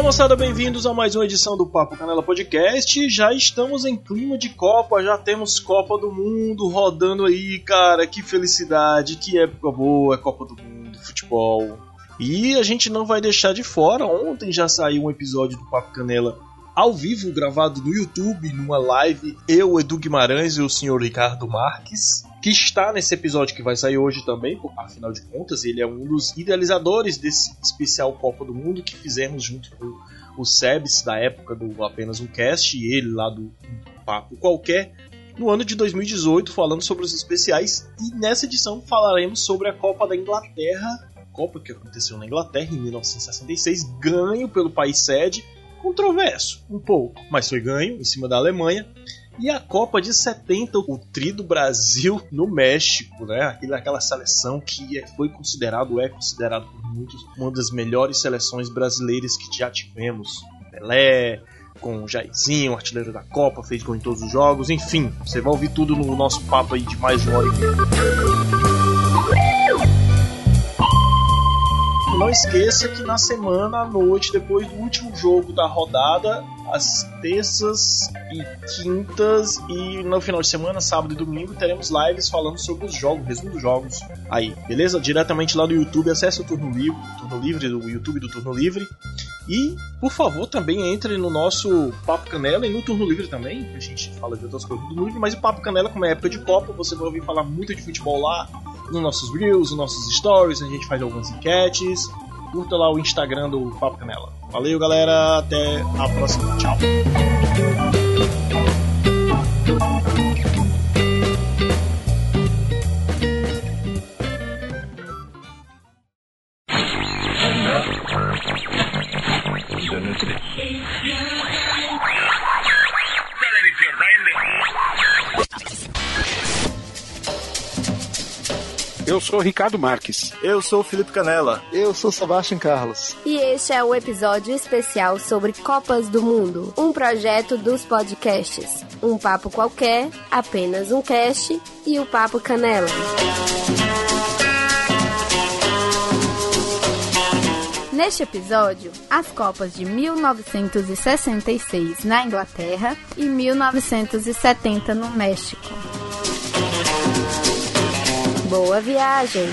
Fala moçada, bem-vindos a mais uma edição do Papo Canela Podcast. Já estamos em clima de Copa, já temos Copa do Mundo rodando aí, cara. Que felicidade, que época boa, Copa do Mundo, futebol. E a gente não vai deixar de fora. Ontem já saiu um episódio do Papo Canela ao vivo, gravado no YouTube, numa live. Eu, Edu Guimarães e o senhor Ricardo Marques que está nesse episódio que vai sair hoje também, afinal de contas, ele é um dos idealizadores desse especial Copa do Mundo que fizemos junto com o Sebs da época do Apenas um Cast e ele lá do Papo Qualquer, no ano de 2018, falando sobre os especiais. E nessa edição falaremos sobre a Copa da Inglaterra, Copa que aconteceu na Inglaterra em 1966, ganho pelo país sede, controverso um pouco, mas foi ganho em cima da Alemanha. E a Copa de 70, o tri do Brasil no México, né? Aquela seleção que é, foi considerado, é considerado por muitos, uma das melhores seleções brasileiras que já tivemos. Pelé, com o Jairzinho, artilheiro da Copa, fez gol em todos os jogos, enfim, você vai ouvir tudo no nosso papo aí de mais uma hora não esqueça que na semana à noite, depois do último jogo da rodada, às terças e quintas e no final de semana, sábado e domingo, teremos lives falando sobre os jogos, resumo dos jogos aí, beleza? Diretamente lá no YouTube, acesse o Turno Livre, Turno Livre do YouTube do Turno Livre. E, por favor, também entre no nosso Papo Canela e no Turno Livre também, que a gente fala de outras coisas do Turno Livre, mas o Papo Canela, como é época de Copa, você vai ouvir falar muito de futebol lá, nos nossos reels, nos nossos stories, a gente faz algumas enquetes. Curta lá o Instagram do Papo Canela. Valeu, galera. Até a próxima. Tchau. Eu sou Ricardo Marques. Eu sou Felipe Canela. Eu sou Sebastião Carlos. E este é o episódio especial sobre Copas do Mundo, um projeto dos podcasts. Um papo qualquer, apenas um cast e o Papo Canela. Neste episódio, as Copas de 1966 na Inglaterra e 1970 no México. Boa viagem!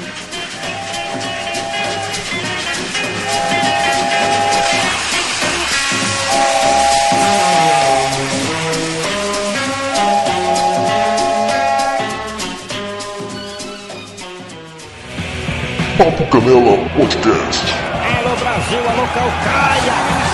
Papo Canela Podcast. Alô Brasil, alô Calcaia!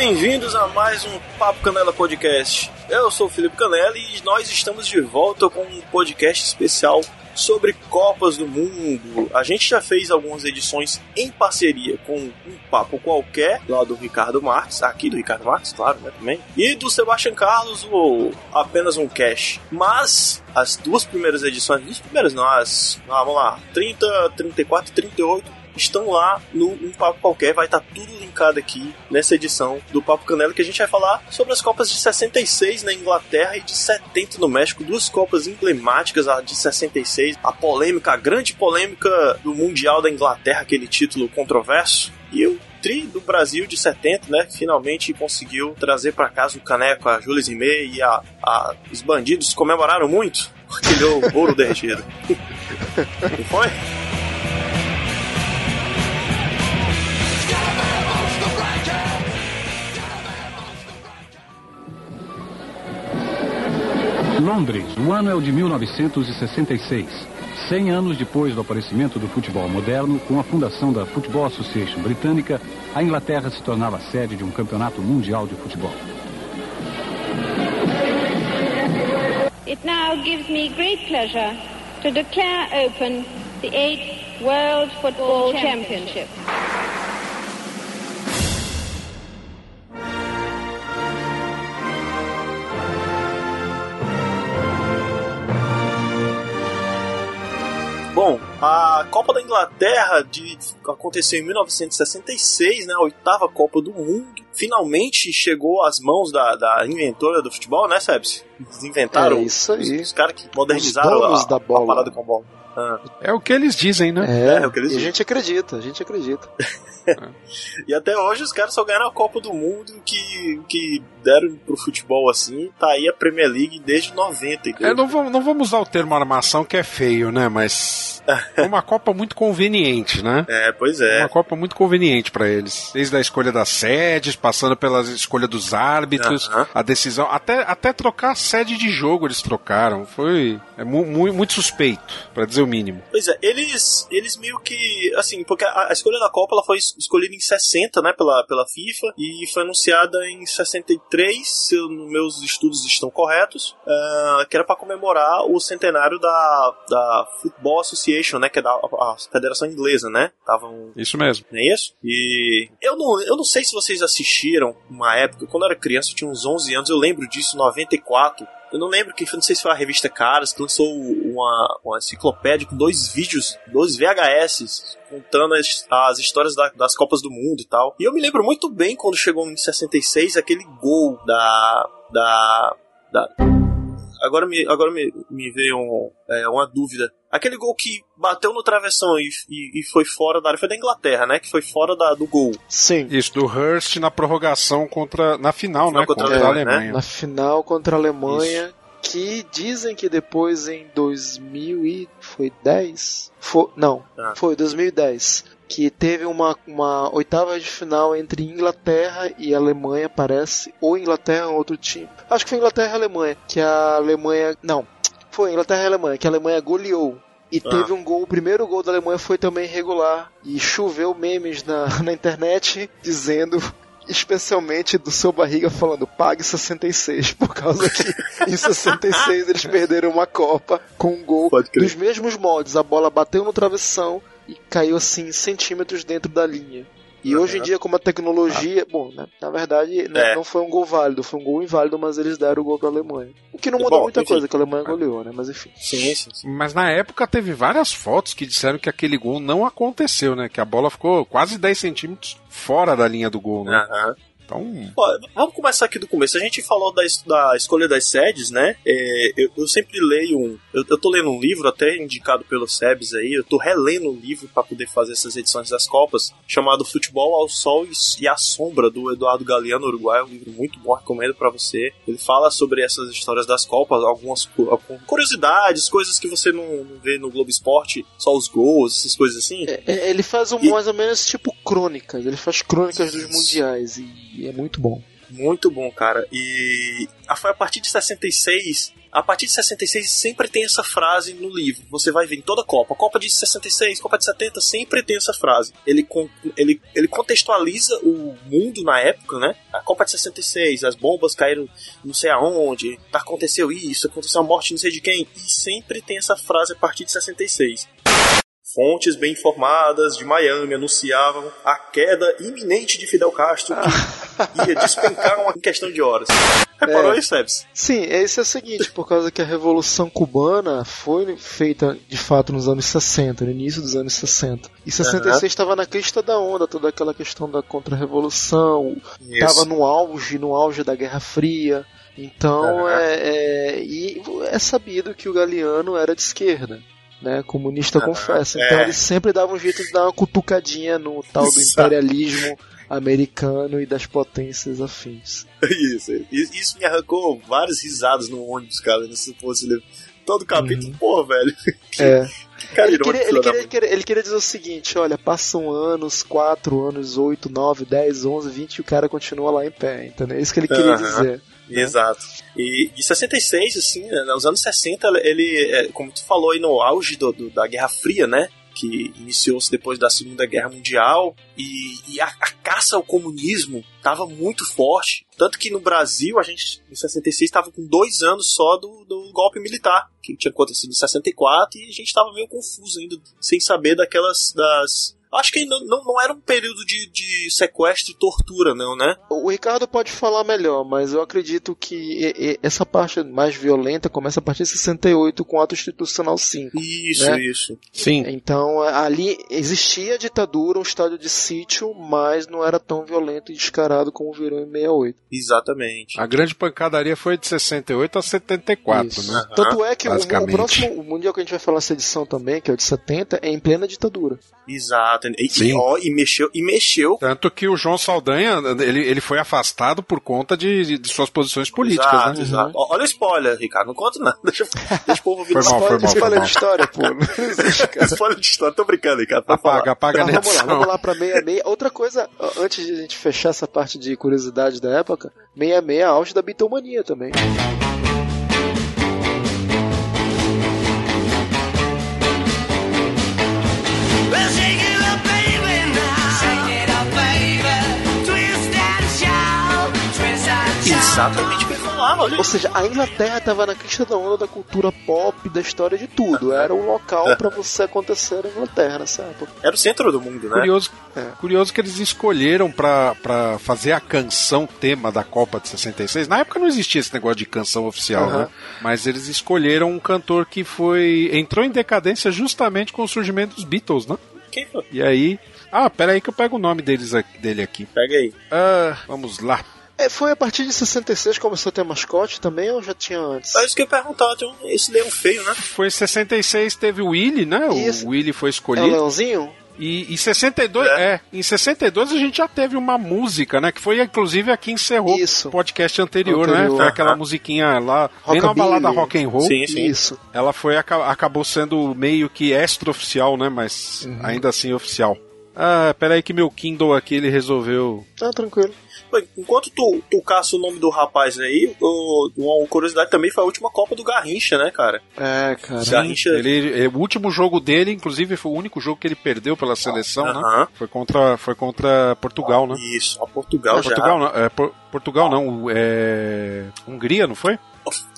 Bem-vindos a mais um Papo Canela Podcast. Eu sou o Felipe Canela e nós estamos de volta com um podcast especial sobre Copas do Mundo. A gente já fez algumas edições em parceria com um papo qualquer, lá do Ricardo Marques, aqui do Ricardo Marques, claro, né, também, e do Sebastião Carlos, o apenas um cash. Mas as duas primeiras edições, duas primeiras não, as, ah, vamos lá, 30, 34 e 38 estão lá no Um Papo Qualquer. Vai estar tá tudo linkado aqui nessa edição do Papo Canela que a gente vai falar sobre as Copas de 66 na Inglaterra e de 70 no México. Duas Copas emblemáticas, a de 66, a polêmica, a grande polêmica do Mundial da Inglaterra, aquele título controverso. E o Tri do Brasil de 70, né? Finalmente conseguiu trazer para casa o caneco, a Júlia Zimei e a, a, os bandidos comemoraram muito porque deu o ouro derretido. Não foi? Londres, o ano é o de 1966. 100 anos depois do aparecimento do futebol moderno, com a fundação da Football Association britânica, a Inglaterra se tornava sede de um campeonato mundial de futebol. It now gives me great pleasure to declare open the eighth World Football Championship. A Copa da Inglaterra de, aconteceu em 1966, né? A oitava Copa do Mundo. Finalmente chegou às mãos da, da inventora do futebol, né, Sebs? Eles inventaram É isso aí. os, os caras que modernizaram a, a parada com a bola. Ah. É o que eles dizem, né? É, É, o que eles e a dizem. gente acredita, a gente acredita. E até hoje os caras só ganharam a Copa do Mundo que, que deram pro futebol assim. Tá aí a Premier League desde 90. entendeu? É, não, vamos, não vamos usar o termo armação que é feio, né? Mas é uma Copa muito conveniente, né? É, pois é. Uma Copa muito conveniente pra eles. Desde a escolha das sedes, passando pela escolha dos árbitros, Aham. a decisão, até, até trocar a sede de jogo eles trocaram. Foi é mu, mu- muito suspeito, pra dizer o mínimo. Pois é, eles, eles meio que. Assim, porque a, a escolha da Copa ela foi es- escolhida em 60, né, pela, pela FIFA, e foi anunciada em 63, se os meus estudos estão corretos, ah, que era pra comemorar o centenário da, da Football Association, né, que é da a, a federação inglesa, né? Estavam Isso mesmo. não é isso? E eu não, eu não sei se vocês assistiram uma época, quando eu era criança, eu tinha uns 11 anos, eu lembro disso, 94. Eu não lembro que, não sei se foi a revista Caras, que lançou uma, uma enciclopédia com dois vídeos, dois VHS, contando as, as histórias da- das Copas do Mundo e tal. E eu me lembro muito bem quando chegou em 66, aquele gol da. da. da Agora me, agora me, me veio um, é, uma dúvida. Aquele gol que bateu no travessão e, e, e foi fora da área foi da Inglaterra, né? Que foi fora da, do gol. Sim. Isso, do Hurst na prorrogação contra. Na final, Final né? contra Contra, a Alemanha, né? Alemanha. Na final contra a Alemanha, que dizem que depois em 2000 e foi 10? Foi, não, Ah. foi 2010. Que teve uma, uma oitava de final entre Inglaterra e Alemanha, parece. Ou Inglaterra ou outro time. Acho que foi Inglaterra e Alemanha. Que a Alemanha. Não, foi Inglaterra e Alemanha. Que a Alemanha goleou. E Ah. teve um gol, o primeiro gol da Alemanha foi também regular. E choveu memes na, na internet dizendo especialmente do seu barriga falando pague 66, por causa que em 66 eles perderam uma Copa com um gol dos mesmos moldes. A bola bateu no travessão e caiu assim centímetros dentro da linha. E Aham. hoje em dia, como a tecnologia. Bom, né, na verdade, né, É. não foi um gol válido, foi um gol inválido, mas eles deram o gol pra Alemanha. O que não Bom, mudou muita enfim. coisa, que a Alemanha goleou, né? Mas enfim. Sim, sim, sim. Mas na época teve várias fotos que disseram que aquele gol não aconteceu, né? Que a bola ficou quase 10 centímetros fora da linha do gol, né? Aham. Então, Ó, vamos começar aqui do começo. A gente falou da, da escolha das sedes, né? É, eu, eu sempre leio um. Eu, eu tô lendo um livro, até indicado pelo Sebes aí. Eu tô relendo um livro para poder fazer essas edições das Copas, chamado Futebol ao Sol e, à Sombra, do Eduardo Galeano, Uruguai. Um livro muito bom, recomendo para você. Ele fala sobre essas histórias das Copas, algumas algumas curiosidades, coisas que você não, não vê no Globo Esporte, só os gols, essas coisas assim. É, é, ele faz um, E- mais ou menos tipo crônicas, ele faz crônicas dos mundiais e, e é muito bom. Muito bom, cara. E a- foi a partir de 66. A partir de 66 sempre tem essa frase no livro. Você vai ver em toda Copa. Copa de 66, Copa de 70, sempre tem essa frase. Ele, ele, ele contextualiza o mundo na época, né? A Copa de 66, as bombas caíram não sei aonde, aconteceu isso, aconteceu a morte não sei de quem. E sempre tem essa frase a partir de 66. Fontes bem informadas de Miami anunciavam a queda iminente de Fidel Castro, que ia despencar uma questão de horas. Reparou É. isso, Sebs? Sim, esse é o seguinte, por causa que a Revolução Cubana foi feita de fato nos anos 60, no início dos anos 60. E 66 estava na crista da onda, toda aquela questão da contra-revolução, estava no auge, no auge da Guerra Fria. Então Aham. é, é, e é sabido que o Galeano era de esquerda. Né, comunista Aham, confessa. Então é. ele sempre dava um jeito de dar uma cutucadinha no tal do Exato. imperialismo americano e das potências afins. Isso, isso me arrancou várias risadas no ônibus, cara, nesse livro. Todo capítulo, pô, velho. É. Cara, Ele queria, ele, queria, ele queria- ele queria dizer o seguinte: olha, passam anos, 4 anos, 8, 9, 10, 11, 20 e o cara continua lá em pé, entendeu? É isso que ele queria Aham. dizer. Exato. E de 66, assim, né, nos anos 60, ele, é, como tu falou aí, no auge do- do- da Guerra Fria, né? Que iniciou-se depois da Segunda Guerra Mundial. E, e a, a caça ao comunismo estava muito forte. Tanto que no Brasil, a gente, em 66, estava com dois anos só do, do golpe militar, que tinha acontecido em 64, e a gente estava meio confuso ainda, sem saber daquelas. das Acho que não, não, não era um período de, de sequestro e tortura, não, né? O Ricardo pode falar melhor, mas eu acredito que essa parte mais violenta começa a partir de 68 com o ato institucional 5. Isso, né? isso. Sim. Então ali existia a ditadura, um estádio de sítio, mas não era tão violento e descarado como virou em 68. Exatamente. A grande pancadaria foi de 68 a 74, Isso. né? Tanto é que o, o próximo o mundial que a gente vai falar essa edição também, que é o de 70, é em plena ditadura. Exato. E, Sim. e, ó, e mexeu, e mexeu. Tanto que o João Saldanha, ele, ele foi afastado por conta de, de suas posições políticas, exato, né? exato. Ó, Olha o spoiler, Ricardo. Não conta nada. Deixa, deixa o povo ouvir Foi mal, foi mal, foi Spoiler mal. de história, pô. Não existe, cara. Spoiler de história. Tô brincando, Ricardo. Pode falar. Apaga, apaga Tá, na vamos lá, vamos lá pra 66. Outra coisa, antes de a gente fechar essa parte de curiosidade da época, 66 é auge da bitomania também. Exatamente Ou seja, a Inglaterra estava na crista da onda da cultura pop, da história de tudo. Era o local pra você acontecer na Inglaterra nessa época. Era o centro do mundo, né? Curioso, É. curioso que eles escolheram pra, pra fazer a canção tema da Copa de 66. Na época não existia esse negócio de canção oficial, Aham. né? Mas eles escolheram um cantor que foi entrou em decadência justamente com o surgimento dos Beatles, né? Quem foi? E aí, ah, pera aí que eu pego o nome deles dele aqui. Pega aí. Ah, vamos lá. É, foi a partir de 66 que começou a ter mascote também ou já tinha antes? É isso que eu ia perguntar. Tem um, esse leão feio, né? Foi em 66 teve o Willy, né? Isso. O Willy foi É o escolhido. Leãozinho? E em 62, é. em 62 a gente já teve uma música, né? Que foi inclusive a que encerrou Isso. o podcast anterior, Anterior. né? Foi aquela Aham. musiquinha lá, bem na balada rock and roll. Sim, sim. Isso. Ela foi aca- acabou sendo meio que extra-oficial, né? Mas Uhum. ainda assim oficial. Ah, peraí que meu Kindle aqui ele resolveu. Tá tranquilo. Enquanto tu, tu caça o nome do rapaz aí, o- uma curiosidade também foi a última Copa do Garrincha, né, cara? É, cara. Garrincha. Ele, ele- o último jogo dele, inclusive, foi o único jogo que ele perdeu pela seleção, né? Aham. Foi contra, foi contra Portugal, né? Isso, a Portugal Não, já. Portugal não, é, Por- Portugal não, é Hungria, não foi?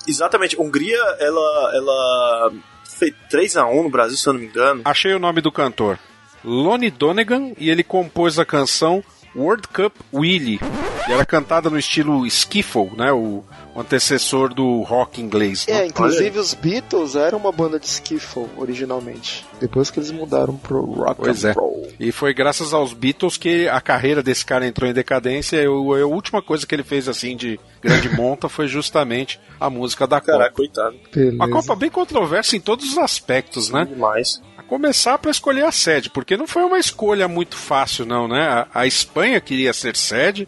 Exatamente. Hungria, ela, ela fez 3x1 no Brasil, se eu não me engano. Achei o nome do cantor. Lonnie Donegan e ele compôs a canção World Cup Willie. E era cantada no estilo skiffle, né? O, o antecessor do rock inglês. É, né? inclusive os Beatles eram uma banda de skiffle originalmente. Depois que eles mudaram pro rock Pois and é. roll. E foi graças aos Beatles que a carreira desse cara entrou em decadência. E a última coisa que ele fez assim de grande monta foi justamente a música da Caraca, Copa. coitado. Uma Copa bem controversa em todos os aspectos, né? Demais. A começar para escolher a sede, porque não foi uma escolha muito fácil, não, né? A, a Espanha queria ser sede,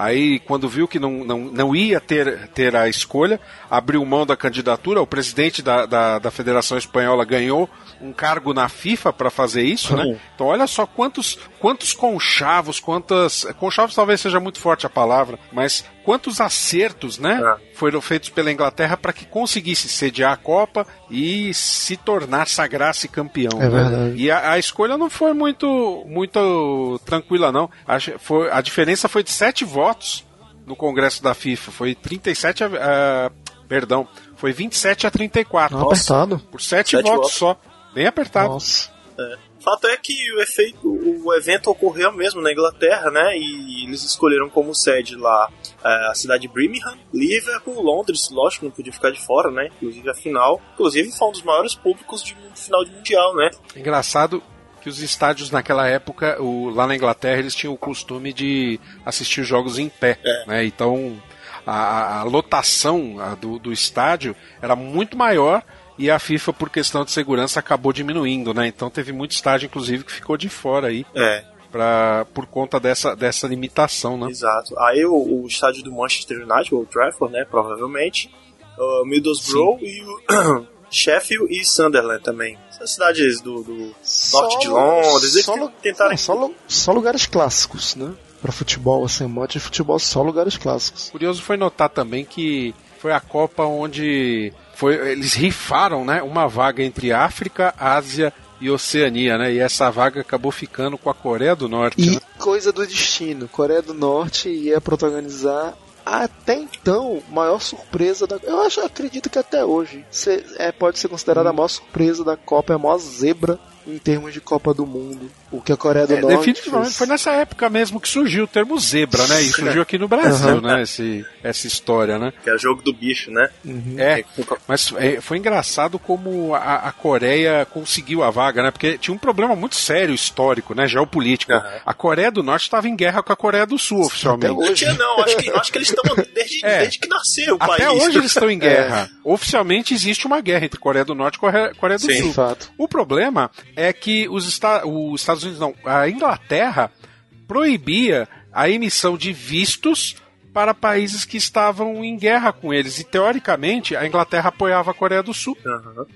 aí quando viu que não, não, não ia ter, ter a escolha, abriu mão da candidatura. O presidente da, da, da Federação Espanhola ganhou um cargo na FIFA para fazer isso, né? Então olha só quantos, quantos conchavos, quantas. Conchavos talvez seja muito forte a palavra, mas quantos acertos, né? É. Foram feitos pela Inglaterra para que conseguisse sediar a Copa e se tornar, sagrar-se campeão. É né? verdade. E a, a escolha não foi muito, muito tranquila, não. Acho- foi, a diferença foi de sete votos no Congresso da FIFA. Foi 37 a. a- perdão, foi 27 a 34. Não, apertado. Por sete, Sete votos, votos. só. Bem apertado. Nossa. O fato é que o efeito, o evento ocorreu mesmo na Inglaterra, né? E eles escolheram como sede lá eh, a cidade de Birmingham, Liverpool, Londres, lógico, não podia ficar de fora, né? Inclusive a final. Inclusive foi um dos maiores públicos de final de mundial, né? Engraçado que os estádios naquela época, o- lá na Inglaterra, eles tinham o costume de assistir jogos em pé. É. Né? Então a, a- a lotação a do, do estádio era muito maior e a FIFA, por questão de segurança, acabou diminuindo. Né? Então teve muito estádio, inclusive, que ficou de fora aí. É, Pra, por conta dessa, dessa limitação, né? exato. Aí o, o estádio do Manchester United, o Old Trafford, né? Provavelmente. O Middlesbrough e o Sheffield e Sunderland também. São cidades do, do norte de Londres. Eles só, tentaram só, só lugares clássicos, né? Pra futebol, assim, amante de futebol, só lugares clássicos. Curioso foi notar também que foi a Copa onde foi, eles rifaram né, uma vaga entre África, Ásia e Oceania, né? E essa vaga acabou ficando com a Coreia do Norte. E né? coisa do destino, Coreia do Norte ia protagonizar até então, maior surpresa da. Eu acho, acredito que até hoje é, pode ser considerada a maior surpresa da Copa, é a maior zebra em termos de Copa do Mundo. O que a Coreia do É, Norte. definitivamente fez. foi nessa época mesmo que surgiu o termo zebra, né? E surgiu aqui no Brasil, né? Esse, essa história, né? Que é o jogo do bicho, né? É, mas é, foi engraçado como a, a Coreia conseguiu a vaga, né? Porque tinha um problema muito sério histórico, né? Geopolítico. Aham. A Coreia do Norte estava em guerra com a Coreia do Sul, oficialmente. hoje. Não tinha, não. Acho que, acho que eles estão desde, É. desde que nasceu o Até país. hoje eles estão em guerra. Oficialmente existe uma guerra entre Coreia do Norte e Coreia, Coreia do Sim. Sul. Fato. O problema é que os, Esta- os Estados Unidos, não, a Inglaterra proibia a emissão de vistos para países que estavam em guerra com eles. E teoricamente a Inglaterra apoiava a Coreia do Sul. Aham.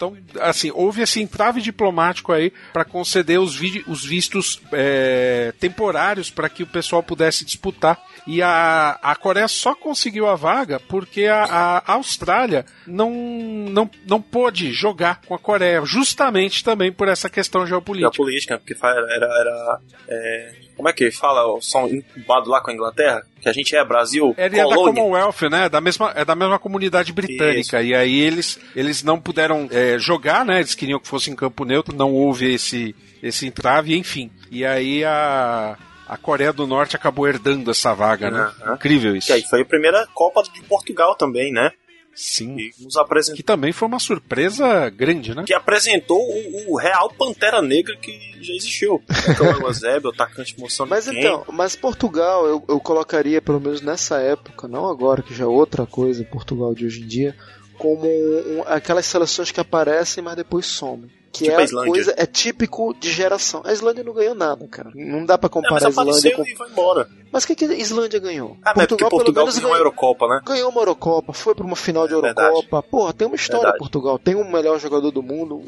Então, assim, houve esse entrave diplomático aí para conceder os, os vistos é, temporários para que o pessoal pudesse disputar. E a, a Coreia só conseguiu a vaga porque a, a Austrália não, não, não pôde jogar com a Coreia, justamente também por essa questão geopolítica. política, porque era. era é, como é que fala? O som incubado lá com a Inglaterra? Que a gente é Brasil, Ele é da. Commonwealth, né? Da mesma, é da mesma comunidade britânica. E aí eles, eles não puderam é, jogar, né? Eles queriam que fosse em campo neutro, não houve esse, esse entrave, enfim. E aí a, a Coreia do Norte acabou herdando essa vaga, né? Aham. Incrível isso. Que aí foi a primeira Copa de Portugal também, né? Sim. Que nos apresentou. Que também foi uma surpresa grande, né? Que apresentou o, o real Pantera Negra que já existiu. Então, o Eusébio, o atacante moçambique. Mas então, mas Portugal eu, eu colocaria, pelo menos nessa época, não agora, que já é outra coisa, Portugal de hoje em dia, como um- aquelas seleções que aparecem, mas depois somem. Que Tipo é a Islândia. coisa, é típico de geração. A Islândia não ganhou nada, cara. Não dá pra É, comparar mas a Islândia com. e foi embora. Mas o que, que a Islândia ganhou? Ah, é porque Portugal ganhou uma Eurocopa, né? ganhou uma Eurocopa, foi pra uma final de É verdade. Eurocopa. Porra, tem uma história Verdade. Portugal, tem o melhor jogador do mundo.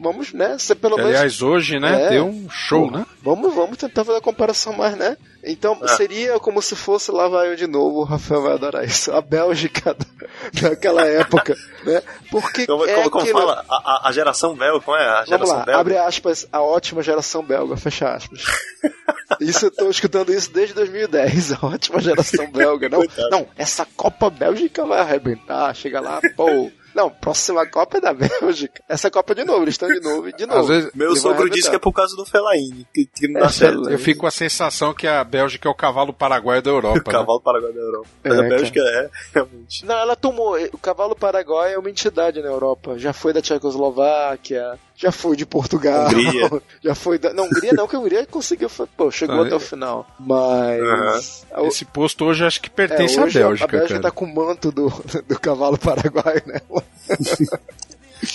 Vamos, né? Ser pelo menos aliás, hoje, né? É. Deu um show, Porra, né? Vamos, vamos tentar fazer a comparação mais, né? Então Ah. seria como se fosse lá vai eu de novo, o Rafael vai adorar isso. A Bélgica da- daquela época, né? Porque Como, é como, como aquilo- fala? A, a- geração belga, como é? A geração lá, belga? abre aspas, a ótima geração belga, fecha aspas. Isso eu tô escutando isso desde 2010, a ótima geração belga. Não, Coitado. não, essa Copa Bélgica vai arrebentar, chega lá, pô. Não, próxima Copa é da Bélgica. Essa Copa de novo, eles estão de novo e de novo. Às vezes, Meu sogro disse que é por causa do Fellaini, que, que não dá É, certo. Eu fico com a sensação que a Bélgica é o cavalo paraguaio da Europa. O né? cavalo paraguai da Europa. É, a Bélgica é, realmente. Não, ela tomou. O cavalo paraguai é uma entidade na Europa. Já foi da Tchecoslováquia, já foi de Portugal. Hungria. Já foi da. Não, Hungria não, que a Hungria conseguiu. foi- Pô, chegou Ah, até o final. Mas. a- Esse posto hoje acho que é, pertence à hoje Bélgica, a Bélgica cara. tá com o manto do, do cavalo paraguai, né?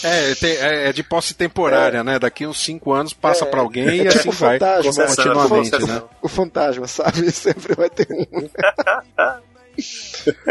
É, tem- é, é de posse temporária, né? Daqui uns 5 anos passa É, pra alguém e é assim tipo vai. fantasma, continuamente, né? O fantasma, sabe? Sempre vai ter um.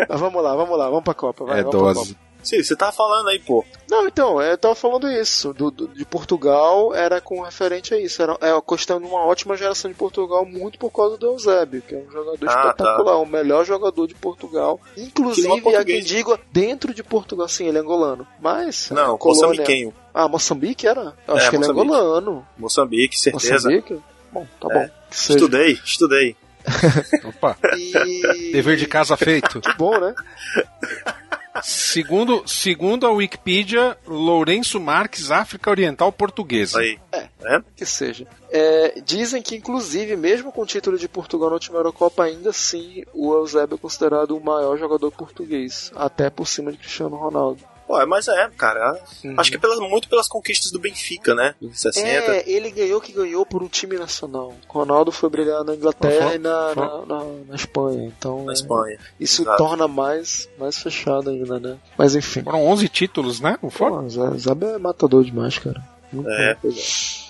Mas vamos lá, vamos lá, vamos pra Copa. Vai, É vamos pra dose. Sim, você tava falando aí, pô. Não, então, eu tava falando isso. Do, do- de Portugal era com referente a isso. Era, é de uma ótima geração de Portugal, muito por causa do Eusébio, que é um jogador Ah, espetacular, o melhor jogador de Portugal. Inclusive, é quem diga dentro de Portugal, sim, ele é angolano. Mas. Não, a colônia... moçambiquenho. Ah, Moçambique era? Eu acho É, que ele é angolano. Moçambique, certeza. Moçambique? Bom, tá É. bom. Estudei, estudei. Opa, E... dever de casa feito. Que bom, né? Segundo, segundo a Wikipedia, Lourenço Marques, África Oriental Portuguesa. Aí. É. É? Que seja. É, dizem que, inclusive, mesmo com o título de Portugal na última Eurocopa, ainda assim o Eusébio é considerado o maior jogador português, até por cima de Cristiano Ronaldo. Pô, mas é, cara. Uhum. Acho que é pelas, muito pelas conquistas do Benfica, né? Dos 60. É, ele ganhou que ganhou por um time nacional. Ronaldo foi brilhar na Inglaterra Foi- e na, foi- na, na- na Espanha. Então, Na é, Espanha. isso Exato. torna mais, mais fechado ainda, né? Mas enfim. Foram 11 títulos, né? Não foram? Pô, é matador demais, cara. Muito É. é.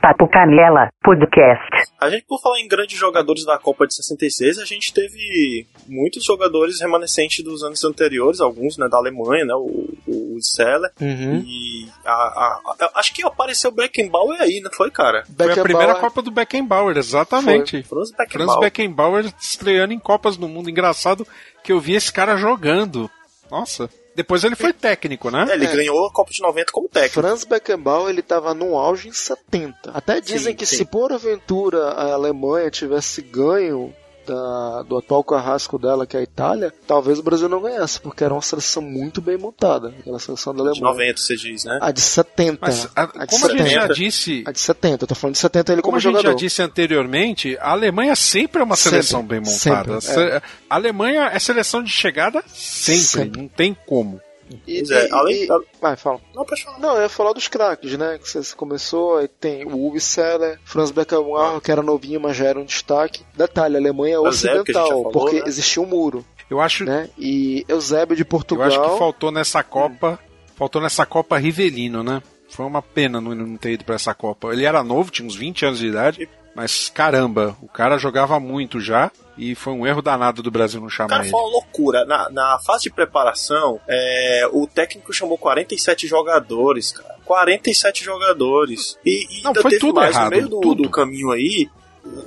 Papo Canela Podcast. A gente, por falar em grandes jogadores da Copa de 66, a gente teve muitos jogadores remanescentes dos anos anteriores, alguns né, da Alemanha, né, o, o Seller. Uhum. E a, a- a- acho que apareceu o Beckenbauer aí, não foi, cara? Foi a primeira Copa do Beckenbauer, exatamente. Franz Franz Beckenbauer. Beckenbauer estreando em Copas do Mundo. Engraçado que eu vi esse cara jogando. Nossa. Depois ele foi técnico, né? É, ele É. ganhou a Copa de 90 como técnico. Franz Beckenbauer ele estava no auge em 70. Até dizem Sim, que sim. se porventura a Alemanha tivesse ganho da, do atual carrasco dela, que é a Itália, talvez o Brasil não ganhasse, porque era uma seleção muito bem montada. Aquela seleção da De Alemanha. 90, você diz, né? A de 70. Mas, a- a de como a gente 70. já disse, A de 70, eu tô falando de 70 ele como como, a gente jogador. já disse anteriormente, a Alemanha sempre é uma Sempre, seleção bem montada. sempre, A se- A Alemanha é seleção de chegada sempre, Sempre. não tem como. E, Pois é, além- e- Vai, fala. Não, pode falar. Não, eu ia falar dos craques, né? Que você começou, aí tem o Uwe Seller, Franz Beckenbauer, que era novinho, mas já era um destaque. Detalhe, a Alemanha é ocidental, falou, porque né? existia um muro, Eu acho, né? E Eusébio de eu Portugal... acho que faltou nessa Copa, faltou nessa Copa Rivelino, né? Foi uma pena não, não ter ido pra essa Copa. Ele era novo, tinha uns 20 anos de idade, mas caramba, o cara jogava muito já e foi um erro danado do Brasil não chamar Cara, ele. foi uma loucura. Na, na fase de preparação, é, o técnico chamou 47 jogadores, cara. 47 jogadores. E, e Não, ainda foi teve tudo mais errado, no meio do, tudo. do caminho aí.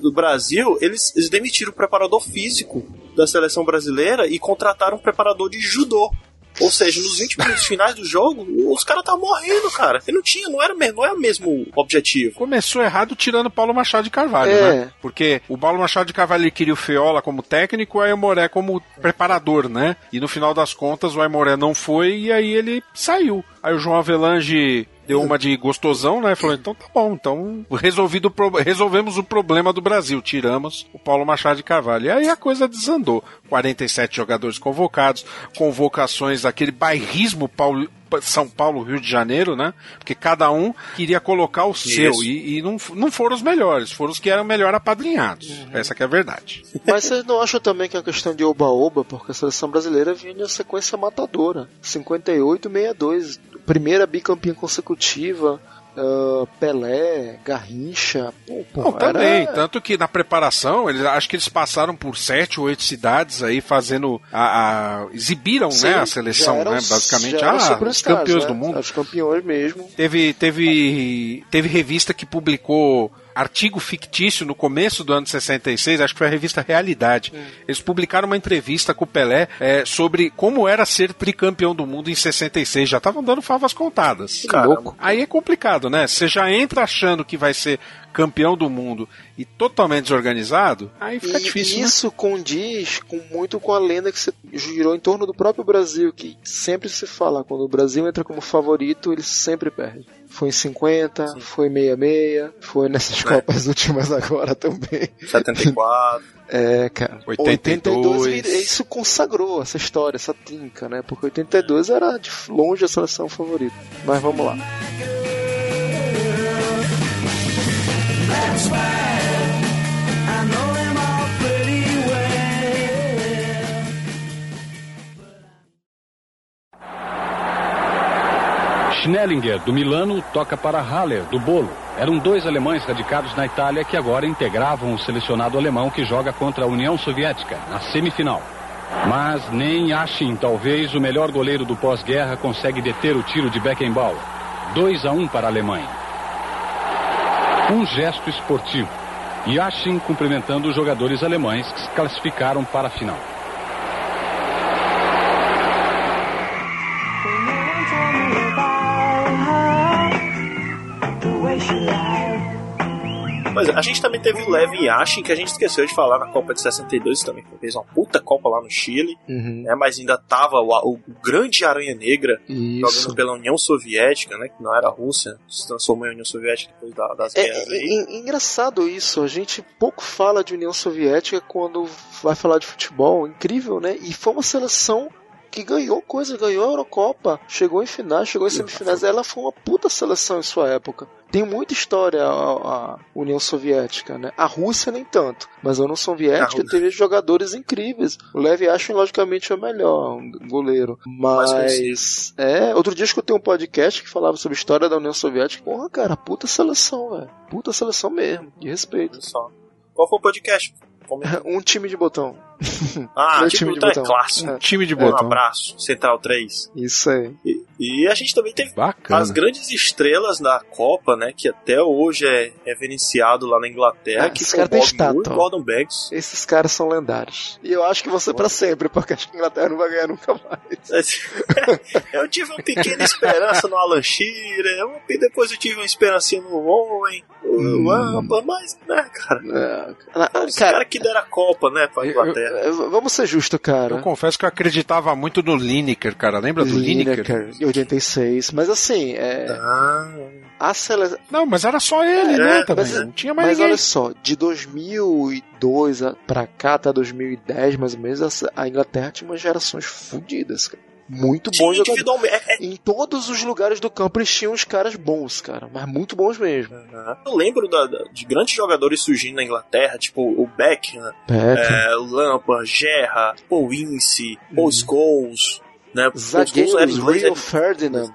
Do Brasil, eles, eles demitiram o preparador físico da seleção brasileira e contrataram um preparador de judô. Ou seja, nos 20 minutos finais do jogo, os caras estavam morrendo, cara. E não tinha, não era, mesmo- não era o mesmo objetivo. Começou errado tirando o Paulo Machado de Carvalho, É. né? Porque o Paulo Machado de Carvalho ele queria o Feola como técnico, aí o Moré como preparador, né? E no final das contas o Aimoré não foi e aí ele saiu. Aí o João Avelange deu uma de gostosão, né? Falou, então tá bom, então resolvido, resolvemos o problema do Brasil, tiramos o Paulo Machado de Carvalho. E aí a coisa desandou. 47 jogadores convocados, convocações, aquele bairrismo Paulo, São Paulo, Rio de Janeiro, né? Porque cada um queria colocar o seu Isso. e, e não, não foram os melhores, foram os que eram melhor apadrinhados. Essa que é a verdade. Mas vocês não acham também que é uma questão de oba-oba, porque a seleção brasileira vinha de uma sequência matadora. 58 62, primeira bicampeã consecutiva, ah, Pelé, Garrincha, pô, pô, Não, também, era- tanto que na preparação, eles, acho que eles passaram por sete ou oito cidades aí fazendo a, a- exibiram, Sim, né, a seleção, eram- né, basicamente ah, os campeões né? do mundo. Os campeões mesmo. Teve, teve, teve revista que publicou artigo fictício no começo do ano de 66, acho que foi a revista Realidade. Eles publicaram uma entrevista com o Pelé é, sobre como era ser tricampeão do mundo em 66. Já estavam dando favas contadas. Caramba. Aí é complicado, né? Você já entra achando que vai ser campeão do mundo e totalmente desorganizado, aí fica e difícil, né? isso condiz com, muito com a lenda que se girou em torno do próprio Brasil, que sempre se fala, quando o Brasil entra como favorito, ele sempre perde. Foi em 50, foi em 66, foi nessas Copas últimas agora também. 74. É, cara. 82. vira- isso consagrou essa história, essa trinca, né? Porque 82 era de longe a seleção favorita. Mas vamos lá. Schnellinger, do Milano, toca para Haller, do Bolo. Eram dois alemães radicados na Itália que agora integravam o selecionado alemão que joga contra a União Soviética, na semifinal. Mas nem Yashin, talvez o melhor goleiro do pós-guerra, consegue deter o tiro de Beckenbauer. 2 a 1 para a Alemanha. Um gesto esportivo. Yashin cumprimentando os jogadores alemães que se classificaram para a final. Pois é, a gente também teve o Levin Yashin, que a gente esqueceu de falar na Copa de 62, também fez uma puta Copa lá no Chile, Uhum. né? Mas ainda tava o, o grande Aranha Negra jogando Isso. pela União Soviética, né? Que não era a Rússia, se transformou em União Soviética depois da- das É, guerras é, aí. é engraçado isso, a gente pouco fala de União Soviética quando vai falar de futebol, incrível, né? E foi uma seleção que ganhou coisa, ganhou a Eurocopa, chegou em finais, chegou em semifinais, ela foi uma puta seleção em sua época. Tem muita história a, a União Soviética, né? A Rússia nem tanto, mas a União Soviética A teve jogadores incríveis. O Lev Yashin, logicamente, é o melhor um goleiro, mas é, outro dia eu escutei um podcast que falava sobre a história da União Soviética. Porra, cara, puta seleção, velho. Puta seleção mesmo, de respeito. Olha só. Qual foi o podcast? Como- Um time de botão. Ah, Meu tipo, time de então é botão. clássico. É. Um time de Um botão. abraço, Central 3. Isso aí. E, E a gente também teve Bacana. as grandes estrelas da Copa, né? Que até hoje é reverenciado lá na Inglaterra, Ah, que são cara Bob Moore e estátua. Gordon Banks. Esses caras são lendários. E eu acho que vão ser pra sempre, porque acho que a Inglaterra não vai ganhar nunca mais. eu tive uma pequena esperança no Alan Shearer, eu- e depois eu tive uma esperancinha no Owen, Hum. o Lampa, mas, né, cara. Ah, Os caras que deram a Copa, né, pra Inglaterra. É, Vamos ser justos, cara. Eu confesso que eu acreditava muito no Lineker, cara. Lembra do Lineker? Lineker, em 86. Mas assim, é. A seleção. Não, mas era só ele, né? Também. Mas, não tinha mais mas ninguém. olha só, de 2002 a- pra cá, até 2010 mais ou menos, a Inglaterra tinha umas gerações fodidas, cara. Muito bons jogadores. é- é- Em todos os lugares do campo eles tinham uns caras bons, cara. Mas muito bons mesmo. Eu lembro da- da- de grandes jogadores surgindo na Inglaterra, tipo o Beckham, Beckham. é, o Lampa, Gerra, Paul Ince, Paul Scholes, né? Paul Scholes Zagueiros, inglês, Rio Ferdinand.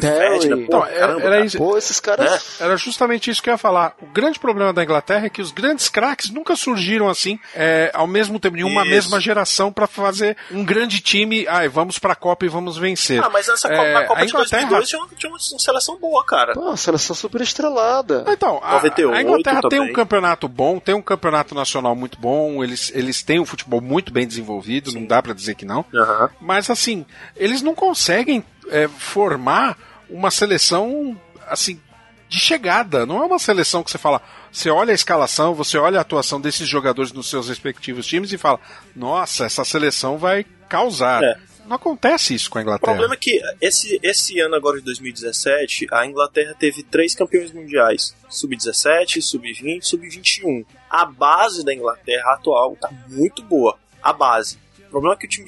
Terry. Então, era- caramba, era cara. isso. Pô, esses caras. Era justamente isso que eu ia falar. O grande problema da Inglaterra é que os grandes craques nunca surgiram assim, é, ao mesmo tempo, em uma Isso. mesma geração, pra fazer um grande time. Ai, vamos pra Copa e vamos vencer. Ah, mas nessa É, Copa, na Copa a de Inglaterra- 2002 tinha uma, tinha uma seleção boa, cara. Pô, uma seleção super estrelada. Então, a, 98 a Inglaterra tem um também. campeonato bom, tem um campeonato nacional muito bom, eles, eles têm um futebol muito bem desenvolvido, não dá pra dizer que não. Aham. Mas assim, eles não conseguem é, formar uma seleção assim de chegada. Não é uma seleção que você fala, você olha a escalação, você olha a atuação desses jogadores nos seus respectivos times e fala, nossa, essa seleção vai causar. É. Não acontece isso com a O Inglaterra. problema é que esse, esse ano agora de 2017, a Inglaterra teve três campeões mundiais: sub-17, sub-20, sub-21. A base da Inglaterra atual tá muito boa. A base. O problema é que o time.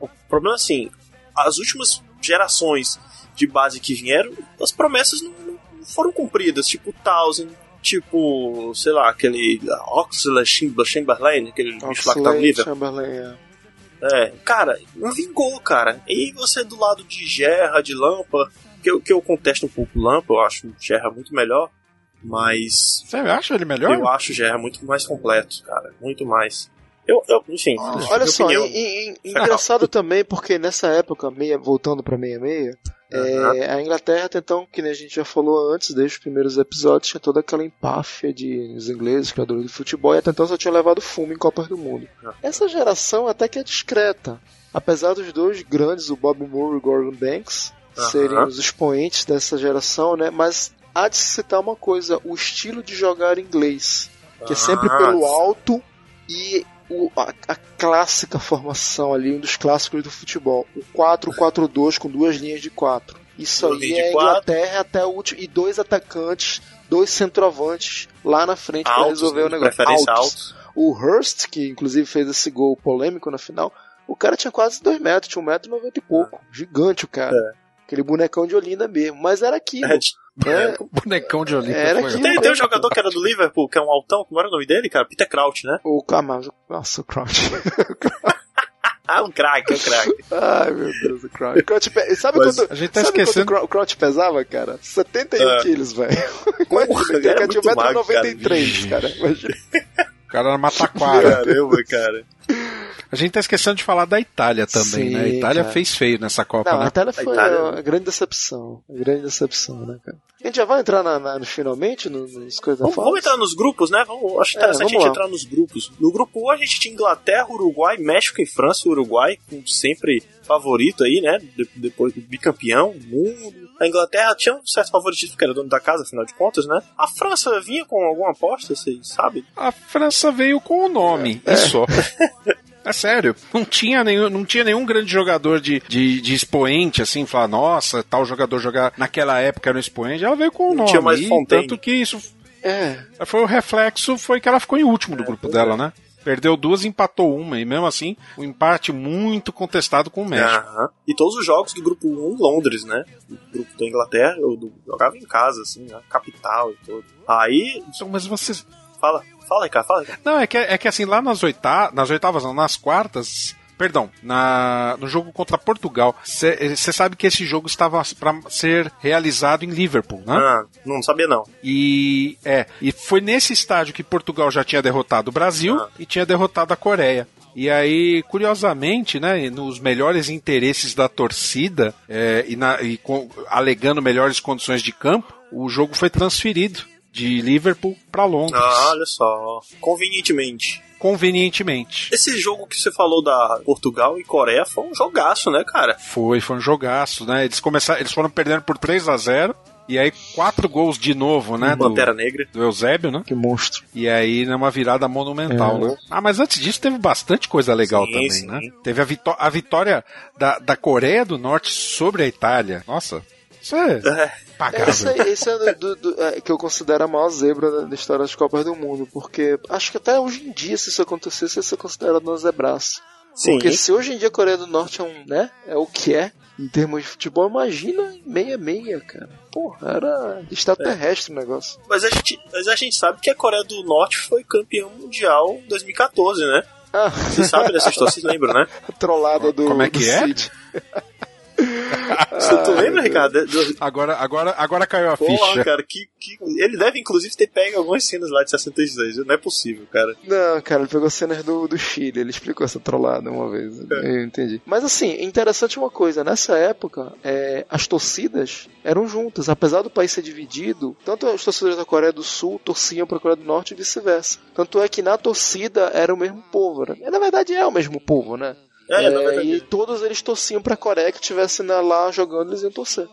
O problema é assim: as últimas gerações de base que vieram, as promessas não, não foram cumpridas. Tipo Townsend, tipo, sei lá, aquele Oxley Chamberlain, aquele bicho lá que tá no Liverpool. Chamberlain, é. É, cara, não vingou, cara. E você do lado de Gerra, de Lampa, que eu, que eu contesto um pouco Lampa, eu acho o Gerra muito melhor, mas Você acha ele melhor? eu acho Gerra muito mais completo, cara, muito mais. Eu, eu enfim, Olha minha só, e- e- engraçado também porque nessa época, meia, voltando pra 66, é, a Inglaterra, então, que nem a gente já falou antes, desde os primeiros episódios, tinha toda aquela empáfia de os ingleses, criadores de futebol, e até então só tinha levado fumo em Copas do Mundo. Essa geração até que é discreta. Apesar dos dois grandes, o Bob Moore e o Gordon Banks, Aham. serem os expoentes dessa geração, né? Mas há de se citar uma coisa, o estilo de jogar inglês, que é sempre Ah, pelo alto e o- a, a clássica formação ali, um dos clássicos do futebol. O 4-4-2 com duas linhas de 4. Isso Duas aí é quatro. Inglaterra até o último. E dois atacantes, dois centroavantes lá na frente para Altos, resolver né, o de negócio. preferência altos. O Hurst, que inclusive fez esse gol polêmico na final, o cara tinha quase 2 metros, tinha 1,90m e pouco. Gigante o cara. Aquele bonecão de Olinda mesmo. Mas era aquilo. É, né? Bonecão de Olímpia. Era foi- aquilo. Tem, tem um jogador que era do Liverpool, que é um altão, como era o nome dele, cara? Peter Crouch, né? O Camargo. Nossa, o Crouch. Ah, um craque, um craque. Ai, meu Deus, o Crouch. O Crouch pe- Sabe Mas quanto, a gente tá sabe esquecendo- quanto o Crou- o Crouch pesava, cara? 71 É. quilos, velho. Imagina, ele ele tinha muito magro, 1,93m, cara. Imagina. O cara era mataquara. Caramba, cara. A gente tá esquecendo de falar da Itália também, Sim, né? A Itália cara. fez feio nessa Copa, Não, né? a Itália foi A Itália- uma grande decepção. Uma grande decepção, né, cara? A gente já vai entrar na, na- no finalmente, no- nos coisas Vamos, vamos entrar nos grupos, né? Vamos, acho É, interessante vamos a gente lá. entrar nos grupos. No grupo 1 a gente tinha Inglaterra, Uruguai, México e França. O Uruguai, como sempre favorito aí, né? De- depois do bicampeão mundo. A Inglaterra tinha um certo favoritismo, porque era dono da casa, afinal de contas, né? A França vinha com alguma aposta, vocês sabem? A França veio com o nome, e só. É sério, não tinha nenhum, não tinha nenhum grande jogador de, de, de expoente, assim, falar, nossa, tal jogador jogar naquela época era um expoente, ela veio com o nome. tinha mais e tanto que isso É, foi o reflexo, foi que ela ficou em último do grupo pois dela, é. né? Perdeu duas, empatou uma, e mesmo assim, um empate muito contestado com o México. Aham. E todos os jogos do grupo 1 em Londres, né? O grupo da Inglaterra, eu jogava em casa, assim, na capital e tudo. Aí, Então, mas vocês. Fala, fala aí, cara, fala. Não, é que, é que assim, lá nas oitavas, nas oitavas, não, nas quartas, perdão, na, no jogo contra Portugal, você sabe que esse jogo estava para ser realizado em Liverpool, né? Ah, não sabia não. E é, e foi nesse estádio que Portugal já tinha derrotado o Brasil Ah. e tinha derrotado a Coreia. E aí, curiosamente, né, nos melhores interesses da torcida é, e, na, e com, alegando melhores condições de campo, o jogo foi transferido de Liverpool para Londres. Ah, olha só. Convenientemente. Convenientemente. Esse jogo que você falou da Portugal e Coreia foi um jogaço, né, cara? Foi, foi um jogaço, né? Eles começaram, eles foram perdendo por 3 a 0 e aí quatro gols de novo, né? Pantera do, Negra. Do Eusébio, né? Que monstro. E aí numa virada monumental, É. né? Ah, mas antes disso teve bastante coisa legal Sim, também, sim. né? Teve a, vitó a vitória da, da Coreia do Norte sobre a Itália. Nossa, isso é É. pagável. Esse, aí- esse é do, do- do- é, que eu considero a maior zebra da, história das Copas do Mundo, porque acho que até hoje em dia, se isso acontecesse, ia ser considerado um zebraço. Sim. Porque se hoje em dia a Coreia do Norte é um, né, é o que é, em termos de futebol, imagina meia-meia, cara. Porra, era extraterrestre o negócio. Mas a, gente, mas a gente sabe que a Coreia do Norte foi campeão mundial em 2014, né? Ah, Você sabe dessa história, vocês lembram, né? a trollada do, Como é do que é? Tu lembra, Ricardo? Do- Agora, agora, agora caiu a Porra, ficha. cara, que, que. Ele deve inclusive ter pego algumas cenas lá de 66, não é possível, cara. Não, cara, ele pegou cenas do, do Chile, ele explicou essa trollada uma vez. Eu entendi. Mas assim, é interessante uma coisa, nessa época, é, as torcidas eram juntas, apesar do país ser dividido, tanto os torcedores da Coreia do Sul torciam para a Coreia do Norte e vice-versa. Tanto é que na torcida era o mesmo povo, né? Na verdade é o mesmo povo, né? É, É, e todos eles torciam para a Coreia que estivesse na- lá jogando, eles iam torcer.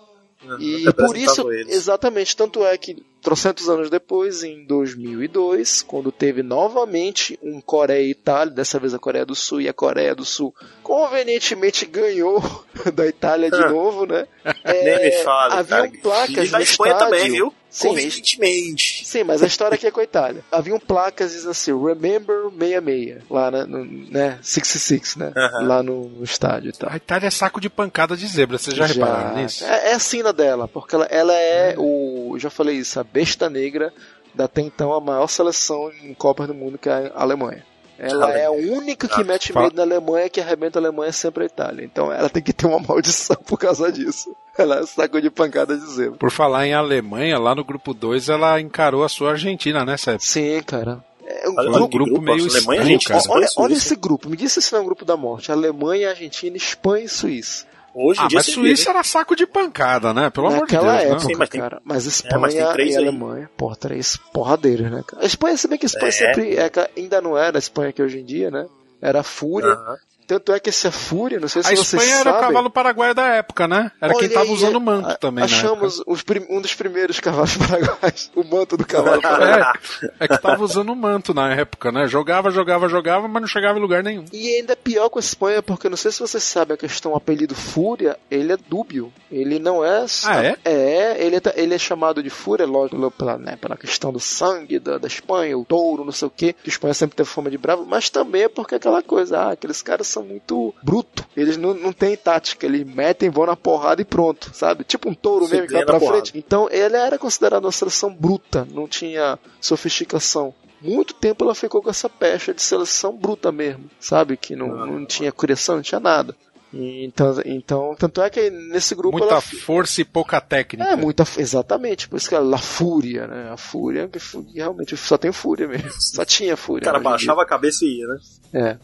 E por isso, eles. exatamente, tanto é que trocentos anos depois, em 2002, quando teve novamente um Coreia e Itália, dessa vez a Coreia do Sul e a Coreia do Sul convenientemente ganhou da Itália de Ah. novo, né? Nem me fala, haviam cara. placas E da no Espanha estádio. também, viu? Sim, Convenientemente. Sim, mas a história aqui é com a Itália. Haviam placas dizendo assim, Remember 66, lá né, no, né 66, né? Lá no, no estádio e tal. A Itália é saco de pancada de zebra, vocês já, repararam nisso? É, é a sina dela, porque ela, ela é o. eu Já falei isso, a besta negra da até então a maior seleção em Copas do Mundo, que é a Alemanha. Ela é a única que Ah, mete fala- medo na Alemanha que arrebenta a Alemanha sempre a Itália. Então ela tem que ter uma maldição por causa disso. Ela é saco de pancada de zebra. Por falar em Alemanha, lá no grupo 2 ela encarou a sua Argentina, né, Sérgio? Sim, cara. É um um que grupo meio Alemanha, estranho, gente, cara. Olha, olha esse grupo, me diz se não é um grupo da morte. Alemanha, Argentina, Espanha e Suíça. Hoje em Ah, dia mas Suíça vê, né? era saco de pancada, né? Pelo amor de Naquela Deus, época, não. Sim, mas tem- cara. Mas Espanha É, mas tem três e aí. Alemanha, porra, três porradeiras, né, cara? A Espanha, se bem que a Espanha É. sempre é, ainda não era a Espanha que hoje em dia, né? Era a Fúria. Aham. Tanto é que essa Fúria, não sei se A vocês Espanha era o sabem. cavalo paraguaio da época, né? Era quem Olha tava aí, usando o manto a- também, né? Achamos os prim- um dos primeiros cavalos paraguaios, o manto do cavalo paraguaio. É, é que tava usando o manto na época, né? Jogava, jogava, jogava, mas não chegava em lugar nenhum. E ainda é pior com a Espanha, porque não sei se vocês sabem a questão, o apelido Fúria, ele é dúbio. Ele não é. Ah, é? É, ele é, ele é chamado de Fúria, lógico, pela, né, pela questão do sangue da, da Espanha, o touro, não sei o que, que a Espanha sempre teve fama de bravo, mas também é porque aquela coisa, ah, aqueles caras são muito bruto. Eles não, não têm tática, eles metem, vão na porrada e pronto, sabe? Tipo um touro Você mesmo que vai pra porrada. frente. Então ele era considerado uma seleção bruta, não tinha sofisticação. Muito tempo ela ficou com essa pecha de seleção bruta mesmo, sabe? Que não, Ah. não tinha criação, não tinha nada. E Então, então, tanto é que nesse grupo Muita ela força e pouca técnica. é muita exatamente, por isso que ela La Fúria, né? A Fúria, realmente só tem Fúria mesmo. Só tinha O Fúria. cara hoje em baixava a cabeça e ia, né? É.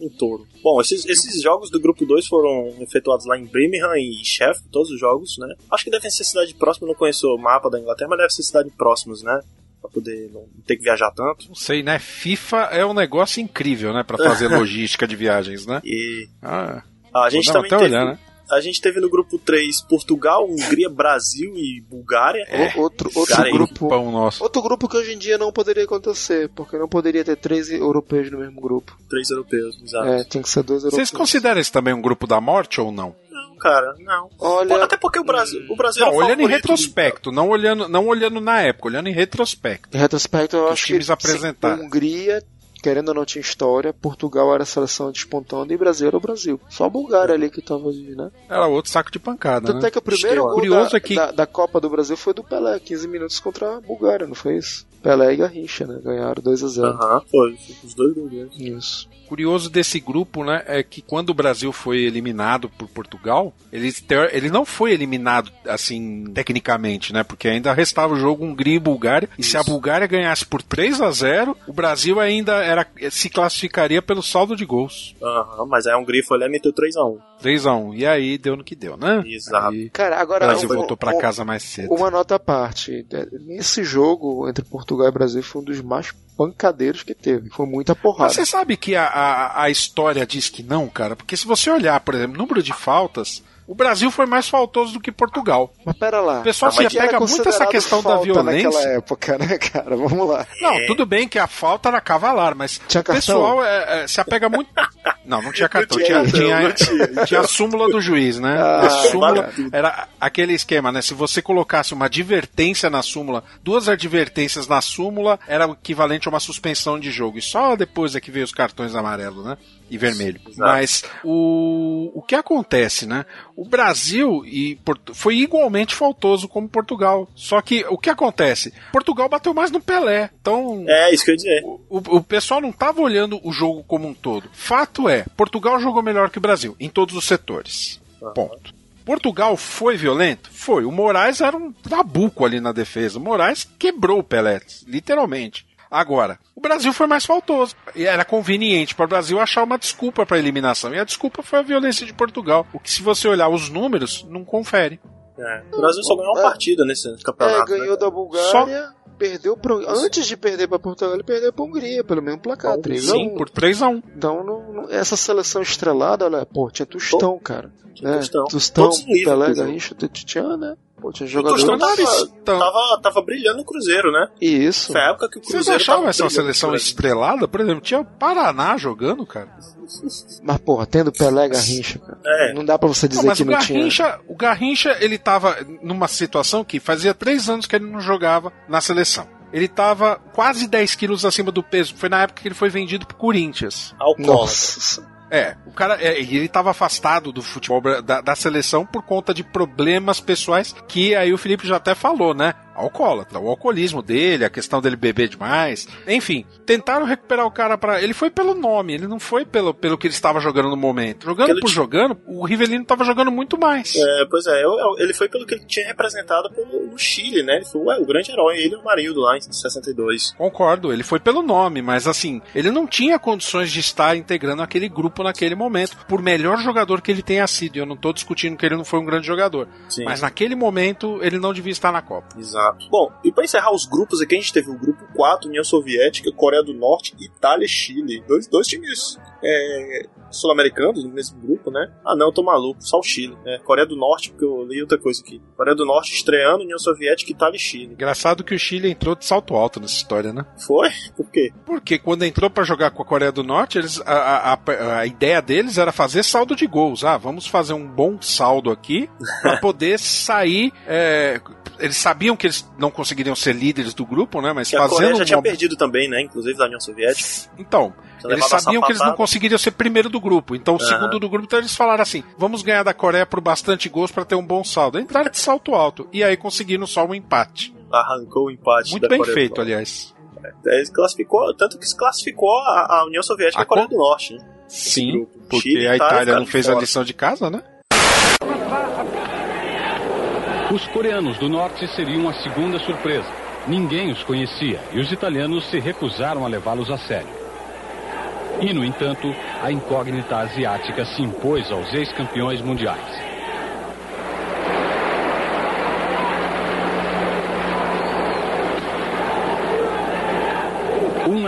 Um touro. Bom, esses, esses jogos do grupo 2 foram efetuados lá em Birmingham e Sheffield, todos os jogos, né? Acho que devem ser cidade próxima, não conheço o mapa da Inglaterra, mas deve ser cidade próximas, né? Pra poder não ter que viajar tanto. Não sei, né? FIFA é um negócio incrível, né? Pra fazer logística de viagens, né? E Ah, a gente também teve, olhar, né? A gente teve no grupo 3 Portugal, Hungria, Brasil e Bulgária. É. O- Outro, outro Cara, grupo. Pão nosso. Outro grupo que hoje em dia não poderia acontecer, porque não poderia ter três europeus no mesmo gruro. Três europeus, exato. É, tinha que ser dois europeus. Vocês consideram esse também um grupo da morte ou não? Não, cara, não. Olha, Até porque o Brasil, o Brasil Não, era o olhando em retrospecto, não olhando, não olhando na época, olhando em retrospecto. em retrospecto, eu os acho times que apresentaram. sim, Hungria, querendo ou não, tinha história. Portugal era a seleção despontando e Brasil era o Brasil. Só a Bulgária ali que tava ali, né? Era outro saco de pancada, Tanto né? é que o primeiro gol curioso da, é que- da, da Copa do Brasil foi do Pelé, 15 minutos contra a Bulgária, não foi isso? Pelé e Garrincha, né? Ganharam 2x0. Aham, foi. Os dois gols. Isso. curioso desse grupo, né, é que quando o Brasil foi eliminado por Portugal, ele, ele não foi eliminado assim tecnicamente, né, porque ainda restava o jogo Hungria e Bulgária, e se a Bulgária ganhasse por 3 a 0, o Brasil ainda era se classificaria pelo saldo de gols. Aham, mas aí a Hungria foi lá e meteu 3x1. 3 a 1. E aí deu no que deu, né? Exato. Aí Cara, o agora. Brasil um- voltou um- casa mais cedo. Uma nota à parte. É, Esse jogo entre Portugal e Brasil foi um dos mais pancadeiros que teve. Foi muita porrada. Mas você sabe que a, a, a história diz que não, cara? Porque se você olhar, por exemplo, número de faltas, o Brasil foi mais faltoso do que Portugal. Mas pera lá. O pessoal Ah, se apega muito a essa questão da violência. naquela época, né, cara? Vamos lá. Não, tudo bem que a falta era cavalar, mas Tinha o pessoal é, é, se apega muito. Não, não tinha cartão, Não tinha, tinha, tinha, não tinha. tinha a súmula do juiz, né? Ah, a súmula era aquele esquema, né? Se você colocasse uma advertência na súmula, duas advertências na súmula, era o equivalente a uma suspensão de jogo. E só depois é que veio os cartões amarelo, né? E vermelho. Exato. Mas o, o que acontece, né? O Brasil e foi igualmente faltoso como Portugal. Só que o que acontece? Portugal bateu mais no Pelé. Então, É, isso que eu ia dizer. o, o pessoal não estava olhando o jogo como um todo. Fato é, Portugal jogou melhor que o Brasil, em todos os setores. Ponto. Portugal foi violento? Foi. O Moraes era um trabuco ali na defesa. O Moraes quebrou o Pelé, literalmente. Agora, o Brasil foi mais faltoso. E era conveniente para o Brasil achar uma desculpa para a eliminação. E a desculpa foi a violência de Portugal. O que, se você olhar os números, não confere. É. O Brasil só ganhou uma É. partida nesse É, campeonato. ganhou né? da Bulgária, perdeu pro... Antes de perder pra Portugal, ele perdeu pra Hungria, pelo mesmo placar, Sim, 3 a Sim, 1. por 3 a 1 Então, não- não- essa seleção estrelada, olha, pô, tinha Tostão, cara. Tinha né? Tostão. Tostão, Pelé. Garrincha, tinha, né? Pô, tinha O jogadores... Tostão tava, tava, tava brilhando no Cruzeiro, né? Isso. Foi a época que o Vocês Cruzeiro. achavam tava essa brilhando seleção estrelada? Por exemplo, tinha o Paraná jogando, cara. Mas, porra, tendo Pelé e Garrincha, cara. É. Não dá pra você dizer Não, mas que o não tinha. Garrincha, o Garrincha, ele tava numa situação que fazia três anos que ele não jogava na seleção. Ele tava quase 10 quilos acima do peso. Foi na época que ele foi vendido pro Corinthians. Alcoólatra. Nossa. É, o cara, é, ele estava afastado do futebol da, da seleção por conta de problemas pessoais que aí o Felipe já até falou, né? Alcoólatra, o alcoolismo dele, a questão dele beber demais, enfim, tentaram recuperar o cara para ele foi pelo nome, ele não foi pelo, pelo que ele estava jogando no momento. Jogando por ti- jogando, o Rivelino estava jogando muito mais. É, pois é, eu- eu- ele foi pelo que ele tinha representado pelo, no Chile, né? Ele foi ué, o grande herói, ele e o Marildo lá em 62. Concordo, ele foi pelo nome, mas assim, ele não tinha condições de estar integrando aquele grupo naquele momento, por melhor jogador que ele tenha sido. E Eu não tô discutindo que ele não foi um grande jogador, Sim. mas naquele momento ele não devia estar na Copa. Exato. Bom, e pra encerrar os grupos aqui, a gente teve o grupo 4, União Soviética, Coreia do Norte, Itália e Chile. Dois, dois times é, sul-americanos no mesmo grupo, né? Ah, não, eu tô maluco, só o Chile. É, Coreia do Norte, porque eu li outra coisa aqui. Coreia do Norte estreando, União Soviética, Itália e Chile. Engraçado que o Chile entrou de salto alto nessa história, né? Foi? Por quê? Porque quando entrou pra jogar com a Coreia do Norte, eles, a, a- a- ideia deles era fazer saldo de gols. Ah, vamos fazer um bom saldo aqui pra poder sair. é, eles sabiam que eles não conseguiriam ser líderes do grupo, né? Mas Que a Coreia fazendo já tinha uma... perdido também, né? Inclusive da União Soviética. Então, eles sabiam que eles não conseguiriam ser primeiro do grupo. Então, o Aham. segundo do grupo, então eles falaram assim: vamos ganhar da Coreia por bastante gols pra ter um bom saldo. Entraram de salto alto. E aí conseguiram só um empate. Arrancou o empate Muito bem Coreia feito, aliás. É, Eles classificou, tanto que se classificou a, a União Soviética e A a Coreia co- do Norte, né? Sim, porque Chile a Itália Itália não fez a fora. lição de casa, né? Os coreanos do norte seriam a segunda surpresa. Ninguém os conhecia e os italianos se recusaram a levá-los a sério. E, no entanto, a incógnita asiática se impôs aos ex-campeões mundiais.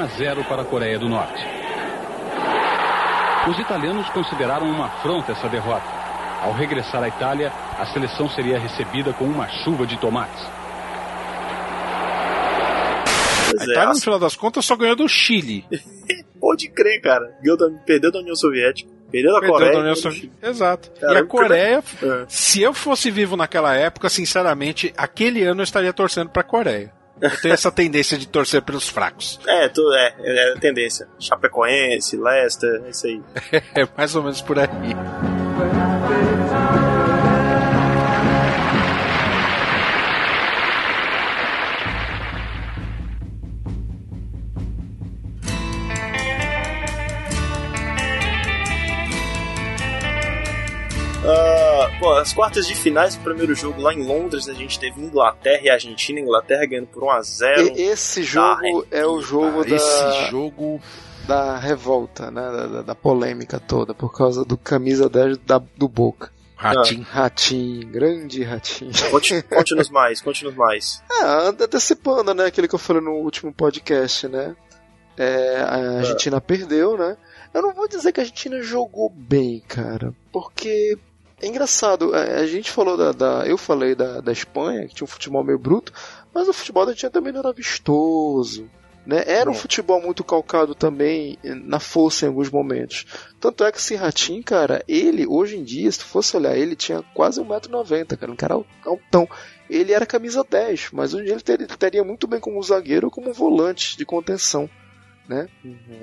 A 0 para a Coreia do Norte. Os italianos consideraram uma afronta essa derrota. Ao regressar à Itália, a seleção seria recebida com uma chuva de tomates. Pois A é, Itália, no final das contas, só ganhou do Chile. pode crer, cara. Perdeu da União Soviética, perdeu da Perdeu Coreia. da União Soviética. Exato. Cara, e a Coreia, É. se eu fosse vivo naquela época, sinceramente, aquele ano eu estaria torcendo pra Coreia. Eu tenho essa tendência de torcer pelos fracos. É, tu, é, é a tendência. Chapecoense, Leicester, é isso aí. É mais ou menos por aí. Ah, bom, as quartas de finais do primeiro jogo lá em Londres, né? a gente teve Inglaterra e Argentina, Inglaterra ganhando por 1 a 0. Esse jogo tá, é, o tá. jogo da Esse jogo da revolta, né? Da, da- da polêmica toda, por causa do camisa 10 da, do Boca. Ratinho. Ratinho, grande ratinho. Conte- Conte-nos mais, conte-nos mais. Ah, anda antecipando, né? Aquele que eu falei no último podcast, né? É, a Argentina perdeu, né? Eu não vou dizer que a Argentina jogou bem, cara, porque é engraçado. A, a gente falou da, da- eu falei da, da Espanha que tinha um futebol meio bruto, mas o futebol da Argentina também não era vistoso. Né? Era um Não. futebol muito calcado também na força em alguns momentos. Tanto é que esse Ratinho, cara, ele, hoje em dia, se tu fosse olhar, ele tinha quase 1,90m, cara, um cara al- altão. Ele era camisa 10, mas hoje em dia ele ter- estaria muito bem como zagueiro ou como volante de contenção, né?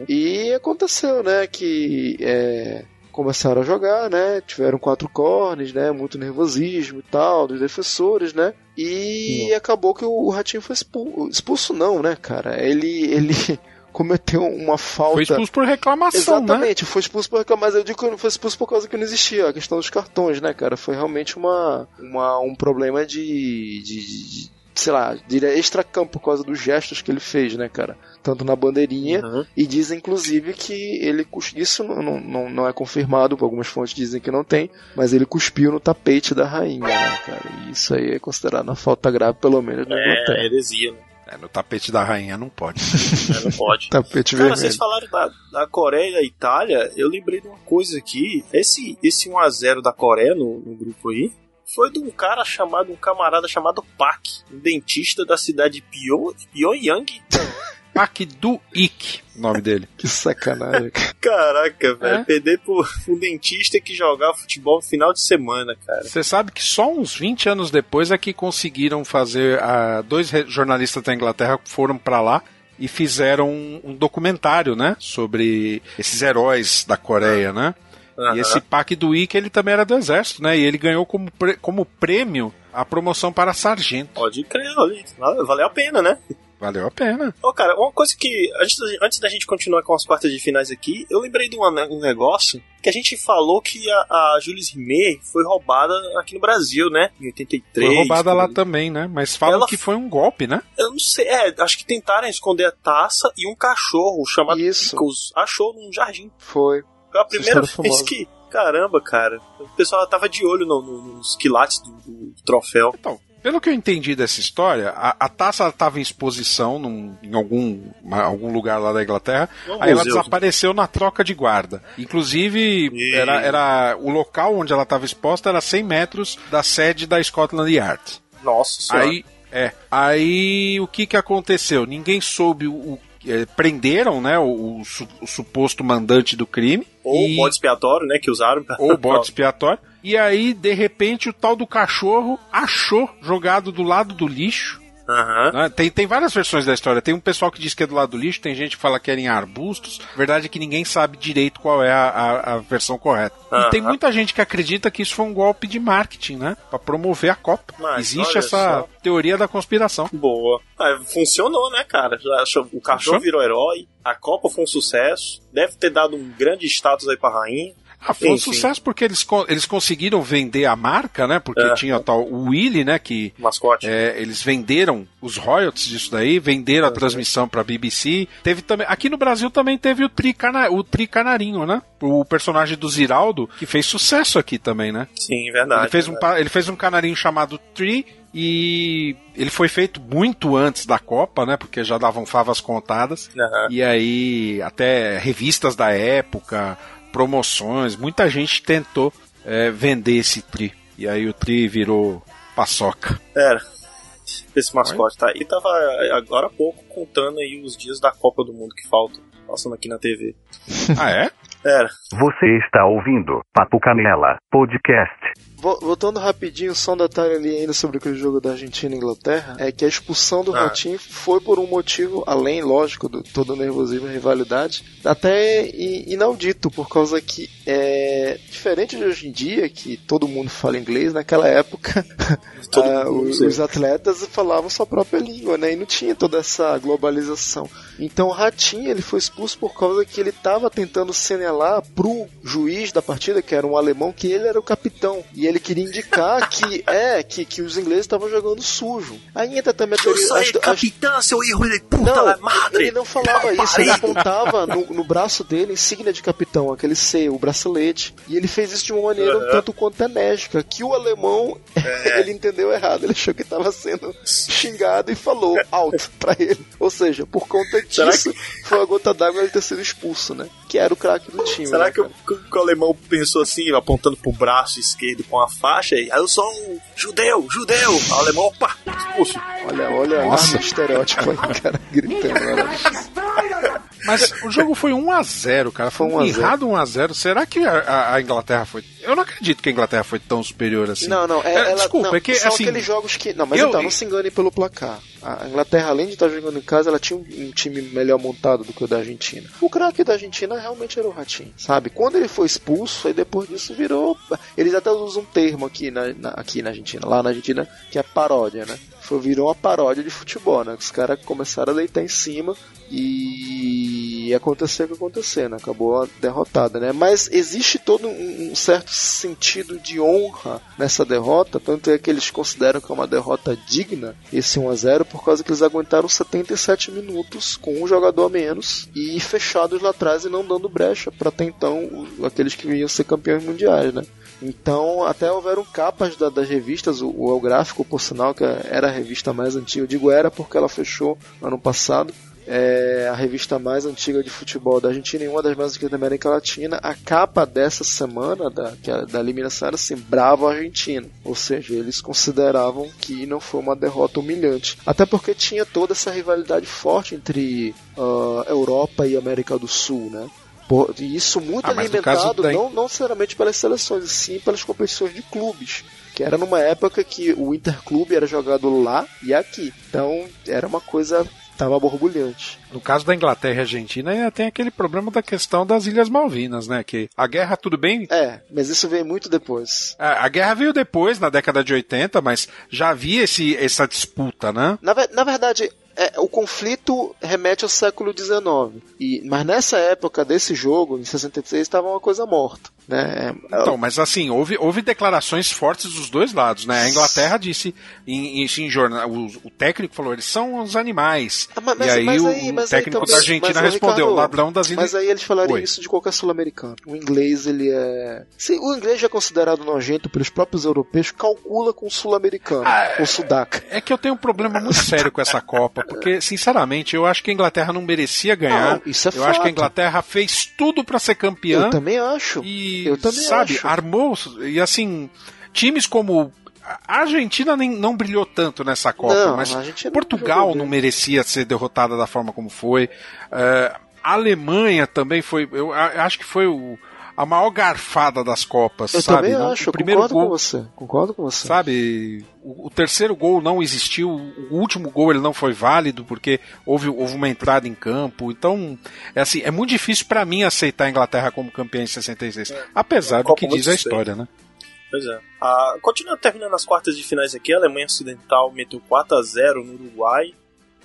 E aconteceu, né, que é, começaram a jogar, né, tiveram quatro cornes, né, muito nervosismo e tal, dos defensores, né, e acabou que o, Ratinho foi expulso, expulso não, né, cara, ele, ele cometeu uma falta... Foi expulso por reclamação, né? Exatamente, foi expulso por mas eu digo que não foi expulso por causa que não existia a questão dos cartões, né, cara? Foi realmente uma, uma um problema de, de, de- sei lá, de extra-campo por causa dos gestos que ele fez, né, cara? Tanto na bandeirinha Uhum. e dizem inclusive que ele isso não, não, não, é confirmado, algumas fontes dizem que não tem, mas ele cuspiu no tapete da rainha, né, cara? E isso aí é considerado uma falta grave, pelo menos na É, Inglaterra. heresia, né? É, no tapete da rainha não pode. É, Não pode. Tapete Cara, vermelho. vocês falaram da, da Coreia e da Itália, eu lembrei de uma coisa aqui. Esse, esse 1x0 da Coreia no, no grupo aí foi de um cara chamado, um camarada chamado Pak, um dentista da cidade de Pyo- Pyongyang. Pak do Ik, o nome dele. Que sacanagem. Caraca, velho. É? Perder por um dentista que jogava futebol no final de semana, cara. Você sabe que só uns 20 anos depois é que conseguiram fazer. ah, dois jornalistas da Inglaterra foram pra lá e fizeram um, um documentário, né? Sobre esses heróis da Coreia, né? Aham. E esse Pak do Ik, ele também era do exército, né? E ele ganhou como, como prêmio a promoção para sargento. Pode crer, valeu a pena, né? Valeu a pena. Ô, cara, uma coisa que. Antes, da- antes da gente continuar com as quartas de finais aqui, eu lembrei de uma- um negócio que a gente falou que a, a Jules Rimet foi roubada aqui no Brasil, né? Em 83. Foi roubada lá também, né? Mas falam Ela- que foi um golpe, né? Eu não sei, é, acho que tentaram esconder a taça e um cachorro chamado Isso. Pickles achou num jardim. Foi. Foi a primeira vez famosa. que. Caramba, cara. O pessoal tava de olho no- no- nos quilates do, do troféu. Então, pelo que eu entendi dessa história, a, a taça estava em exposição num- em algum, uma- algum lugar lá da Inglaterra. Aí ela museu. desapareceu na troca de guarda. Inclusive, E- era, era o local onde ela estava exposta era 100 metros da sede da Scotland Yard. Nossa senhora. Aí, é, aí o que que aconteceu? Ninguém soube o, é, prenderam, né, o, o su- o suposto mandante do crime. Ou e- o bode expiatório, né? Que usaram. pra- ou bode expiatório. E aí, de repente, o tal do cachorro achou jogado do lado do lixo. Né? Tem, tem várias versões da história. Tem um pessoal que diz que é do lado do lixo, tem gente que fala que era em arbustos. Verdade é que ninguém sabe direito qual é a, a- a versão correta. E tem muita gente que acredita que isso foi um golpe de marketing, né? Pra promover a Copa. Mas Existe essa só. teoria da conspiração. Boa. Ah, funcionou, né, cara? O cachorro virou herói, a Copa foi um sucesso, deve ter dado um grande status aí pra rainha. Ah, foi um Enfim. sucesso porque eles, eles conseguiram vender a marca, né? Porque É. tinha o tal o Willy, né? Que Mascote. É, eles venderam os royalties disso daí, venderam Uhum. a transmissão pra BBC. Teve também, aqui no Brasil também teve o Tri, Cana, o Tri Canarinho, né? O personagem do Ziraldo, que fez sucesso aqui também, né? Sim, verdade. ele, fez um, verdade. pa- ele fez um canarinho chamado Tri e ele foi feito muito antes da Copa, né? Porque já davam favas contadas. Aham. E aí, até revistas da época, promoções, muita gente tentou é, vender esse Tri. E aí o Tri virou paçoca. Era. Esse mascote tá aí. Tava agora há pouco contando aí os dias da Copa do Mundo que faltam. Passando aqui na TV. Ah, é? Era. Você está ouvindo Papo Canela Podcast. Vo- Voltando rapidinho, só um detalhe ali ainda sobre aquele jogo da Argentina e Inglaterra, é que a expulsão do Ah. Ratinho foi por um motivo, além, lógico, do todo o nervosismo e rivalidade, até inaudito, por causa que é diferente de hoje em dia, que todo mundo fala inglês, naquela época ah, os, os atletas falavam sua própria língua, né? E não tinha toda essa globalização. Então o Ratinho ele foi expulso por causa que ele estava tentando senelar pro juiz da partida, que era um alemão, que ele era o capitão. E ele queria indicar que é que, que os ingleses estavam jogando sujo. Aí entra também a Eu teoria. sou as- as- capitão, seu hijo de puta não, madre. ele não falava isso, ele apontava no, no braço dele insígnia de capitão, aquele C, o bracelete. E ele fez isso de uma maneira um Aham. tanto quanto enérgica, que o alemão É. ele entendeu errado, ele achou que estava sendo xingado e falou alto pra ele. Ou seja, por conta Será disso, foi a gota d'água ele ter sido expulso, né? Que era o craque do time. Será né, que o, que o alemão pensou assim, apontando pro braço esquerdo com a faixa? E, aí eu sou um judeu, judeu! O alemão, opa, expulso. Olha, olha Nossa. o estereótipo aí, cara, gritando. Olha. Mas o jogo foi 1x0, cara. Foi Foi um 1 a 0. errado 1x0. Será que a, a- a Inglaterra foi. Eu não acredito que a Inglaterra foi tão superior assim. Não, não, é, É, ela, desculpa, não, é que são assim. aqueles jogos que. Não, mas eu- então, não se engane pelo placar. A Inglaterra, além de estar jogando em casa, ela tinha um, time melhor montado do que o da Argentina. O craque da Argentina realmente era o Ratinho, sabe? Quando ele foi expulso, aí depois disso virou. Eles até usam um termo aqui na, na- aqui na Argentina, lá na Argentina, que é paródia, né? Foi, virou uma paródia de futebol, né? Os caras começaram a deitar em cima e aconteceu o que aconteceu, né? Acabou derrotada, né? Mas existe todo um, um certo sentido de honra nessa derrota, tanto é que eles consideram que é uma derrota digna, esse 1 a 0 por causa que eles aguentaram 77 minutos com um jogador a menos e fechados lá atrás e não dando brecha para até então aqueles que iam ser campeões mundiais, né? Então, até houveram capas da- das revistas, o, El Gráfico, por sinal, que era a revista mais antiga, eu digo era porque ela fechou ano passado, é a revista mais antiga de futebol da Argentina e uma das mais antigas da América Latina. A capa dessa semana, da, que da eliminação, era assim: Bravo Argentina. Ou seja, eles consideravam que não foi uma derrota humilhante. Até porque tinha toda essa rivalidade forte entre ah, Europa e América do Sul, né? Por- e isso muito Ah, alimentado da- não, não necessariamente pelas seleções, sim pelas competições de clubes. Que era numa época que o Interclube era jogado lá e aqui. Então era uma coisa. tava borbulhante. No caso da Inglaterra e Argentina, ainda tem aquele problema da questão das Ilhas Malvinas, né? Que a guerra, tudo bem. É, mas isso veio muito depois. A, a guerra veio depois, na década de 80, mas já havia esse, essa disputa, né? Na, na verdade, é, o conflito remete ao século XIX. E, mas nessa época desse jogo, em 66, estava uma coisa morta. Né? Então, mas assim, houve, houve declarações fortes dos dois lados, né? A Inglaterra disse em, em, em jornal, o, o técnico falou, eles são os animais. Ah, mas- e aí mas o, aí- o mas técnico da Argentina respondeu, Ricardo, ladrão das ilhas. Mas aí eles falariam Oi. isso de qualquer sul-americano. O inglês, ele é. Se o inglês já é considerado nojento pelos próprios europeus, calcula com o sul-americano, Ah, com o sudaca. É que eu tenho um problema muito sério com essa Copa, porque, sinceramente, eu acho que a Inglaterra não merecia ganhar. Não, isso é eu acho que a fato. Inglaterra fez tudo pra ser campeã. Eu também acho. E, Eu também sabe, acho. armou. E assim, times como. A Argentina nem, não brilhou tanto nessa Copa, Não, mas não Portugal não bem. merecia ser derrotada da forma como foi. É, a Alemanha também foi. Eu acho que foi o, a maior garfada das Copas, Eu sabe? também Não- acho, o eu primeiro concordo gol, com você. Concordo com você. Sabe, o, o terceiro gol não existiu, o último gol ele não foi válido porque houve, houve uma entrada em campo. Então, é assim, é muito difícil pra mim aceitar a Inglaterra como campeã em 66, apesar do Copa que diz a história, né? Pois é. Ah, continua terminando as quartas de finais aqui. A Alemanha Ocidental meteu 4 a 0 no Uruguai.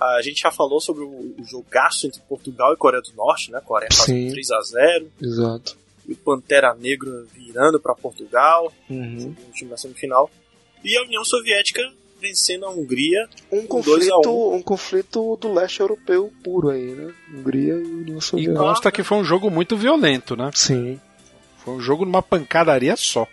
Ah, a gente já falou sobre o, o jogaço entre Portugal e Coreia do Norte, né? Coreia fazendo 3 a 0 Exato. E o Pantera Negra virando para Portugal. Uhum. No time na semifinal. E a União Soviética vencendo a Hungria. Um Com dois a conflito, um conflito do leste europeu puro aí, né? Hungria e União E Soviética. consta que foi um jogo muito violento, né? Sim, Foi um jogo numa pancadaria só.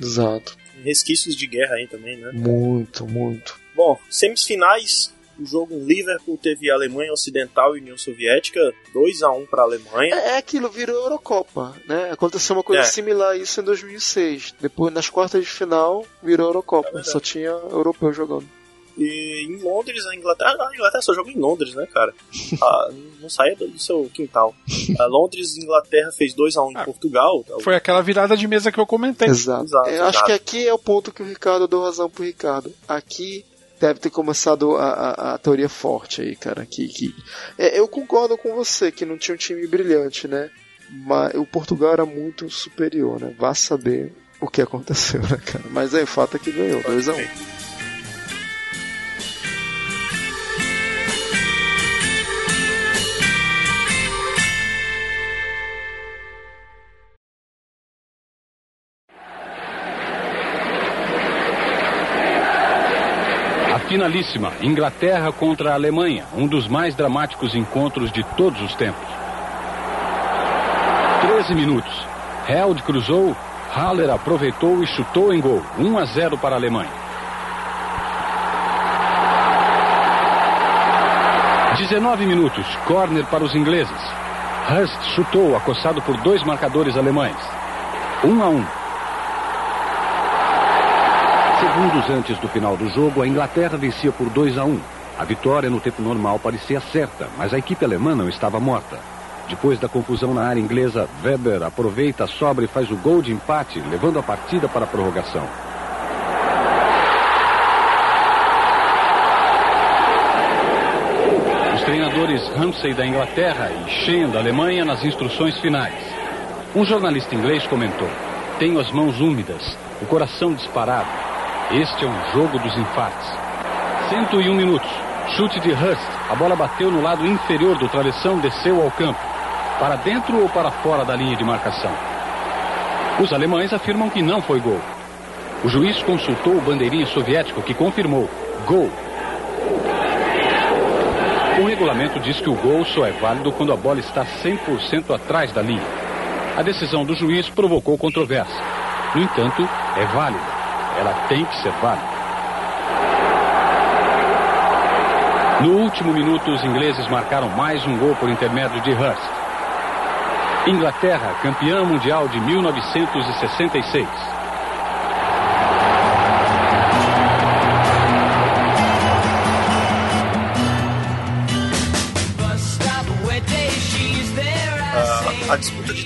exato. Resquícios de guerra aí também, né? Muito, muito. Bom, semifinais. O jogo em Liverpool teve Alemanha Ocidental e União Soviética. 2 a 1 para a Alemanha. É, é aquilo, virou Eurocopa, né? Aconteceu uma coisa É. similar a isso em 2006. Depois, nas quartas de final, virou Eurocopa. verdade. Só tinha europeu jogando. E em Londres, a Inglaterra. A Inglaterra só joga em Londres, né, cara? Ah, não saia do seu quintal. A Londres, Inglaterra fez 2x1 em Portugal. Foi aquela virada de mesa que eu comentei. Exato. Exato, Eu acho que aqui é o ponto que o Ricardo deu razão pro Ricardo. Aqui deve ter começado a, a, a teoria forte aí, cara. Que, que... É, eu concordo com você que não tinha um time brilhante, né? Mas o Portugal era muito superior, né? Vá saber o que aconteceu, né, cara? Mas aí o fato é que ganhou, 2x1. Finalíssima, Inglaterra contra a Alemanha, um dos mais dramáticos encontros de todos os tempos. 13 minutos. Held cruzou, Haller aproveitou e chutou em gol. 1 a 0 para a Alemanha. 19 minutos. Corner para os ingleses. Hurst chutou, acossado por dois marcadores alemães. 1 a 1. Segundos antes do final do jogo, a Inglaterra vencia por 2 a 1. A vitória no tempo normal parecia certa, mas a equipe alemã não estava morta. Depois da confusão na área inglesa, Weber aproveita sobra e faz o gol de empate, levando a partida para a prorrogação. Os treinadores Ramsey da Inglaterra e Shen da Alemanha nas instruções finais. Um jornalista inglês comentou: Tenho as mãos úmidas, o coração disparado. Este é um jogo dos infartos. 101 minutos. Chute de Hurst. A bola bateu no lado inferior do travessão, desceu ao campo. Para dentro ou para fora da linha de marcação? Os alemães afirmam que não foi gol. O juiz consultou o bandeirinho soviético que confirmou: gol. O regulamento diz que o gol só é válido quando a bola está 100% atrás da linha. A decisão do juiz provocou controvérsia. No entanto, é válida. Ela tem que ser válida. No último minuto, os ingleses marcaram mais um gol por intermédio de Hurst. Inglaterra, campeã mundial de 1966.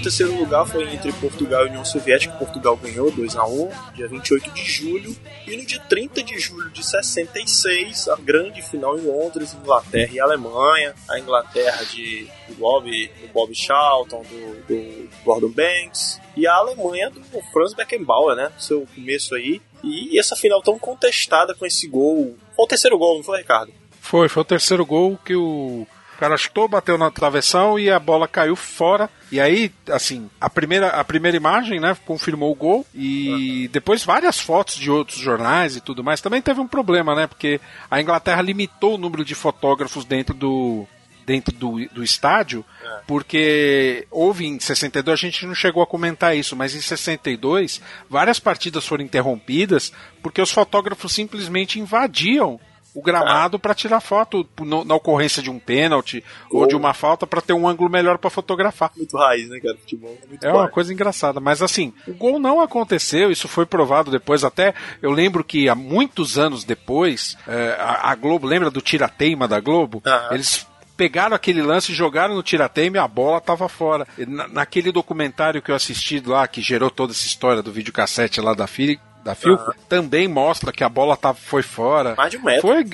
Terceiro lugar foi entre Portugal e União Soviética. Portugal ganhou 2 a 1 dia 28 de julho. E no dia 30 de julho de 66, a grande final em Londres, Inglaterra e Alemanha. A Inglaterra de, do Bob, do Bob Charlton, do, do Gordon Banks. E a Alemanha do Franz Beckenbauer, né? Seu começo aí. E essa final tão contestada com esse gol. Foi o terceiro gol, não foi, Ricardo? Foi, foi o terceiro gol que o o cara chutou, bateu na travessão e a bola caiu fora. E aí, assim, a primeira, a primeira imagem, né, confirmou o gol. E depois várias fotos de outros jornais e tudo mais. Também teve um problema, né? Porque a Inglaterra limitou o número de fotógrafos dentro do, dentro do, do estádio, porque houve em 62, a gente não chegou a comentar isso, mas em 62, várias partidas foram interrompidas porque os fotógrafos simplesmente invadiam o gramado para tirar foto no- na ocorrência de um pênalti ou de uma falta para ter um ângulo melhor para fotografar. Muito raiz, né, cara? Futebol. Muito É uma coisa engraçada, mas assim, o gol não aconteceu, isso foi provado depois. Até eu lembro que há muitos anos depois, é, a, a Globo, lembra do tira-teima da Globo? Eles pegaram aquele lance, jogaram no tira-teima e a bola estava fora. Na- naquele documentário que eu assisti lá, que gerou toda essa história do videocassete lá da Philly, da Philco, Aham. também mostra que a bola tava, foi fora. Mais de um metro. Foi,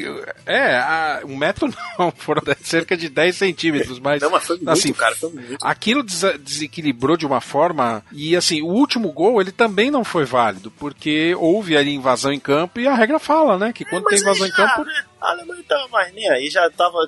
é, a- um metro não, foram cerca de 10 centímetros, mas, Não, mas foi muito, assim, cara. Foi muito. Aquilo desa- desequilibrou de uma forma e assim, o último gol ele também não foi válido, porque houve ali invasão em campo e a regra fala, né, que quando tem Mas invasão aí em campo, né? A Alemanha tava mais nem aí, já tava.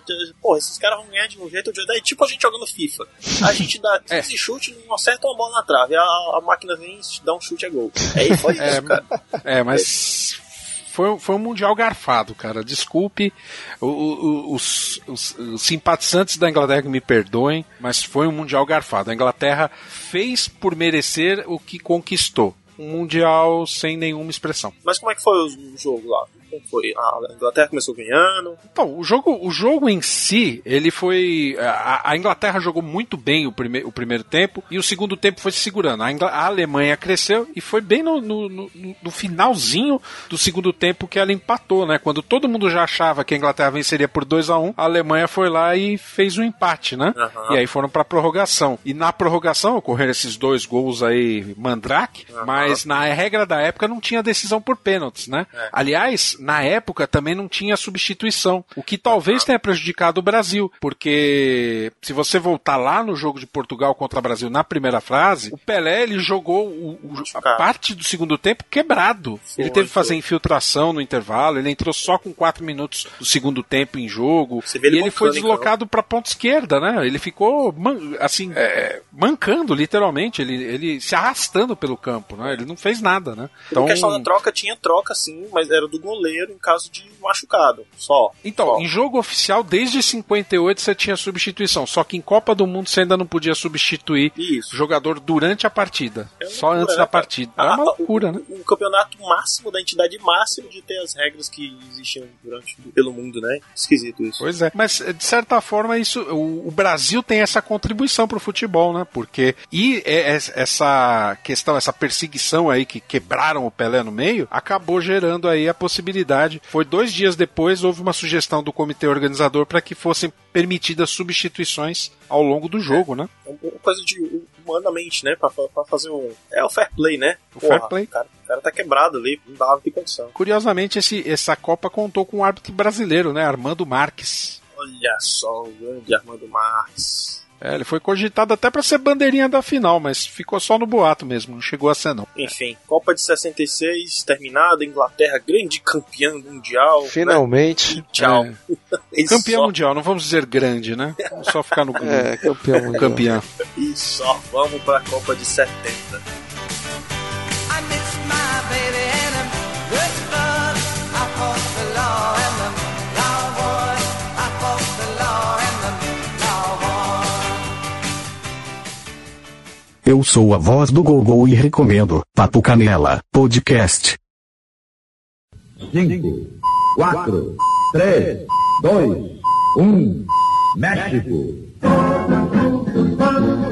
Porra, esses caras vão ganhar de um jeito ou de outro. É tipo a gente jogando FIFA. A gente dá 15 chutes, não acerta uma bola na trave. A, a máquina vem, dá um chute é gol. Aí foi isso, É, cara. É, mas foi, foi um mundial garfado, cara. Desculpe o- o- os, os- os simpatizantes da Inglaterra que me perdoem, mas foi um mundial garfado. A Inglaterra fez por merecer o que conquistou. Um mundial sem nenhuma expressão. Mas como é que foi o jogo lá? Como foi? A Inglaterra começou ganhando. Então, o jogo, o jogo em si, ele foi. A, a Inglaterra jogou muito bem o, prime, o primeiro tempo e o segundo tempo foi se segurando. A, Ingla- a Alemanha cresceu e foi bem no, no, no- no finalzinho do segundo tempo que ela empatou, né? Quando todo mundo já achava que a Inglaterra venceria por 2 a 1 a Alemanha foi lá e fez o empate, né? Aham. E aí foram pra prorrogação. E na prorrogação ocorreram esses dois gols aí, Mandrake, mas na regra da época não tinha decisão por pênaltis, né? Aliás, na época também não tinha substituição, o que talvez tenha prejudicado o Brasil, porque se você voltar lá no jogo de Portugal contra o Brasil na primeira fase, o Pelé ele jogou o- o- a parte do segundo tempo quebrado. Foi, ele teve que fazer infiltração no intervalo, ele entrou só com 4 minutos do segundo tempo em jogo, vê ele e ele foi em deslocado para ponta esquerda, né? Ele ficou assim, é, mancando literalmente, ele, ele se arrastando pelo campo, né? Ele não fez nada, né? Então, a questão da troca tinha troca sim, mas era do goleiro em caso de machucado, só. Então, só. em jogo oficial, desde 58 você tinha substituição, só que em Copa do Mundo você ainda não podia substituir Isso. jogador durante a partida, É só loucura, antes né, da partida. É Ah, uma loucura, o, né? O campeonato máximo da entidade máxima de ter as regras que existiam durante pelo mundo, né? Esquisito isso. Pois é, mas de certa forma isso, o, o Brasil tem essa contribuição pro futebol, né? Porque e essa questão, essa perseguição aí que quebraram o Pelé no meio, acabou gerando aí a possibilidade. Foi dois dias depois houve uma sugestão do comitê organizador para que fossem permitidas substituições ao longo do jogo, né? É uma coisa de humanamente, né? Pra, pra fazer um. É o fair play, né? O fair play. Cara, o cara tá quebrado ali, não dava de condição. Curiosamente, esse, essa Copa contou com um árbitro brasileiro, né? Armando Marques. Olha só o grande Armando Marques. É, ele foi cogitado até para ser bandeirinha da final, mas ficou só no boato mesmo, não chegou a ser não. Enfim, Copa de 66 terminada, Inglaterra grande campeã mundial. Finalmente. Né? Tchau. É. Campeão só- mundial, não vamos dizer grande, né? Vamos só ficar no É, campeão mundial. campeão. E só vamos pra Copa de 70. Eu sou a voz do Gogol e recomendo Papo Canela Podcast. 5, 4, 3, 2, 1. México.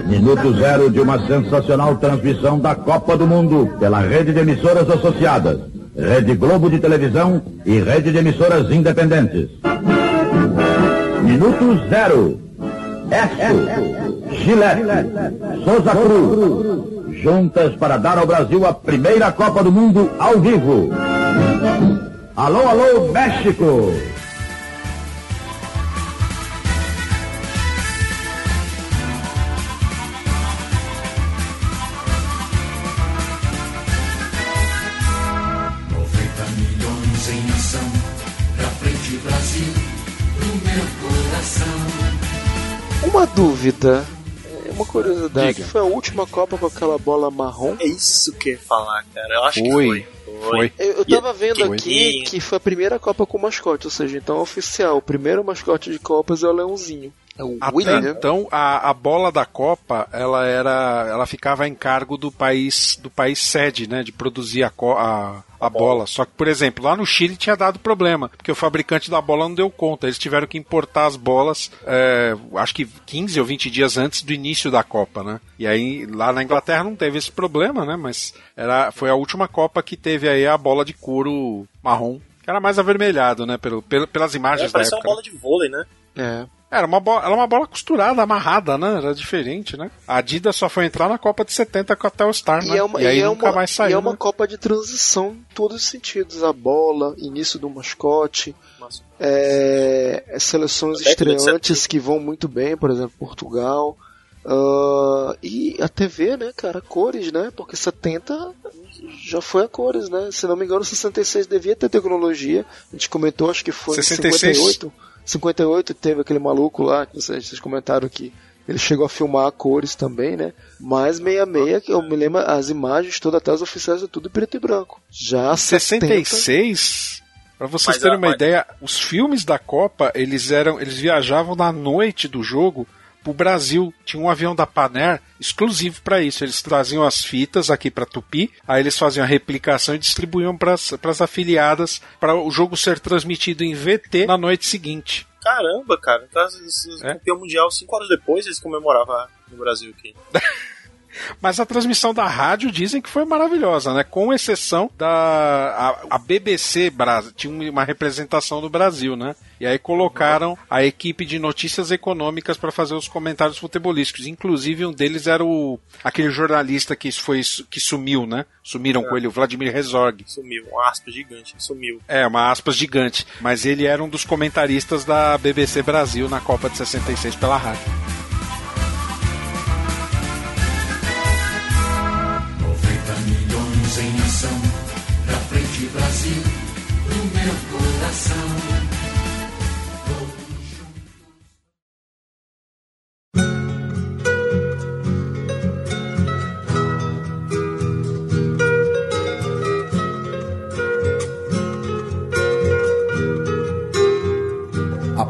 Minuto zero de uma sensacional transmissão da Copa do Mundo pela rede de emissoras associadas, Rede Globo de Televisão e rede de emissoras independentes. Minuto zero. Esso, Gillette, Souza Cruz, juntas para dar ao Brasil a primeira Copa do Mundo ao vivo. Alô, alô, México! milhões em ação. Pra frente, Brasil, no meu coração. Uma dúvida, uma curiosidade. Diga. Foi a última Copa com aquela bola marrom? É isso que eu ia falar, cara. Eu acho Foi. que foi. Foi. Eu, eu tava vendo que aqui que foi a primeira Copa com mascote, ou seja, então é oficial. O primeiro mascote de Copas é o Leãozinho. É o Até William, né? então, a, a bola da Copa, ela era, ela ficava em cargo do país, do país sede, né, de produzir a, a, a bola. Só que, por exemplo, lá no Chile tinha dado problema, porque o fabricante da bola não deu conta. Eles tiveram que importar as bolas, é, acho que 15 ou 20 dias antes do início da Copa, né? E aí lá na Inglaterra não teve esse problema, né? Mas era, foi a última Copa que teve aí a bola de couro marrom. Que era mais avermelhado, né? Pelo, pelo- pelas É, imagens da parecia uma época. bola de vôlei, né? É. Era uma, bola, era uma bola costurada, amarrada, né? Era diferente, né? A Adidas só foi entrar na Copa de 70 com a Telstar, né? E é uma, e aí e é nunca uma, mais saiu. e é uma né? Copa de transição em todos os sentidos. A bola, início do mascote, é, é seleções estreantes que vão muito bem, por exemplo, Portugal. Ah, e a TV, né, cara, cores, né? Porque 70 já foi a cores, né? Se não me engano, 66 devia ter tecnologia. A gente comentou, acho que foi 66. em 58. 58 teve aquele maluco lá, que vocês, vocês comentaram que ele chegou a filmar a cores também, né? Mas 66, que eu me lembro, as imagens todas, até as oficiais, é tudo preto e branco. Já 70, 66, pra vocês Mas terem uma mas- ideia, os filmes da Copa, eles eram, eles viajavam na noite do jogo pro Brasil. Tinha um avião da Paner exclusivo para isso. Eles traziam as fitas aqui para Tupi, aí eles faziam a replicação e distribuíam para as afiliadas para o jogo ser transmitido em VT na noite seguinte. Caramba, cara. Então, esse É? campeão mundial, cinco horas depois, eles comemoravam no Brasil aqui. Mas a transmissão da rádio dizem que foi maravilhosa, né? Com exceção da a, a BBC Brasil, tinha um, uma representação do Brasil, né? E aí colocaram a equipe de notícias econômicas para fazer os comentários futebolísticos. Inclusive um deles era o aquele jornalista que foi que sumiu, né? Sumiram com ele, o Vladimir Herzog. Sumiu, um aspa gigante, sumiu. É, uma aspas gigante. Mas ele era um dos comentaristas da BBC Brasil na Copa de 66 pela rádio.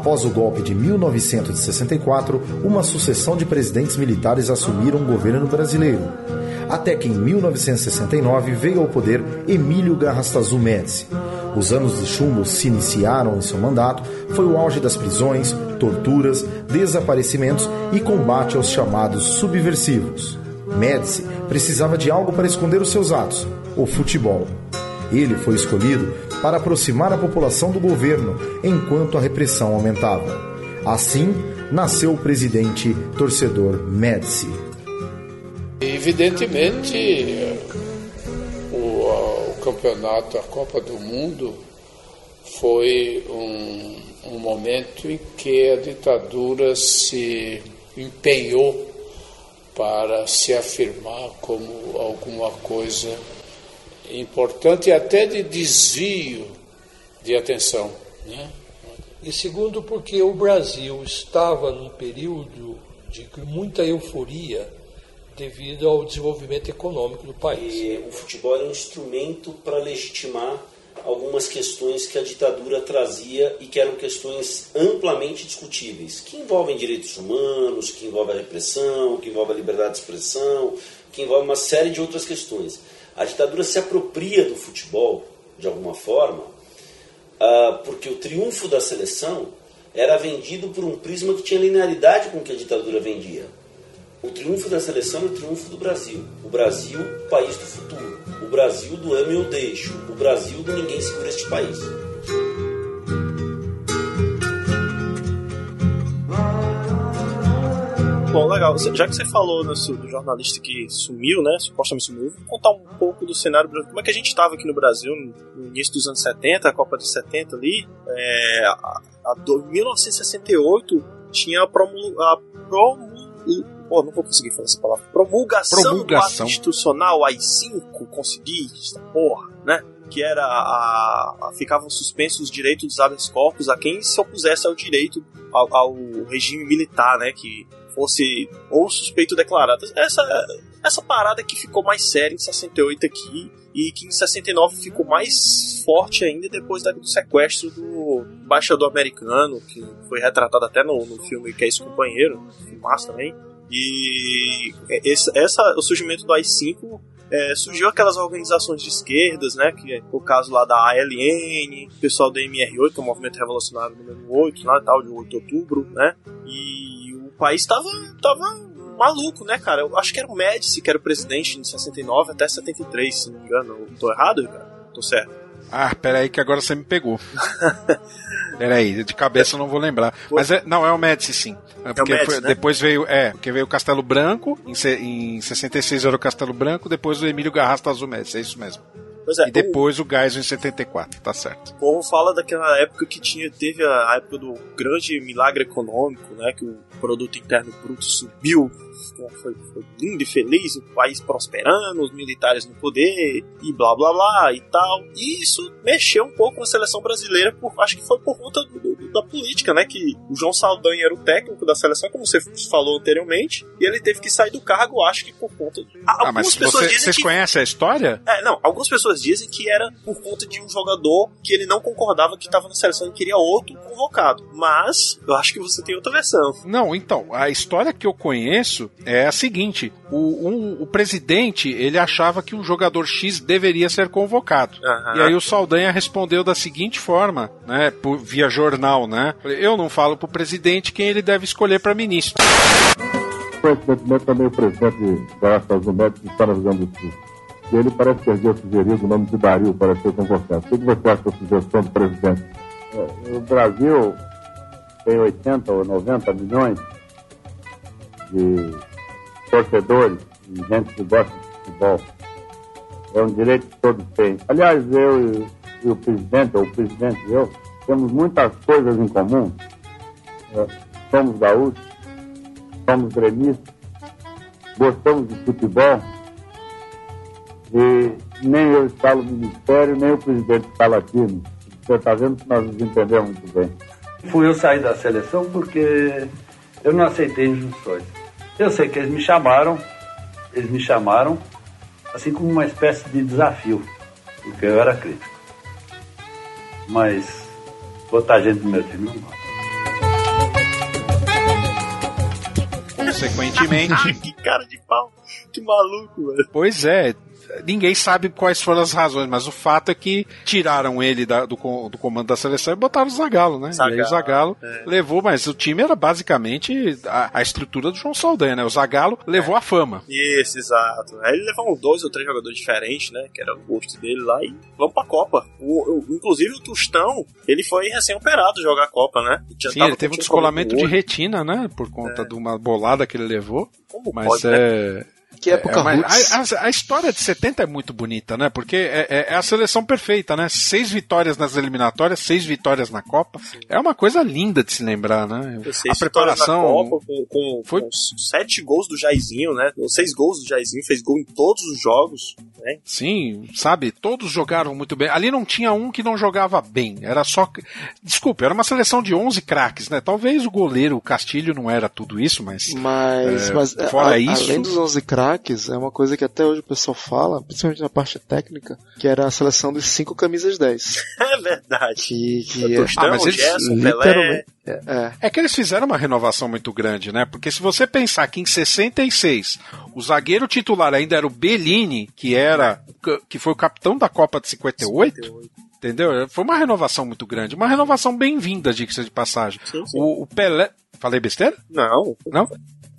Após o golpe de 1964, uma sucessão de presidentes militares assumiram o governo brasileiro. Até que em 1969 veio ao poder Emílio Garrastazu Médici. Os anos de chumbo se iniciaram em seu mandato, foi o auge das prisões, torturas, desaparecimentos e combate aos chamados subversivos. Médici precisava de algo para esconder os seus atos, o futebol. Ele foi escolhido para aproximar a população do governo enquanto a repressão aumentava. Assim, nasceu o presidente torcedor Médici. Evidentemente, o, o campeonato, a Copa do Mundo, foi um, um momento em que a ditadura se empenhou para se afirmar como alguma coisa importante e até de desvio de atenção. Né? E segundo, porque o Brasil estava num período de muita euforia devido ao desenvolvimento econômico do país. E o futebol era um instrumento para legitimar algumas questões que a ditadura trazia e que eram questões amplamente discutíveis, que envolvem direitos humanos, que envolvem a repressão, que envolvem a liberdade de expressão, que envolvem uma série de outras questões. A ditadura se apropria do futebol, de alguma forma, ah, porque o triunfo da seleção era vendido por um prisma que tinha linearidade com o que a ditadura vendia. O triunfo da seleção é o triunfo do Brasil. O Brasil, país do futuro. O Brasil do ame ou deixo. O Brasil do ninguém segura este país. Bom, legal. Já que você falou né, do jornalista que sumiu, né? Supostamente sumiu, vou contar um pouco do cenário brasileiro. Como é que a gente estava aqui no Brasil no início dos anos 70, a Copa de 70 ali. É, a, a do, 1968 tinha a promul... A promul Pô, não vou conseguir falar essa palavra. Promulgação, Promulgação. institucional AI-5, consegui, porra, né? Que era a, a- Ficavam suspensos os direitos dos habeas corpus a quem se opusesse ao direito ao, ao regime militar, né? Que fosse ou suspeito declarado. Essa, essa parada que ficou mais séria em 68 aqui e que em 69 ficou mais forte ainda depois do sequestro do embaixador americano, que foi retratado até no, no filme Que é esse companheiro, filmaço também. E essa, o surgimento do AI-5 é, surgiu aquelas organizações de esquerdas, né? Que é o caso lá da ALN, pessoal do MR8, que é o Movimento Revolucionário número 8, lá tal, de 8 de outubro, né? E país tava, tava maluco, né, cara? Eu acho que era o Médici que era o presidente em 69 até 73, se não me engano. Eu tô errado, cara? Tô certo. Ah, peraí que agora você me pegou. peraí, de cabeça eu não vou lembrar. Mas é, não, é o Médici sim. É porque Médici, foi- né? depois veio, é, porque veio o Castelo Branco, em, em 66 era o Castelo Branco, depois o Emílio Garrasta Azul Médici, é isso mesmo. É, e depois o Geisel em 74, tá certo. O povo fala daquela época que tinha, teve a época do grande milagre econômico, né? Que o produto interno bruto subiu, foi, foi lindo e feliz, o país prosperando, os militares no poder e blá blá blá e tal. E isso mexeu um pouco na seleção brasileira, por, acho que foi por conta do- do- da política, né? Que o João Saldanha era o técnico da seleção, como você falou anteriormente, e ele teve que sair do cargo, acho que por conta de. Ah, mas você, vocês que conhecem a história? é, não, algumas pessoas dizem que era por conta de um jogador que ele não concordava que estava na seleção e queria outro convocado. Mas eu acho que você tem outra versão. Não, então, a história que eu conheço é a seguinte: o, um- o presidente ele achava que um jogador X deveria ser convocado. Aham. E aí o Saldanha respondeu da seguinte forma, né, por- via jornal, né? Eu não falo pro presidente quem ele deve escolher para ministro. Coincidentemente, também o presidente da Estados Unidos está na Rio Grande do Sul. E ele parece ter sugerido o nome de Dario para ser convocado. O que você acha da sugestão do presidente? É, O Brasil tem 80 ou 90 milhões de torcedores e gente que gosta de futebol. É um direito que todos têm. Aliás, eu e, e o presidente, ou o presidente e eu, temos muitas coisas em comum. É, somos gaúchos, somos gremistas, gostamos de futebol e nem eu instalo o ministério, nem o presidente instala aqui. Você está vendo que nós nos entendemos muito bem. Fui eu sair da seleção porque eu não aceitei injunções. Eu sei que eles me chamaram, eles me chamaram assim como uma espécie de desafio, porque eu era crítico. Mas botar gente no meu time não gosta. Consequentemente. que cara de pau, que maluco, velho. Pois é, Ninguém sabe quais foram as razões, mas o fato é que tiraram ele da- do, do comando da seleção e botaram o Zagallo, né? e aí o Zagallo, Zagallo é. levou, mas o time era basicamente a, a estrutura do João Saldanha, né? O Zagallo levou a fama. Isso, exato. Aí ele levou dois ou três jogadores diferentes, né? Que era o gosto dele lá e vamos pra Copa. O, o- inclusive o Tostão, ele foi recém-operado jogar a Copa, né? Sim, ele teve um descolamento de retina, né? Por conta de uma bolada que ele levou. Como mas pode, é. Que época é, mas roots. a, a- a história de 70 é muito bonita, né? Porque é, é- é a seleção perfeita, né? Seis vitórias nas eliminatórias, seis vitórias na Copa. É uma coisa linda de se lembrar, né? Seis A preparação. na Copa, com, com, Foi- com sete gols do Jairzinho, né? Seis gols do Jairzinho, fez gol em todos os jogos, né? Sim, sabe? Todos jogaram muito bem. Ali não tinha um que não jogava bem. Era só. Desculpe, era uma seleção de 11 craques, né? Talvez o goleiro, o Castilho, não era tudo isso, mas. Mas, é, mas fora a- isso. além dos 11 craques, é uma coisa que até hoje o pessoal fala, principalmente na parte técnica, que era a seleção dos cinco camisas 10. É verdade. Que, que Tostão, Ah, mas eles- Gerson, literalmente- Pelé. É, É que eles fizeram uma renovação muito grande, né? Porque se você pensar que em 66 o zagueiro titular ainda era o Bellini, que era que foi o capitão da Copa de 58, entendeu? Foi uma renovação muito grande, uma renovação bem-vinda, diga-se de passagem. O, o Pelé, falei besteira? Não. Não?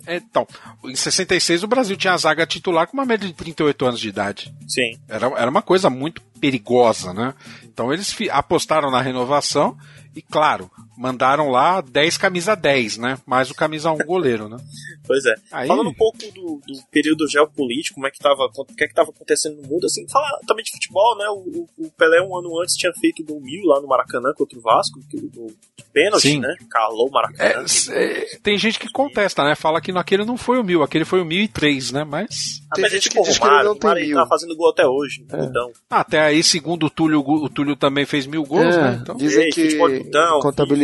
Então, em 66 o Brasil tinha a zaga titular com uma média de 38 anos de idade. Sim. Era, era uma coisa muito perigosa, né? Então eles apostaram na renovação e, claro, mandaram lá 10 camisa 10, né? Mais o camisa 1 goleiro, né? Pois é. Aí- Falando um pouco do, do período geopolítico, como é que tava, o que é que tava acontecendo no mundo, assim, falar também de futebol, né? O, o- o Pelé um ano antes tinha feito gol mil lá no Maracanã contra o Vasco, que o gol de pênalti, Sim. né? Calou o Maracanã. É, tem gente que contesta, né? Fala que aquele não foi o mil, aquele foi o 1003, né? Mas. Ah, mas é tipo o Romário, o Romário ele tá fazendo gol até hoje, então. Até aí, segundo o Túlio, o Túlio também fez mil gols, É, né? Então... dizem Ei, que futebol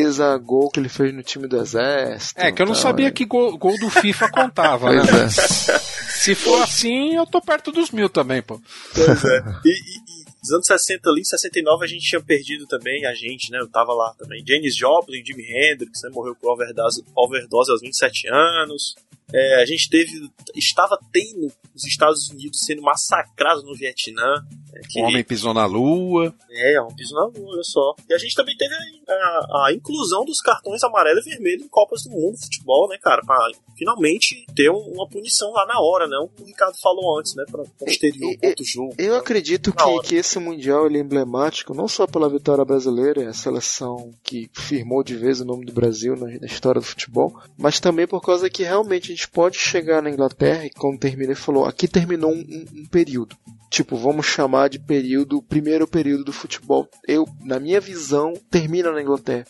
contabiliza gol que ele fez no time do Exército. É, que eu não então, sabia é. que gol, gol do FIFA contava, né? É. Se for assim, eu tô perto dos mil também, pô. Pois é. E, e, e nos anos 60 ali, 69 a gente tinha perdido também, a gente, né? Eu tava lá também. Janis Joplin, Jimi Hendrix, né? Morreu com overdose, overdose aos 27 anos. É, a gente teve. Estava tendo os Estados Unidos sendo massacrados no Vietnã. É, que- O homem pisou na lua. É, um piso na lua, olha só. E a gente também teve a, a- a inclusão dos cartões amarelo e vermelho em Copas do Mundo de futebol, né, cara? Pra finalmente ter um- uma punição lá na hora, né? O que o Ricardo falou antes, né? Pra posterior contra o jogo. Eu acredito Na que, que esse Mundial ele é emblemático não só pela vitória brasileira, é a seleção que firmou de vez o nome do Brasil na, na história do futebol, mas também por causa que realmente a gente pode chegar na Inglaterra e quando termina ele falou, aqui terminou um, um- um período. Tipo, vamos chamar de período, primeiro período do futebol. Eu, na minha visão, termina na Inglaterra.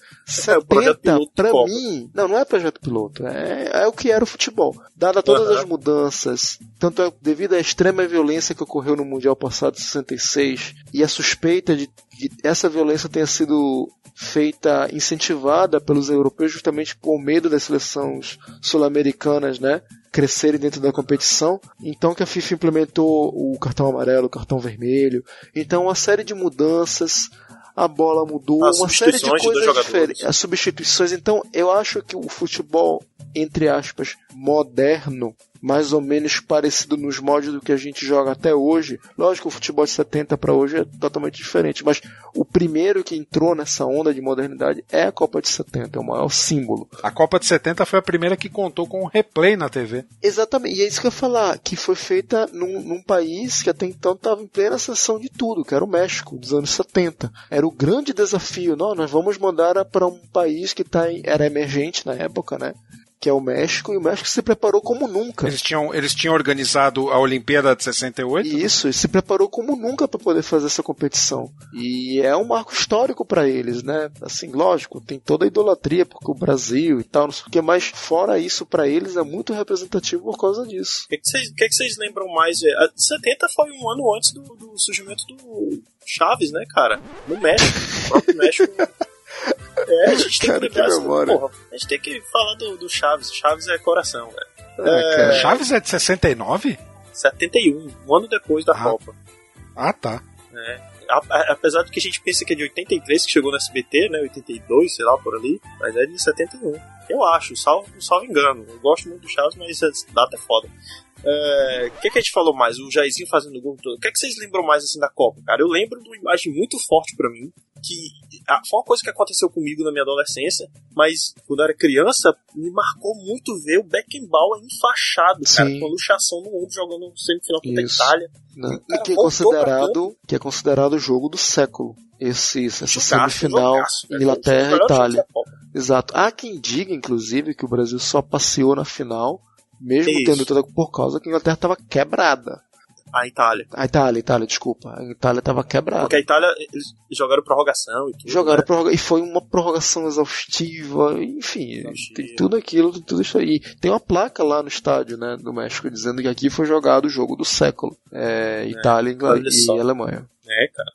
É, o projeto 70, piloto de pra mim, não, não é projeto piloto, é, é o que era o futebol. Dada todas Aham. as mudanças, tanto é devido à extrema violência que ocorreu no Mundial passado de 66 e a suspeita de que essa violência tenha sido feita, incentivada pelos europeus justamente por medo das seleções sul-americanas, né? crescerem dentro da competição, então que a FIFA implementou o cartão amarelo, o cartão vermelho, então uma série de mudanças, a bola mudou, As uma série de coisas diferentes, as substituições, então eu acho que o futebol, entre aspas, moderno, mais ou menos parecido nos moldes do que a gente joga até hoje. Lógico, o futebol de 70 para hoje é totalmente diferente, mas o primeiro que entrou nessa onda de modernidade é a Copa de 70, é o maior símbolo. A Copa de 70 foi a primeira que contou com um replay na TV. Exatamente, e é isso que eu ia falar, que foi feita num, num país que até então estava em plena sessão de tudo, que era o México, dos anos 70. Era o grande desafio, não, nós vamos mandar para um país que tá em, era emergente na época, né? Que é o México, e o México se preparou como nunca. Eles tinham, eles tinham organizado a Olimpíada de 68. Isso, e se preparou como nunca para poder fazer essa competição. E é um marco histórico para eles, né? Assim, lógico, tem toda a idolatria porque o Brasil e tal, não sei o que, mas fora isso, para eles é muito representativo por causa disso. O que, que, vocês, o que que vocês lembram mais? É, A 70 foi um ano antes do, do surgimento do Chaves, né, cara? No México. O próprio México. É, a gente tem Cara, que que memória. porra. A gente tem que falar do, do Chaves. Chaves é coração, velho. É, cara. Chaves é de 69? 71, um ano depois da Ah. Copa. Ah, tá. né? a- a- apesar de que a gente pensa que é de 83 que chegou no SBT, né? 82, sei lá, por ali, mas é de 71. Eu acho, salvo, salvo engano. Eu gosto muito do Chaves, mas essa data é foda. É, O que, que a gente falou mais? O Jairzinho fazendo gol todo. O que, que vocês lembram mais assim da Copa, cara? Eu lembro de uma imagem muito forte pra mim, que foi uma coisa que aconteceu comigo na minha adolescência, mas quando eu era criança, me marcou muito ver o Beckenbauer enfaixado, cara, Sim. com a luxação no ombro, jogando no semifinal contra a Itália. né? E cara que é considerado que é considerado o jogo do século. Esse, essa Jogaço, semifinal jogaço? Inglaterra e Itália. Exato. Há quem diga, inclusive, que o Brasil só passeou na final, mesmo Isso. tendo toda por causa que a Inglaterra estava quebrada. A Itália. A Itália, Itália, desculpa. A Itália estava quebrada. Porque a Itália, eles jogaram prorrogação e tudo. Jogaram né? prorroga- e foi uma prorrogação exaustiva, enfim, tem tudo aquilo, tudo isso aí. Tem uma placa lá no estádio, né, do México, dizendo que aqui foi jogado o jogo do século. É, Itália Ingl- olha só. e Alemanha. É, cara.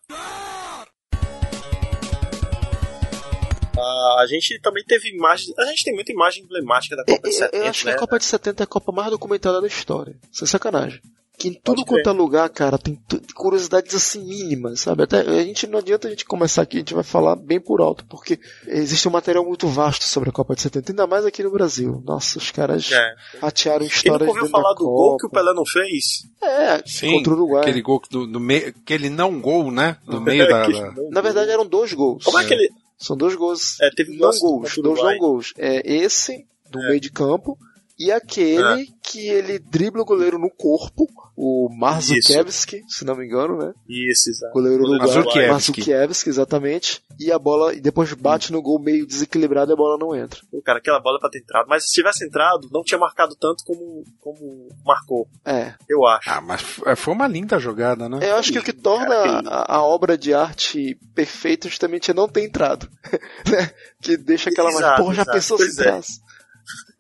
Ah, a gente também teve imagens. A gente tem muita imagem emblemática da Copa de Eu, 70, eu acho que né? a Copa de 70 é a Copa mais documentada da história. Sem sacanagem. Que em tudo Pode quanto é lugar, cara, tem curiosidades assim mínimas, sabe? Até a gente não adianta a gente começar aqui, a gente vai falar bem por alto, porque existe um material muito vasto sobre a Copa de 70, ainda mais aqui no Brasil. Nossa, os caras É. ratearam Quem histórias nunca ouviu falar da do gol que o Copa. Pelé não fez? É, Sim, contra o Uruguai. aquele gol do, do meio, aquele não gol, né? No meio da, da- Na verdade eram dois gols. Como é que ele. São dois gols. É, teve não gols, contra o dois não gols. É esse do É. meio de campo e aquele que ele dribla o goleiro no corpo, o Marzukiewski, se não me engano, né? Isso, exato. Goleiro uruguaio. Mazurkiewicz. Marzukiewicz, exatamente. E a bola, e depois bate no gol meio desequilibrado e a bola não entra. Pô, cara, aquela bola é pra ter entrado. Mas se tivesse entrado, não tinha marcado tanto como, como marcou. É. Eu acho. Ah, mas f- foi uma linda jogada, né? Eu acho que o que torna a, a obra de arte perfeita justamente é não ter entrado. né? Que deixa aquela mais. Exato, Porra, já exato. pensou Pois se é. entrasse?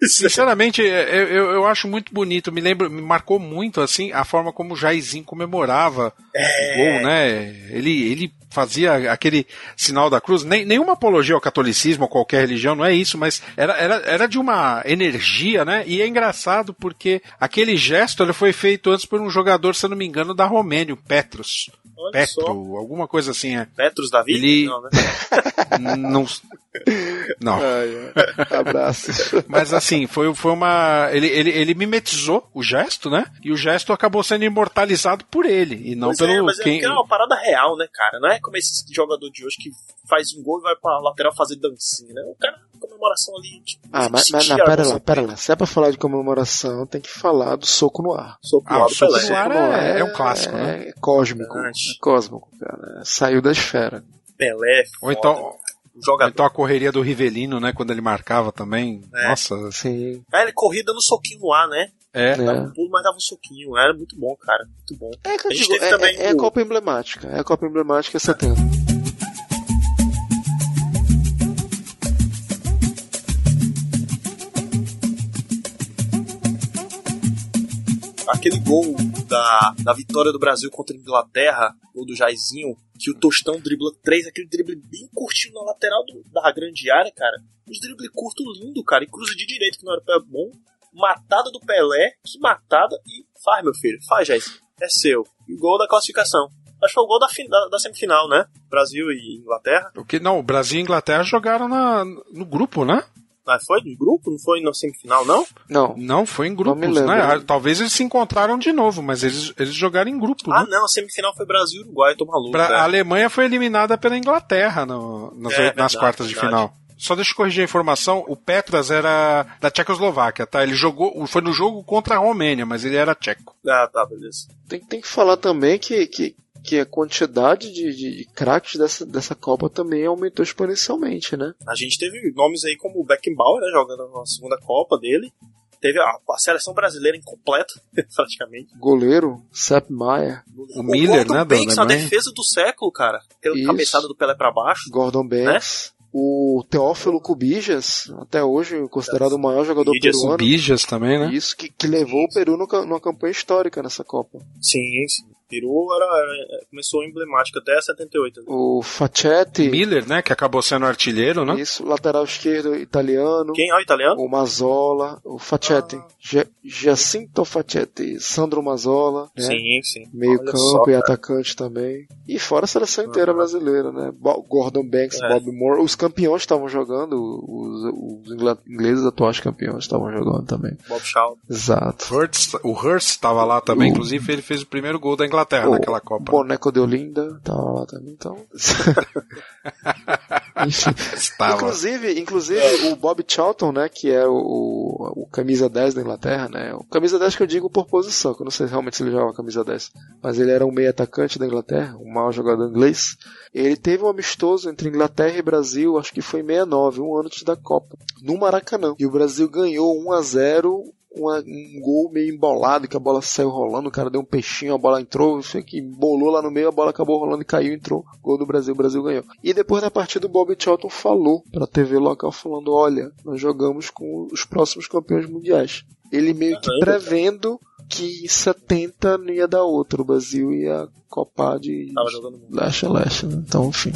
Sinceramente, é, eu, eu, eu acho muito bonito. Me lembro, me marcou muito assim a forma como o Jairzinho comemorava o gol, né? Ele, ele fazia aquele sinal da cruz. Nem, nenhuma apologia ao catolicismo ou qualquer religião, não é isso, mas era, era, era de uma energia, né? E é engraçado porque aquele gesto ele foi feito antes por um jogador, se eu não me engano, da Romênia, o Petros. Olha Petro, só. alguma coisa assim, é. Petros Davi? Ele- Não, né? Não. Não. Ai. Abraço. Mas assim, foi, foi uma. Ele, ele, ele mimetizou o gesto, né? E o gesto acabou sendo imortalizado por ele. E não Pois pelo. é, mas é, quem... é uma parada real, né, cara? Não é como esse jogador de hoje que faz um gol e vai pra lateral fazer dancinha, né? O cara, comemoração ali. Tipo, Ah, mas, mas não, pera lá, pera lá. Se é pra falar de comemoração, tem que falar do soco no ar. Soco Ah, soco no ar Soco no é, é um clássico, é, né? É cósmico. É cósmico, cara. Saiu da esfera. Pelé, Ou então, jogador. então a correria do Rivelino, né? Quando ele marcava também. É. Nossa. Sim. Ah, ele corria dando soquinho no ar, né? É. Dava É. um pulo, mas dava um soquinho. Era muito bom, cara. Muito bom. É que A gente digo, teve é, também é, é a o- Copa emblemática. É a Copa emblemática 70. Aquele gol da, da vitória do Brasil contra a Inglaterra, gol do Jairzinho, que o Tostão dribla três, aquele drible bem curtinho na lateral do- da grande área, cara. Os drible curto lindo, cara, e cruza de direito, que não era pé bom. Matada do Pelé, que matada, e faz, meu filho, faz, Jairzinho. É seu. E gol da classificação. Acho que foi o gol da, da, da semifinal, né? Brasil e Inglaterra. O que, não, o Brasil e Inglaterra jogaram na, no grupo, né? Mas foi de grupo? Não foi na semifinal, não? Não. Não, foi em grupos, lembro. né? Talvez eles se encontraram de novo, mas eles, eles jogaram em grupo, Ah, né? não, a semifinal foi Brasil e Uruguai, tô maluco. Pra- né? a Alemanha foi eliminada pela Inglaterra no- nas, É, nas verdade, quartas de verdade. final. Só deixa eu corrigir a informação, o Petras era da Tchecoslováquia, tá? Ele jogou, foi no jogo contra a Romênia, mas ele era tcheco. Ah, tá, beleza. Tem, tem que falar também que, que, que a quantidade de, de, de craques dessa, dessa Copa também aumentou exponencialmente, né? A gente teve nomes aí como o Beckenbauer, né, jogando na segunda Copa dele. Teve a, a seleção brasileira incompleta, praticamente. Goleiro, Sepp Maier, O Miller, Gordon né, Banks, a Alemanha. defesa do século, cara. Aquela Isso. cabeçada do Pelé pra baixo. Gordon Banks, o Teófilo Cubijas, até hoje considerado o maior jogador Cubijas, O peruano. Bijas também, né? Isso que, que levou o Peru numa campanha histórica nessa Copa. Sim, sim. Peru era, era- começou emblemática até 78. né? O Facchetti. Miller, né? Que acabou sendo artilheiro, né? Isso, lateral esquerdo italiano. Quem é o italiano? O Mazzola, o Facchetti. Gia- Giacinto Facchetti, Sandro Mazzola. Né? Sim, sim. Meio Olha campo só, e atacante também. E fora a seleção inteira brasileira, né? Gordon Banks, É. Bob Moore. Os campeões estavam jogando, os, os ingleses atuais campeões estavam jogando também. Bob Shaw. Exato. Hurst, o Hurst estava lá também, O- inclusive ele fez o primeiro gol da Inglaterra O naquela Copa. Boneco de Olinda tava lá também, então. Estava. Inclusive, inclusive o Bob Charlton, né, que é o, o, o camisa 10 da Inglaterra, né? O camisa 10 que eu digo por posição, que eu não sei realmente se ele jogava camisa 10, mas ele era um meio atacante da Inglaterra, um mau jogador inglês. Ele teve um amistoso entre Inglaterra e Brasil, acho que foi em 69, um ano antes da Copa, no Maracanã. E o Brasil ganhou 1 a 0 uma- um gol meio embolado, que a bola saiu rolando, o cara deu um peixinho, a bola entrou, sei o que, embolou lá no meio, a bola acabou rolando e caiu, entrou, gol do Brasil, o Brasil ganhou. E depois da partida o Bob Charlton falou pra TV local, falando, olha, nós jogamos com os próximos campeões mundiais. Ele meio que prevendo que em 70 não ia dar outro, o Brasil ia copar de Tava jogando muito. né? Então, enfim.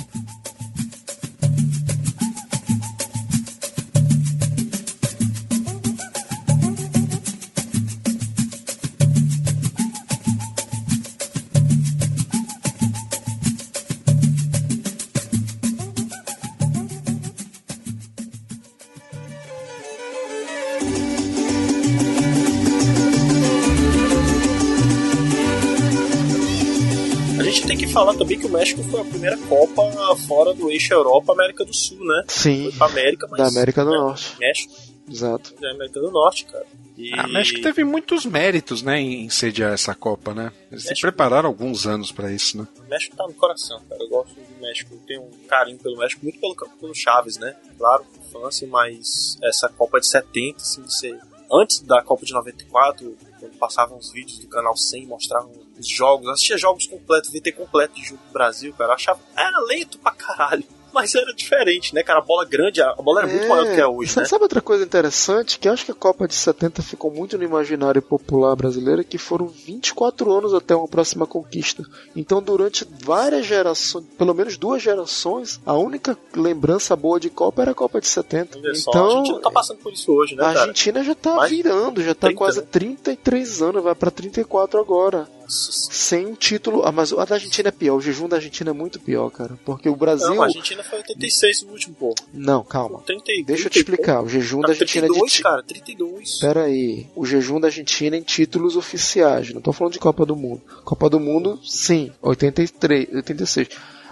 Falar também que o México foi a primeira Copa fora do eixo Europa, América do Sul, né? Sim, Foi pra América, mas. da América do né, Norte. México, Exato. da América do Norte, cara. E... A México teve muitos méritos, né, em sediar essa Copa, né? Eles se México- prepararam alguns anos pra isso, né? O México tá no coração, cara. Eu gosto do México. Eu tenho um carinho pelo México, muito pelo, pelo Chaves, né? Claro, infância, mas essa Copa de 70, assim, você. Antes da Copa de 94, quando passavam os vídeos do canal 100, mostravam os jogos, assistia jogos completos, VT completo de jogo do Brasil, cara. Eu achava. Era lento pra caralho. Mas era diferente, né, cara? A bola grande, a bola era muito maior do que é hoje, Sa- né? Sabe outra coisa interessante? Que eu acho que a Copa de 70 ficou muito no imaginário popular brasileiro, que foram 24 anos até uma próxima conquista. Então, durante várias gerações, pelo menos duas gerações, a única lembrança boa de Copa era a Copa de 70. Olha só, a Então, gente não tá passando por isso hoje, né, a cara? Argentina já tá Mais virando, já tá 30, quase né? 33 anos, vai pra 34 agora. Sem um título. Ah, mas a da Argentina é pior, o jejum da Argentina é muito pior, cara. Porque o Brasil. Não, a Argentina foi 86 no último, pô. Não, calma. 30, Deixa eu te explicar. O jejum da Argentina é de 32, cara, 32. Pera aí, o jejum da Argentina em títulos oficiais, não tô falando de Copa do Mundo. Copa do Mundo, sim, 83, 86.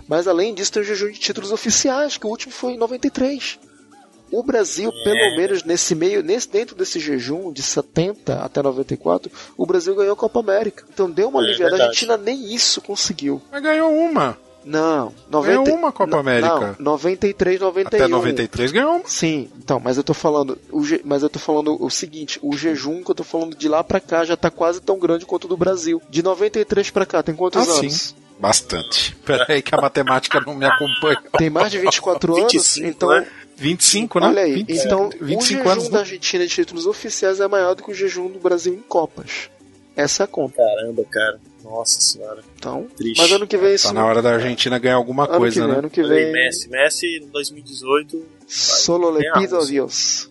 Mas além disso tem o jejum de títulos oficiais, que o último foi em 93. O Brasil, É. pelo menos nesse meio, nesse dentro desse jejum de 70 até 94, o Brasil ganhou a Copa América. Então deu uma É aliviada. A. Argentina nem isso conseguiu. Mas ganhou uma. Não, 90, Ganhou uma Copa América. Não, 93, 91. Até 93 ganhou uma. Sim, então, mas eu tô falando, o je- mas eu tô falando o seguinte, o jejum que eu tô falando de lá pra cá já tá quase tão grande quanto o do Brasil. De 93 pra cá, tem quantos Ah, anos? sim. Bastante. Pera aí que a matemática não me acompanha. Tem mais de 24 anos, 25, então né? 25, né? Olha aí, 25, então 25 o jejum anos, da né? Argentina de títulos oficiais é maior do que o jejum do Brasil em Copas. Essa é a conta. Caramba, cara. Nossa senhora. Então, Triste. mas ano que vem isso Tá na hora da Argentina ganhar alguma Ano coisa, que vem, né? ano que vem. Messi. Messi em 2018. Solo le pido a Dios.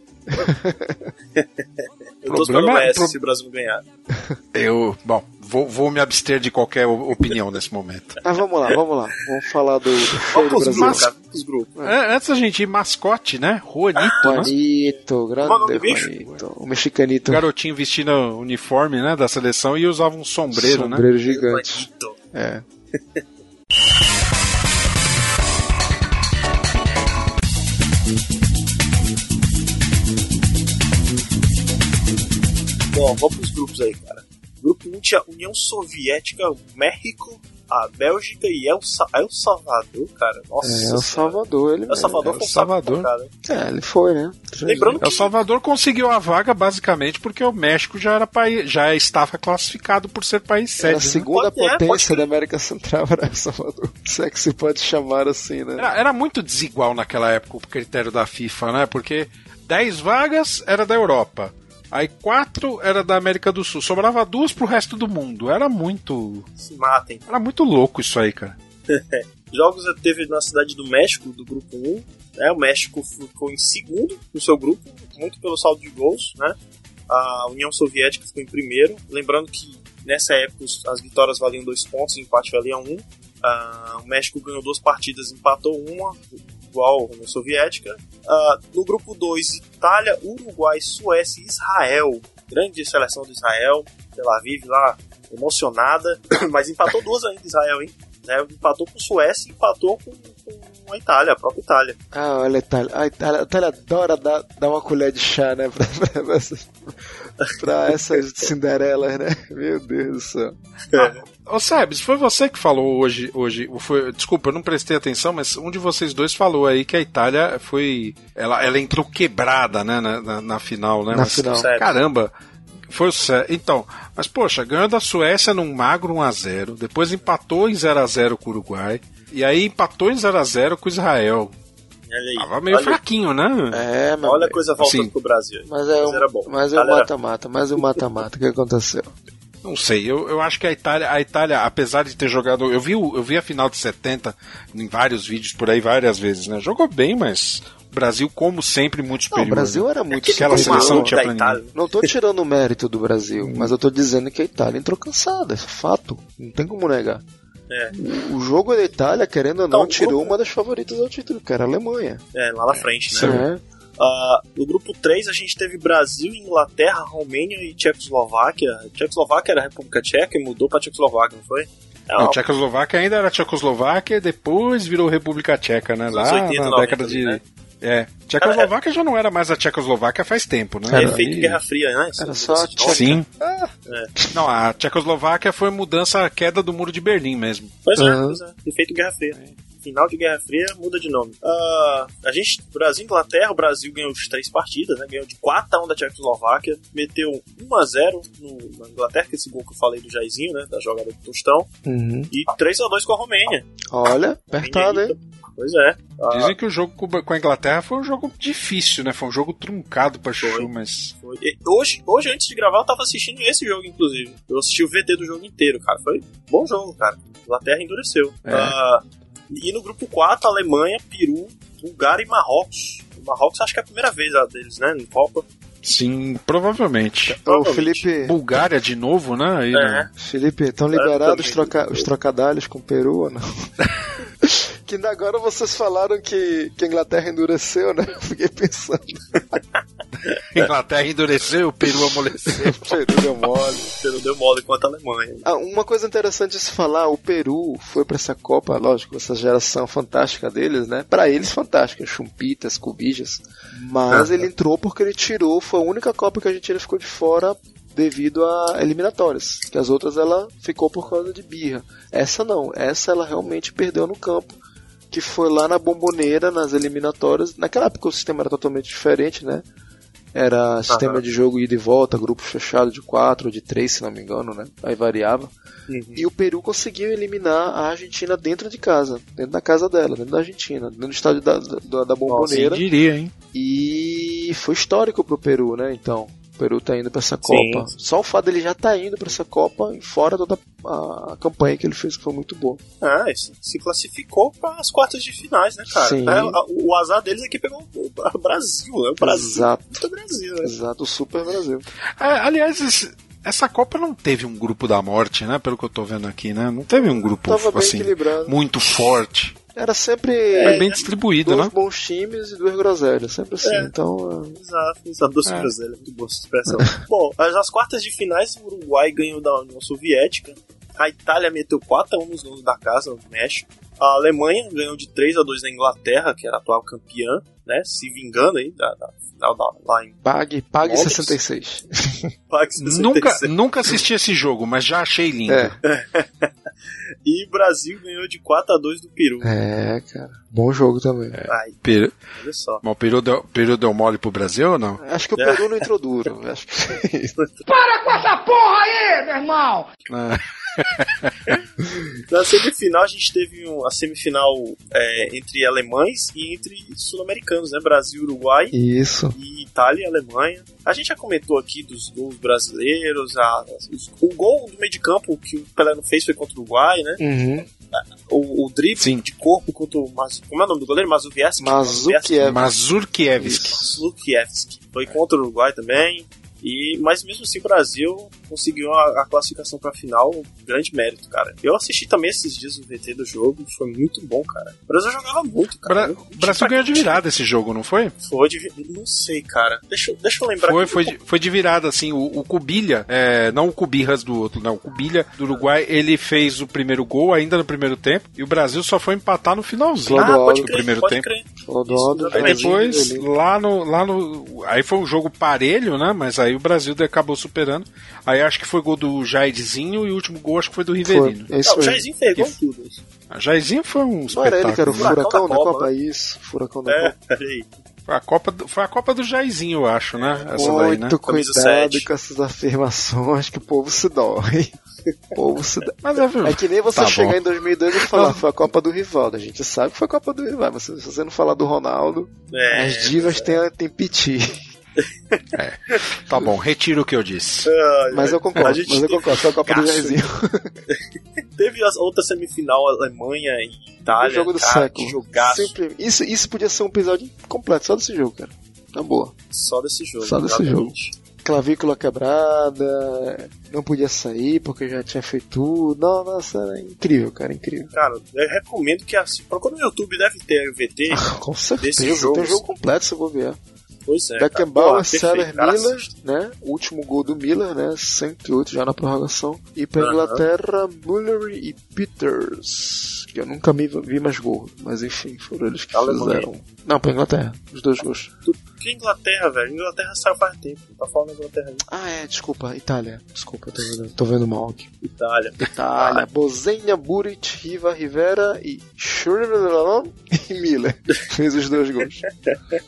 Eu tô Problema esperando o é- Messi pro- se o Brasil ganhar. Eu, bom, vou, vou me abster de qualquer o- opinião nesse momento. Ah, vamos lá, vamos lá. Vamos falar do, do Brasil. grupos. É, Antes da gente ir, mascote, né? Juanito, né? Juanito, o nome grande? Juanito. O mexicanito. Garotinho vestindo o uniforme, né, da seleção e usava um sombreiro, né? Sombreiro gigante. É. Bom, vamos pros grupos aí, cara. Grupo 1 tinha União Soviética, México, a Bélgica e El, Sa El Salvador, cara. Nossa. É, El. Salvador, ele El Salvador El foi Salvador. É, ele foi, né? Lembrando El que Salvador conseguiu a vaga basicamente porque o México já era país, já estava classificado por ser país Era a sede. né? segunda Pode- é, pode potência crer. da América Central, era El Salvador. Se é que se pode chamar assim, né? Era, era muito desigual naquela época o critério da FIFA, né? Porque 10 vagas era da Europa. Aí quatro era da América do Sul. Sobrava duas pro resto do mundo. Era muito. Se matem. Era muito louco isso aí, cara. Jogos teve na cidade do México, do grupo 1. Né? O México ficou em segundo no seu grupo, muito pelo saldo de gols. Né? A União Soviética ficou em primeiro. Lembrando que nessa época as vitórias valiam dois pontos, o empate valia um. Ah, o México ganhou duas partidas, empatou uma, igual a União Soviética. Ah, no grupo 2, Itália, Uruguai, Suécia e Israel. Grande seleção do Israel. Tel Aviv lá emocionada, mas empatou duas ainda Israel, hein? Né? Empatou com Suécia e empatou com, com a Itália, a própria Itália. Ah, olha a Itália. A Itália, a Itália adora dar, dar uma colher de chá, né? Pra, pra, pra pra essas Cinderelas, né? Meu Deus do céu. Ô Sebes, foi você que falou hoje. hoje foi, desculpa, eu não prestei atenção, mas um de vocês dois falou aí que a Itália foi. Ela, ela entrou quebrada, né, na, na, na final, né? Na mas, final. Caramba! Foi o Sé- Então, mas poxa, ganhou da Suécia num magro 1x0, depois empatou em 0x0 com o Uruguai, e aí empatou em 0x0 com o Israel. Aí. Tava meio Olha- fraquinho, né? É, mas, Olha a coisa voltando Assim, pro Brasil. mas é era bom. o, mas é o mata-mata, mas é o mata-mata. O que aconteceu? Não sei, eu, eu acho que a Itália, a Itália, apesar de ter jogado. Eu vi, o- eu vi a final de 70 em vários vídeos por aí várias vezes, né? Jogou bem, mas o Brasil, como sempre, muito Não, superior. o Brasil né? era muito Aquela superior. seleção não tinha ninguém. Não tô tirando o mérito do Brasil, mas eu tô dizendo que a Itália entrou cansada, é fato. Não tem como negar. É, O jogo da Itália, querendo ou não, Então, tirou grupo- uma das favoritas ao título, que era a Alemanha. é, lá na frente, né? É. Ah, no grupo 3 a gente teve Brasil, Inglaterra, Romênia e Tchecoslováquia. Tchecoslováquia era a República Tcheca e mudou pra Tchecoslováquia, não foi? É, Não, Tchecoslováquia ainda era Tchecoslováquia, depois virou República Tcheca, né? Lá 80, na 90 década de. né? É. Tchecoslováquia já não era mais a Tchecoslováquia faz tempo, né? é Aí- efeito Guerra Fria, né? Era só a Tcheca. Sim. É. Não, a Tchecoslováquia foi mudança, a queda do muro de Berlim mesmo. Pois é, pois é. Efeito Guerra Fria. Final de Guerra Fria muda de nome. Ah, a gente, Brasil e Inglaterra, o Brasil ganhou as três partidas, né? Ganhou de 4 a 1 da Tchecoslováquia, meteu 1 a 0 no, na Inglaterra, que é esse gol que eu falei do Jairzinho, né? Da jogada do Tostão. Uhum. E 3 a 2 com a Romênia. Olha, apertado, hein? Pois é. Ah, Dizem que o jogo com a Inglaterra foi um jogo difícil, né? Foi um jogo truncado pra Chuchu, mas. foi. Hoje, hoje, antes de gravar, eu tava assistindo esse jogo, inclusive. Eu assisti o VT do jogo inteiro, cara. Foi bom jogo, cara. Inglaterra endureceu. É. Ah, e no grupo 4, Alemanha, Peru, Bulgária e Marrocos. O Marrocos acho que é a primeira vez a deles, né? Em Copa. Sim, provavelmente. Ô, Felipe, Bulgária de novo, né? Aí, né? Felipe, estão liberados os, troca os trocadalhos com o Peru ou não? que ainda agora vocês falaram que, que a Inglaterra endureceu, né? Eu Fiquei pensando. Inglaterra endureceu, o Peru amoleceu. o Peru deu mole. Peru deu mole contra a Alemanha. Ah, uma coisa interessante de se falar, o Peru foi pra essa Copa, lógico, essa geração fantástica deles, né? Pra eles fantástica, chumpitas, cubijas. Mas ele entrou porque ele tirou, foi a única Copa que a Argentina ficou de fora devido a eliminatórias, que as outras ela ficou por causa de birra. Essa não, essa ela realmente perdeu no campo, que foi lá na bomboneira, nas eliminatórias. Naquela época o sistema era totalmente diferente, né? Era sistema Aham. de jogo ida e volta, grupo fechado de 4 ou de 3, se não me engano, né? Aí variava. E o Peru conseguiu eliminar a Argentina dentro de casa, dentro da casa dela, dentro da Argentina, dentro do estádio da, da, da Bomboneira. Quem diria, hein? E foi histórico pro Peru, né? Então, Peru tá indo pra essa Sim. Copa. Só o fato dele já tá indo pra essa Copa, e fora toda a, a campanha que ele fez, que foi muito boa. Ah, isso se classificou para as quartas de finais, né, cara? Sim. É, a- o azar deles é que pegou o Brasil, né? O Brasil. Exato. Muito Brasil, né? Exato, o Super Brasil. É, aliás, esse- essa Copa não teve um grupo da morte, né? Pelo que eu tô vendo aqui, né? Não teve um grupo assim equilibrado. muito forte. Era sempre Foi bem distribuído, dois né? bons times e duas groselhas, sempre assim. É. Então, Exato, exato. Doce É. Cruzeiro, muito boa essa expressão. Bom, as as quartas de finais, o Uruguai ganhou da União Soviética. A Itália meteu 4x1 nos donos da casa, no México. A Alemanha ganhou de 3x2 da Inglaterra, que era a atual campeã, né? Se vingando aí da, da final da, lá em pague, pague Londres. 66. Pax 66. Nunca, nunca assisti esse jogo, mas já achei lindo. É. E Brasil ganhou de 4x2 do Peru. É, cara. Bom jogo também. Ai, Peru, olha só. mas o Peru deu, Peru deu mole pro Brasil ou não? Acho que o Peru não entrou duro. Acho que Para com essa porra aí, meu irmão! Ah, Na semifinal a gente teve um- a semifinal é, entre alemães e entre sul-americanos, né? Brasil, Uruguai Isso. e Itália e Alemanha. A gente já comentou aqui dos gols brasileiros, a- os- o gol do meio de campo que o Pelé não fez foi contra o Uruguai, né? Uhum. O, o drible de corpo contra o Maz... Como é o nome do goleiro? Mazukiev. Mazurkiewicz. Mazurkiewicz. Foi contra o Uruguai também. E, mas mesmo assim o Brasil conseguiu a, a classificação pra final, grande mérito, cara. Eu assisti também esses dias o VT do jogo, foi muito bom, cara. O Brasil jogava muito, cara. Bra o Brasil ganhou de virada esse jogo, não foi? Foi de não sei, cara. Deixa, eu- deixa eu lembrar Foi, aqui. foi, de, foi de virada, assim. O, o Cubilha, é, não o Cubirras do outro, não. O Cubilha do Uruguai, ele fez o primeiro gol ainda no primeiro tempo. E o Brasil só foi empatar no finalzinho Ah, pode do crer, primeiro pode tempo. crer. Clodoaldo, Aí depois, lá no, lá no. Aí foi um jogo parelho, né? Mas aí o Brasil acabou superando. Aí acho que foi gol do Jairzinho e o último gol acho que foi do Riverino. Foi, é isso Não, o. Jairzinho fez gol tudo. A Jairzinho foi um Não era ele que era o espetáculo. né? furacão da Copa, né? isso. Furacão da É, Copa. peraí. Foi a Copa, do, foi a Copa do Jairzinho, eu acho, né? Essa daí, né? Muito cuidado com essas afirmações que o povo se dói. O povo se dói. Mas é? É que nem você Tá chegar bom. em 2002 e falar, foi a Copa do Rivaldo. A gente sabe que foi a Copa do Rivaldo, mas se você não falar do Ronaldo, É, as divas têm, têm piti. Tá bom, retiro o que eu disse. Mas eu concordo, A gente mas eu teve concordo, foi a Copa do. Jairzinho. Teve a outra semifinal, Alemanha e O Itália. jogo do cara, século. Jogaço. Sempre, isso, isso podia ser um episódio completo só desse jogo, cara. Na boa. Só desse jogo. Só desse exatamente. Clavícula quebrada, não podia sair porque já tinha feito tudo. Não, nossa, era incrível, cara, incrível. Cara, eu recomendo que assim, procura no YouTube, deve ter o VT. Com Desse certeza, jogo, tem o jogo completo se eu vou ver. Pois é. Beckenbauer. Pô, Seller, Miller, né? O último gol do Miller, né? 108 já na prorrogação. E pra Aham. Inglaterra, Muller e Peters. Que eu nunca vi mais gol. Mas enfim, foram eles que Alemanha. fizeram. Não, pra Inglaterra. Os dois gols. Que Inglaterra, velho? Inglaterra saiu faz tempo. Tá falando Inglaterra ainda. Ah, é, desculpa. Itália. Desculpa, tô vendo, tô vendo mal aqui. Itália. Itália. Bozenha, Buric, Riva, Rivera e Schürrle e Miller. Fez os dois gols.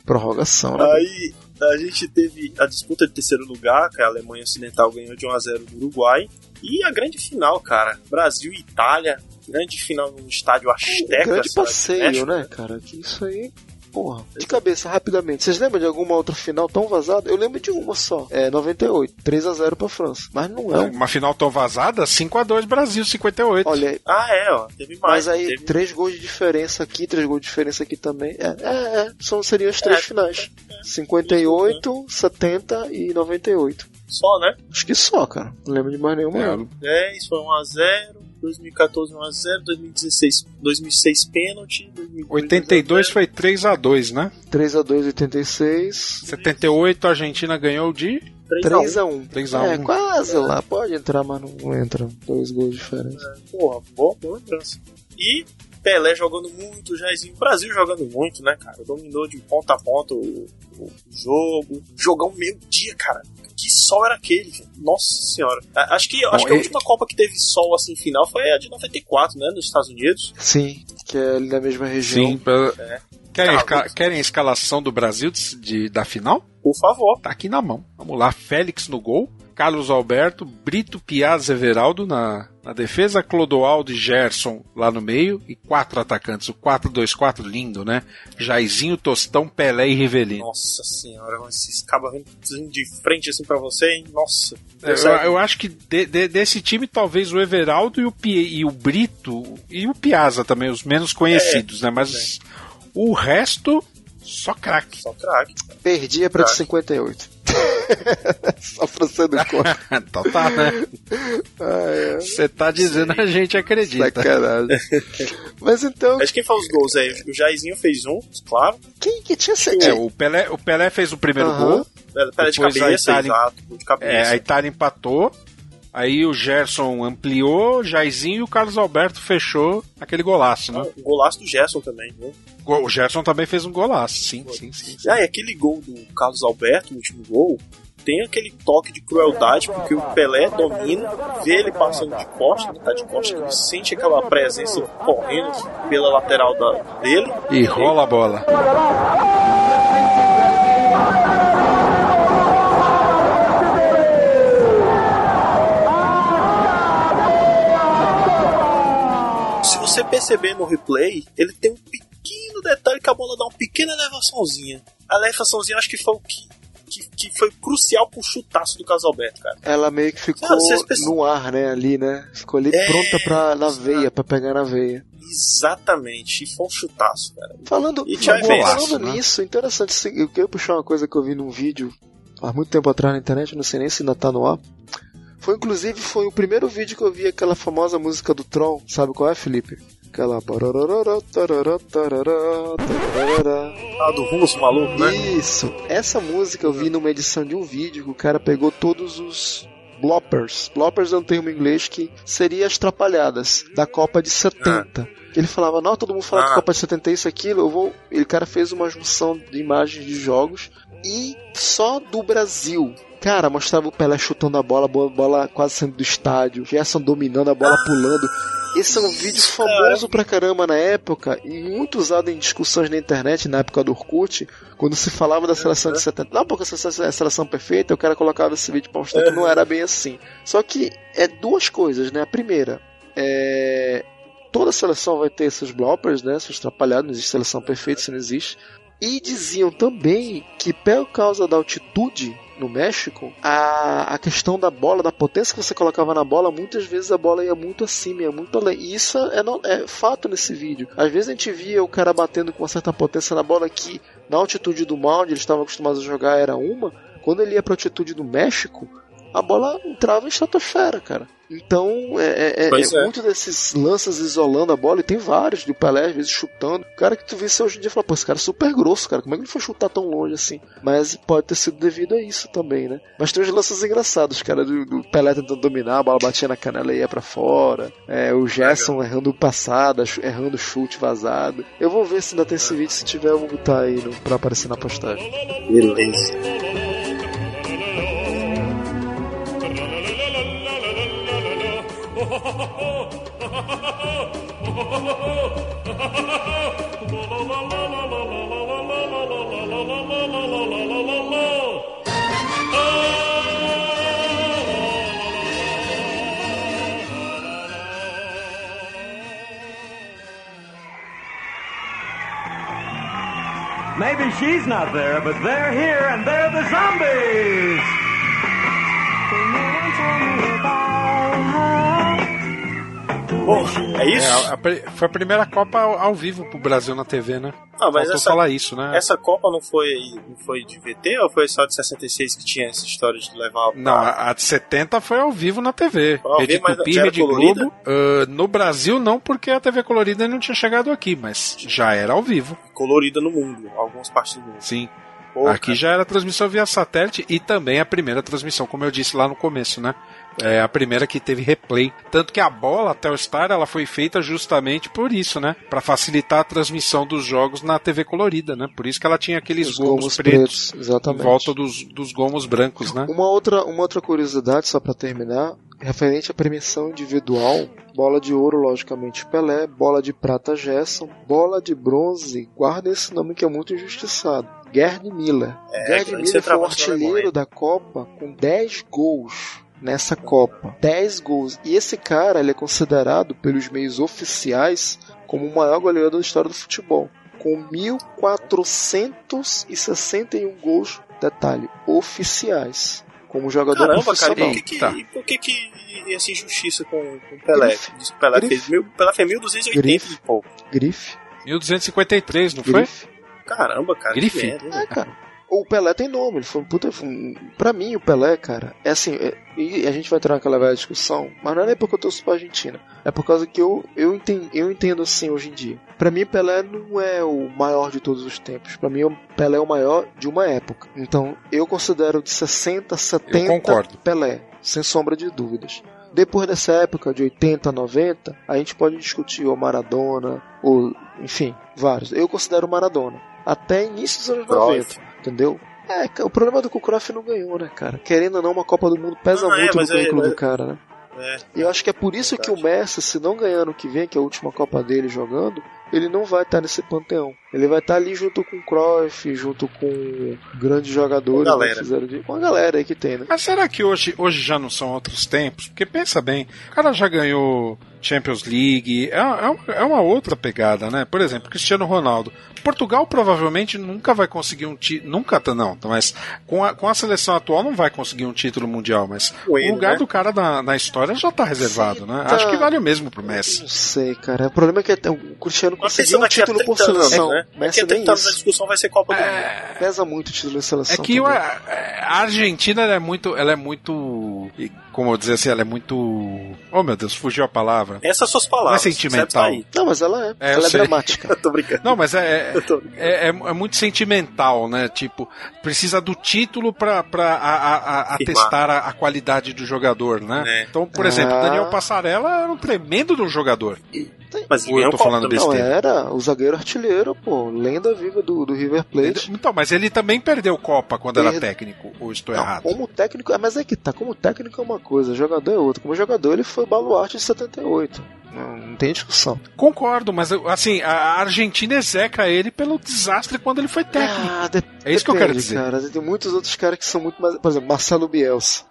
Prorrogação, né? Aí a gente teve a disputa de terceiro lugar, que a Alemanha Ocidental ganhou de 1x0 do Uruguai. E a grande final, cara. Brasil e Itália. Grande final no estádio Azteca. grande cidade do passeio, México. né, cara? Que isso aí. Porra, de cabeça, rapidamente. Vocês lembram de alguma outra final tão vazada? Eu lembro de uma só. É 98, 3x0 pra França. Mas não é um. Uma final tão vazada? 5x2 Brasil, 58. Olha aí. Ah, é, ó. Teve mais. Mas aí, teve... três gols de diferença aqui, três gols de diferença aqui também. É, é, é. São, seriam as três É. finais: 58, 70 e 98. Só, né? Acho que só, cara. Não lembro de mais nenhuma. não. 10 foi 1x0. 2014 1x0. 2016, 2006 pênalti. 2002, 82 foi 3x2, né? 3x2, 86. 78 a Argentina ganhou de 3x1. 3x1. É, quase lá. Pode entrar, mas não entra. Dois gols de diferença. Porra, boa, boa lembrança. E Pelé jogando muito, Jairzinho. Brasil jogando muito, né, cara? Dominou de ponta a ponta o, o jogo. Jogão meio-dia, cara. Que sol era aquele, gente? Nossa senhora. Acho que, acho Bom, que a e- última Copa que teve sol assim final foi a de 94, né? Nos Estados Unidos. Sim, que é ali na mesma região. Sim. pra- É. Querem, Tá, esca- querem a escalação do Brasil de, de- da final? Por favor. Tá aqui na mão. Vamos lá. Félix no gol. Carlos Alberto, Brito Piazza Everaldo na, na defesa, Clodoaldo e Gerson lá no meio e quatro atacantes. O 4-2-4 lindo, né? Jairzinho, Tostão, Pelé e Rivelino. Nossa senhora, esses cabos vindo de frente assim pra você, hein? Nossa. É, Eu, eu acho que de- de- desse time, talvez o Everaldo e o, Pie- e o Brito e o Piazza também, os menos conhecidos, né? Mas o resto, só craque. Só craque. Perdi a pra Craque. 58. Só pra você não conta. então tá, né? Ah, é. Você tá dizendo, a gente acredita. Sacanagem. Mas então, Mas quem faz os gols aí? O Jairzinho fez um, claro. quem que tinha É, sete? o Pelé, o Pelé fez o primeiro Aham. gol. Pera de cabeça, Itália- exato. De cabeça. É, a Itália empatou. Aí o Gerson ampliou, Jairzinho e o Carlos Alberto fechou aquele golaço, né? O golaço do Gerson também? Go- O Gerson também fez um golaço, sim, sim, sim. sim. Ah, e aquele gol do Carlos Alberto, o último gol, tem aquele toque de crueldade, porque o Pelé domina, vê ele passando de costa, né, tá de costa, ele sente aquela presença correndo pela lateral da, dele. E rola a bola. Se você perceber no replay, ele tem um pequeno detalhe que a bola dá uma pequena elevaçãozinha. A elevaçãozinha acho que foi o que, que, que foi crucial pro chutaço do Casalberto, cara. Ela meio que ficou perce- no ar, né, ali, né? Ficou ali É, pronta pra, na veia, pra pegar na veia. Exatamente, e foi um chutaço, cara. Falando, E falando né? nisso, interessante, se- eu queria puxar uma coisa que eu vi num vídeo há muito tempo atrás na internet, não sei nem se ainda tá no ar. Foi inclusive foi o primeiro vídeo que eu vi aquela famosa música do Tron, sabe qual é, Felipe? Aquela. Ah, do russo maluco, né? Isso. Essa música eu vi numa edição de um vídeo que o cara pegou todos os bloppers. Bloppers é um termo em inglês que seria as trapalhadas da Copa de 70. Ele falava, não, todo mundo fala que Ah. Copa de 70 é isso, aquilo, eu vou. E o cara fez uma junção de imagens de jogos e só do Brasil. Cara, mostrava o Pelé chutando a bola, a bola- quase saindo do estádio, Gerson dominando a bola pulando. Esse é um vídeo famoso pra caramba na época e muito usado em discussões na internet, na época do Orkut, quando se falava da seleção de 70. Não, porque a seleção perfeita, o cara colocava esse vídeo pra mostrar que não era bem assim. Só que é duas coisas, né? A primeira, é. Toda seleção vai ter esses bloppers, né? Esses atrapalhados, não existe seleção perfeita, isso não existe. E diziam também que, por causa da altitude no México, a, a questão da bola, da potência que você colocava na bola, muitas vezes a bola ia muito acima, ia muito além. E isso é, é fato nesse vídeo. Às vezes a gente via o cara batendo com uma certa potência na bola que, na altitude do mar, onde eles estavam acostumados a jogar, era uma. Quando ele ia pra altitude do México, a bola entrava em estratosfera, cara. Então, é, é, é, é. muito desses lances isolando a bola, e tem vários do Pelé, às vezes chutando. O cara que tu visse hoje em dia fala, pô, esse cara é super grosso, cara, como é que ele foi chutar tão longe assim? Mas pode ter sido devido a isso também, né? Mas tem uns lances engraçados, cara, do, do Pelé tentando dominar, a bola batia na canela e ia pra fora. É, o Gerson errando passada, errando chute vazado. Eu vou ver se ainda tem esse vídeo, se tiver eu vou botar aí no, pra aparecer na postagem. Beleza. Maybe she's not there, but they're here and they're the zombies! Bom, é isso? É, a- a foi a primeira Copa ao, ao vivo pro Brasil na TV, né? Ah, mas Faltou essa, falar isso, né? essa Copa não foi, não foi de VT ou foi só de 66 que tinha essa história de levar Não, a, de 70 foi ao vivo na TV. Foi ao Rede vivo, Tupi, Rede? Globo. Ah, no Brasil não, porque a TV colorida não tinha chegado aqui, mas já era ao vivo. colorida no mundo, algumas partes do mundo? Sim. Pô, Aqui já era transmissão via satélite e também a primeira transmissão, como eu disse lá no começo, né? É a primeira que teve replay. Tanto que a bola até o Star ela foi feita justamente por isso, né? Pra facilitar a transmissão dos jogos na TV colorida, né? Por isso que ela tinha aqueles Os gomos, gomos pretos, pretos, exatamente. em volta dos, dos gomos brancos, né? Uma outra, uma outra curiosidade, só pra terminar, referente à premiação individual, bola de ouro, logicamente, Pelé, bola de prata, Gerson, bola de bronze, guarda esse nome que é muito injustiçado, Gerd Miller. É, Gerd Miller foi o artilheiro da Copa com 10 gols nessa Copa. 10 gols. E esse cara, ele é considerado pelos meios oficiais como o maior goleador da história do futebol, com 1461 gols, detalhe, oficiais, como jogador Caramba, cara, profissional. e por que, que, por que, que essa injustiça com, com o Pelé? Grife. Diz que o Pelé Grife. fez, mil, Pelé fez 1280 Grife. e pouco. Grife. 1253, não foi? Grife. Caramba, cara. Grife? que merda, hein? É, cara. O Pelé tem nome, ele foi um puta. foi um- Pra mim, o Pelé, cara, é assim. é- e a gente vai entrar naquela velha discussão, mas não é nem porque eu torço pra Argentina. É por causa que eu, eu, entendo, eu entendo assim hoje em dia. Pra mim, Pelé não é o maior de todos os tempos. Pra mim, o Pelé é o maior de uma época. Então, eu considero de 60, 70 concordo. Pelé, sem sombra de dúvidas. Depois dessa época de 80, 90, a gente pode discutir o Maradona, ou enfim, vários. Eu considero o Maradona. Até início dos anos Cruyff. 90, entendeu? É, o problema é que o Cruyff não ganhou, né, cara? Querendo ou não, uma Copa do Mundo pesa é, muito no é- currículo mas- do cara, né? É. E eu acho que é por isso que o Messi, se não ganhar no que vem, que é a última Copa dele jogando, ele não vai estar nesse panteão. Ele vai estar ali junto com o Cruyff, junto com grandes jogadores Com a né, galera. de... com a galera aí que tem, né? Mas será que hoje, hoje já não são outros tempos? Porque pensa bem, o cara já ganhou Champions League. É, é uma- é uma outra pegada, né? Por exemplo, Cristiano Ronaldo. Portugal provavelmente nunca vai conseguir um título. Nunca, tá, não. Mas com a, com a seleção atual não vai conseguir um título mundial. Mas o lugar né? do cara na, na história já tá reservado, né? tá- Acho que vale o mesmo pro Messi. Não sei, cara. O problema é que o Cristiano Pensando um título por 30 anos, seleção. né? Messi Daqui a nem 30 anos a isso. discussão vai ser Copa do Mundo. Pesa muito o título de seleção. É que a, a Argentina ela é muito. Ela é muito. Como eu dizer assim, ela é muito. Oh meu Deus, fugiu a palavra. Essas suas Não é palavras. sentimental. Tá. Não, mas ela é. É, ela é sei. dramática. Tô brincando. Não, mas é, é, é, é- é muito sentimental, né? Tipo, precisa do título pra, pra a- a- atestar a, a qualidade do jogador, né? É. Então, por exemplo, Ah. Daniel Passarella era um tremendo de um jogador. Mas Ou eu tô falando Não, era o zagueiro artilheiro, pô. Lenda viva do, do River Plate. Então, mas ele também perdeu Copa quando era Perde- técnico, ou estou Não, errado? como técnico, mas é que tá, como técnico é uma coisa, jogador é outra. Como jogador ele foi baluarte de 78. Não, não tem discussão. Concordo, mas assim, a Argentina execra ele pelo desastre quando ele foi técnico. Ah, de- é isso que eu quero depende, dizer. Cara, tem muitos outros caras que são muito mais. Por exemplo, Marcelo Bielsa.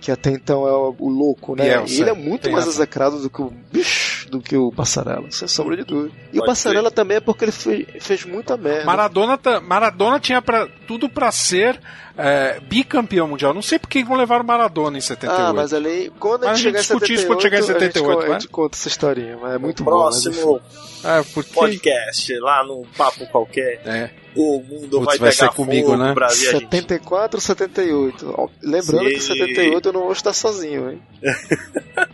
Que até então é o, o louco, né? Bielsa, E ele é muito mais razão. execrado do que o bicho, do que o Passarella, sem sombra de dúvida. E o Pode Passarella também é porque ele fe- fez muita merda. Maradona, Maradona tinha pra, tudo pra ser é, bicampeão mundial. Não sei por que vão levar o Maradona em 78. Ah, mas ali, quando a gente chegar em discute 78, isso quando chegar em 78, a gente, né? a gente conta essa historinha, mas é muito bom. Próximo É, porque... podcast, lá no Papo Qualquer. É. O mundo Putz, vai, vai pegar ser comigo, fogo né? no Brasil. a gente. 74 ou 78? Ó, Lembrando que Sim. 78 eu não vou estar sozinho, hein?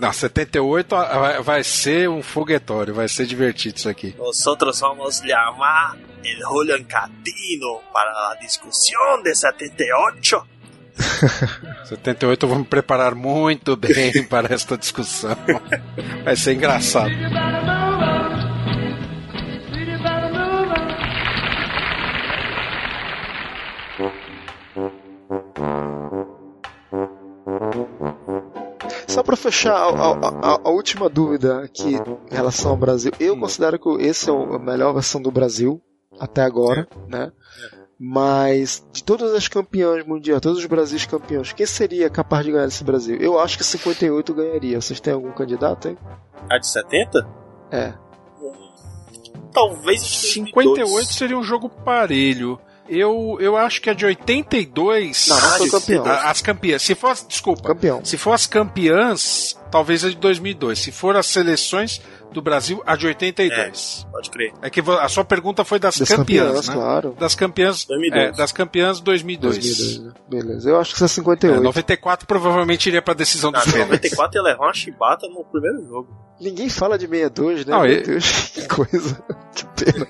Não, 78 ah, vai- ser um foguetório, vai ser divertido isso aqui. Nosotros vamos llamar el Julian Catino para la discusión de 78. 78 eu vou me preparar muito bem para esta discussão. Vai ser engraçado. Só pra fechar a, a- a- a última dúvida aqui em relação ao Brasil, eu considero que esse é o- a melhor versão do Brasil até agora, né? Mas de todas as campeãs mundiais, todos os Brasis campeões, quem seria capaz de ganhar esse Brasil? Eu acho que 58 ganharia. Vocês têm algum candidato, hein? A de 70? É. Talvez 58 seria um jogo parelho. Eu, eu acho que a de 82. Não, não foi campeão. As campeãs. Se for, desculpa. Campeão. Se for as campeãs, talvez a de 2002. Se for as seleções do Brasil, a de 82. Pode crer. É que a sua pergunta foi das, Das campeãs, campeãs, né? claro. Das campeãs, 2002. é, das campeãs 2002. 2002, né? Beleza. Eu acho que isso é É, 58. 94 provavelmente iria pra decisão Na dos pênaltis. 94 ia levar uma chibata no primeiro jogo. Ninguém fala de 62, né? Não, Meu e- Deus, que coisa. Que pena.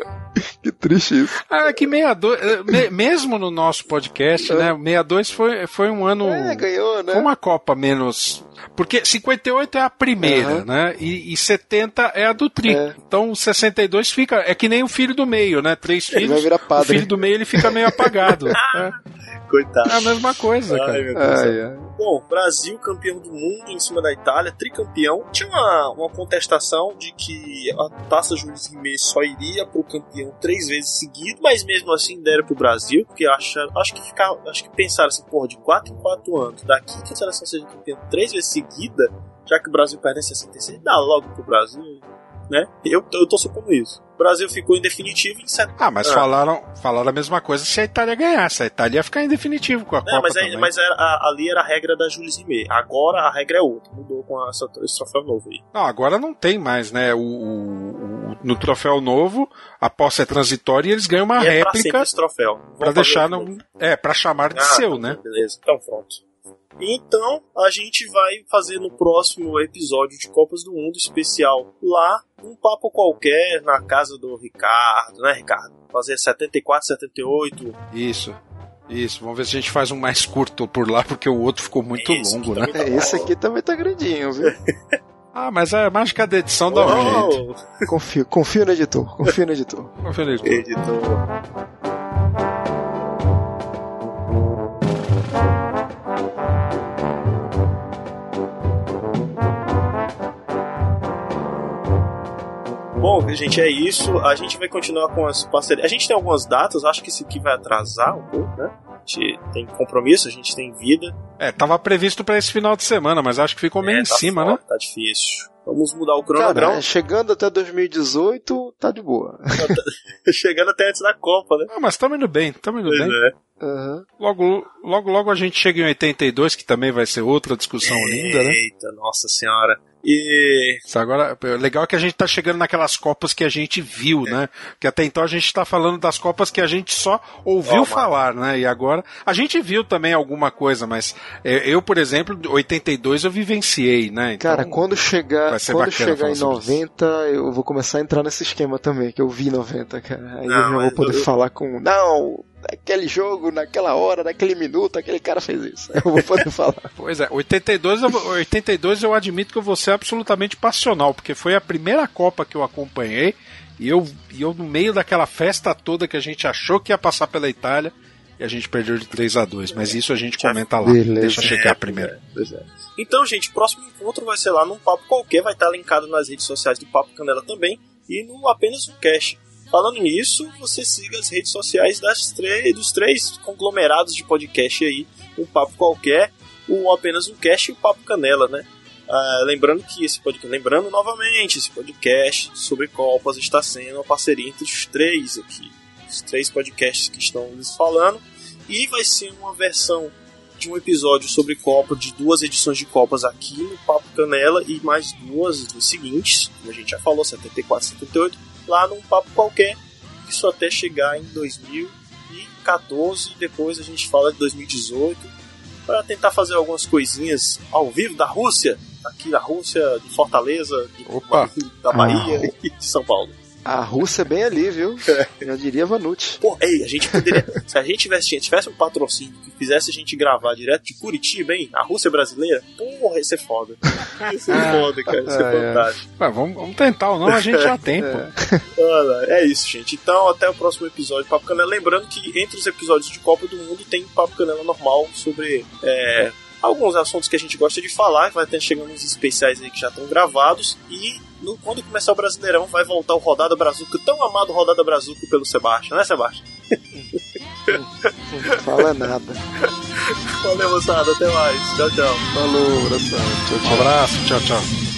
Que triste isso. Ah, que 62, eh, me- mesmo no nosso podcast, né? 62 foi, foi um ano. É, ganhou, né? Foi uma Copa menos. Porque 58 é a primeira, Aham. né? E, e 70 é a do tri. É. Então 62 fica. É que nem o filho do meio, né? Três Ele filhos. vai virar O padre. filho do meio ele fica meio apagado. é. Coitado. É a mesma coisa, cara. Ai, meu Deus. Ai, ai. Bom, Brasil campeão do mundo em cima da Itália, tricampeão. Tinha uma, uma contestação de que a taça Jules Rimet só iria pro campeão três vezes seguido, mas mesmo assim deram pro Brasil, porque acha, acho que ficar, acho que pensaram assim, porra, de 4 em 4 anos, daqui que a seleção seja campeã três vezes seguida, já que o Brasil perde em 66, dá logo pro Brasil, né? Eu, eu tô supondo isso. O Brasil ficou em definitivo em 70. Ah, mas falaram, falaram a mesma coisa se a Itália ganhasse. A Itália ia ficar em definitivo com a Não, Copa mas, aí- mas era- a- ali era a regra da Jules Rimet. Agora a regra é outra. Mudou com essa, esse troféu novo aí. Não, agora não tem mais, né? O, o- o- no troféu novo, a posse é transitória e eles ganham uma E é pra réplica esse troféu. Pra deixar no, é para chamar de Ah, seu, né? Beleza, então pronto. Então, a gente vai fazer no próximo episódio de Copas do Mundo especial lá, um papo qualquer na casa do Ricardo, né, Ricardo? Fazer 74, 78. Isso. Isso, vamos ver se a gente faz um mais curto por lá, porque o outro ficou muito Esse longo, né? É, esse aqui também tá grandinho, viu? Ah, mas a mágica da edição dá um jeito. Confio, confio no editor, confio no editor. Confia no editor. Editor. Bom, gente, é isso. A gente vai continuar com as parcerias. A gente tem algumas datas, acho que esse aqui vai atrasar um pouco, né? A gente tem compromisso, a gente tem vida. É, tava previsto pra esse final de semana, mas acho que ficou meio É, em tá cima, foda, né? Tá difícil. Vamos mudar o Cara, cronograma. chegando até 2018, tá de boa. Chegando até antes da Copa, né? Ah, mas tamo indo bem, tamo indo Pois bem. é. Aham. Logo, logo, logo a gente chega em 82, que também vai ser outra discussão linda, né? Eita, nossa senhora. E. Isso Agora, o legal é que a gente tá chegando naquelas Copas que a gente viu, né? Porque até então a gente tá falando das Copas que a gente só ouviu Ó, falar, né? E agora, a gente viu também alguma coisa, mas é, eu, por exemplo, 82 eu vivenciei, né? Então, Cara, quando chegar, vai ser quando chegar em falar sobre 90, eu vou começar a entrar nesse esquema também, que eu vi 90, cara. Aí Não, eu já vou poder eu- falar com. Não, naquele jogo, naquela hora, naquele minuto, aquele cara fez isso. Eu vou poder falar. Pois é, 82 eu, 82 eu admito que eu vou ser absolutamente passional, porque foi a primeira Copa que eu acompanhei e eu, e eu no meio daquela festa toda que a gente achou que ia passar pela Itália e a gente perdeu de 3 a 2 mas isso a gente comenta lá. Beleza. Deixa chegar É, primeiro. É. Então, gente, o próximo encontro vai ser lá num papo qualquer, vai estar linkado nas redes sociais do Papo Canela também e no apenas um cast. Falando nisso, você siga as redes sociais das três, dos três conglomerados de podcast aí, um papo qualquer, o apenas um cast e o Papo Canela, né? Ah, lembrando que esse podcast, lembrando novamente, esse podcast sobre Copas está sendo uma parceria entre os três aqui, os três podcasts que estão lhes falando, e vai ser uma versão de um episódio sobre Copa, de duas edições de Copas aqui no Papo Canela e mais duas nos seguintes, como a gente já falou, 74 e 78, lá num Papo qualquer, isso até chegar em 2014, depois a gente fala de 2018, para tentar fazer algumas coisinhas ao vivo da Rússia, aqui na Rússia, de Fortaleza, de da Bahia e de São Paulo. A Rússia é bem ali, viu? É. Já diria Vanucci. Pô, ei, a gente poderia. se a gente tivesse, tivesse um patrocínio que fizesse a gente gravar direto de Curitiba, hein? A Rússia brasileira, porra, ia ser foda. Ia ser foda, cara. Ia ser Ah, é. fantástico. Ah, vamos, vamos tentar ou não, a gente já tem, pô. Olha, é isso, gente. Então, até o próximo episódio de Papo Canela. Lembrando que entre os episódios de Copa do Mundo tem Papo Canela normal sobre é, alguns assuntos que a gente gosta de falar. Vai ter chegando uns especiais aí que já estão gravados. E no- quando começar o Brasileirão, vai voltar o Rodada Brazuca, tão amado Rodada Brazuca pelo Sebastião, né, Sebastião? Não fala nada. Valeu, moçada. Até mais. Tchau, tchau. Falou, abração. Tchau, Um tchau. abraço, tchau, tchau.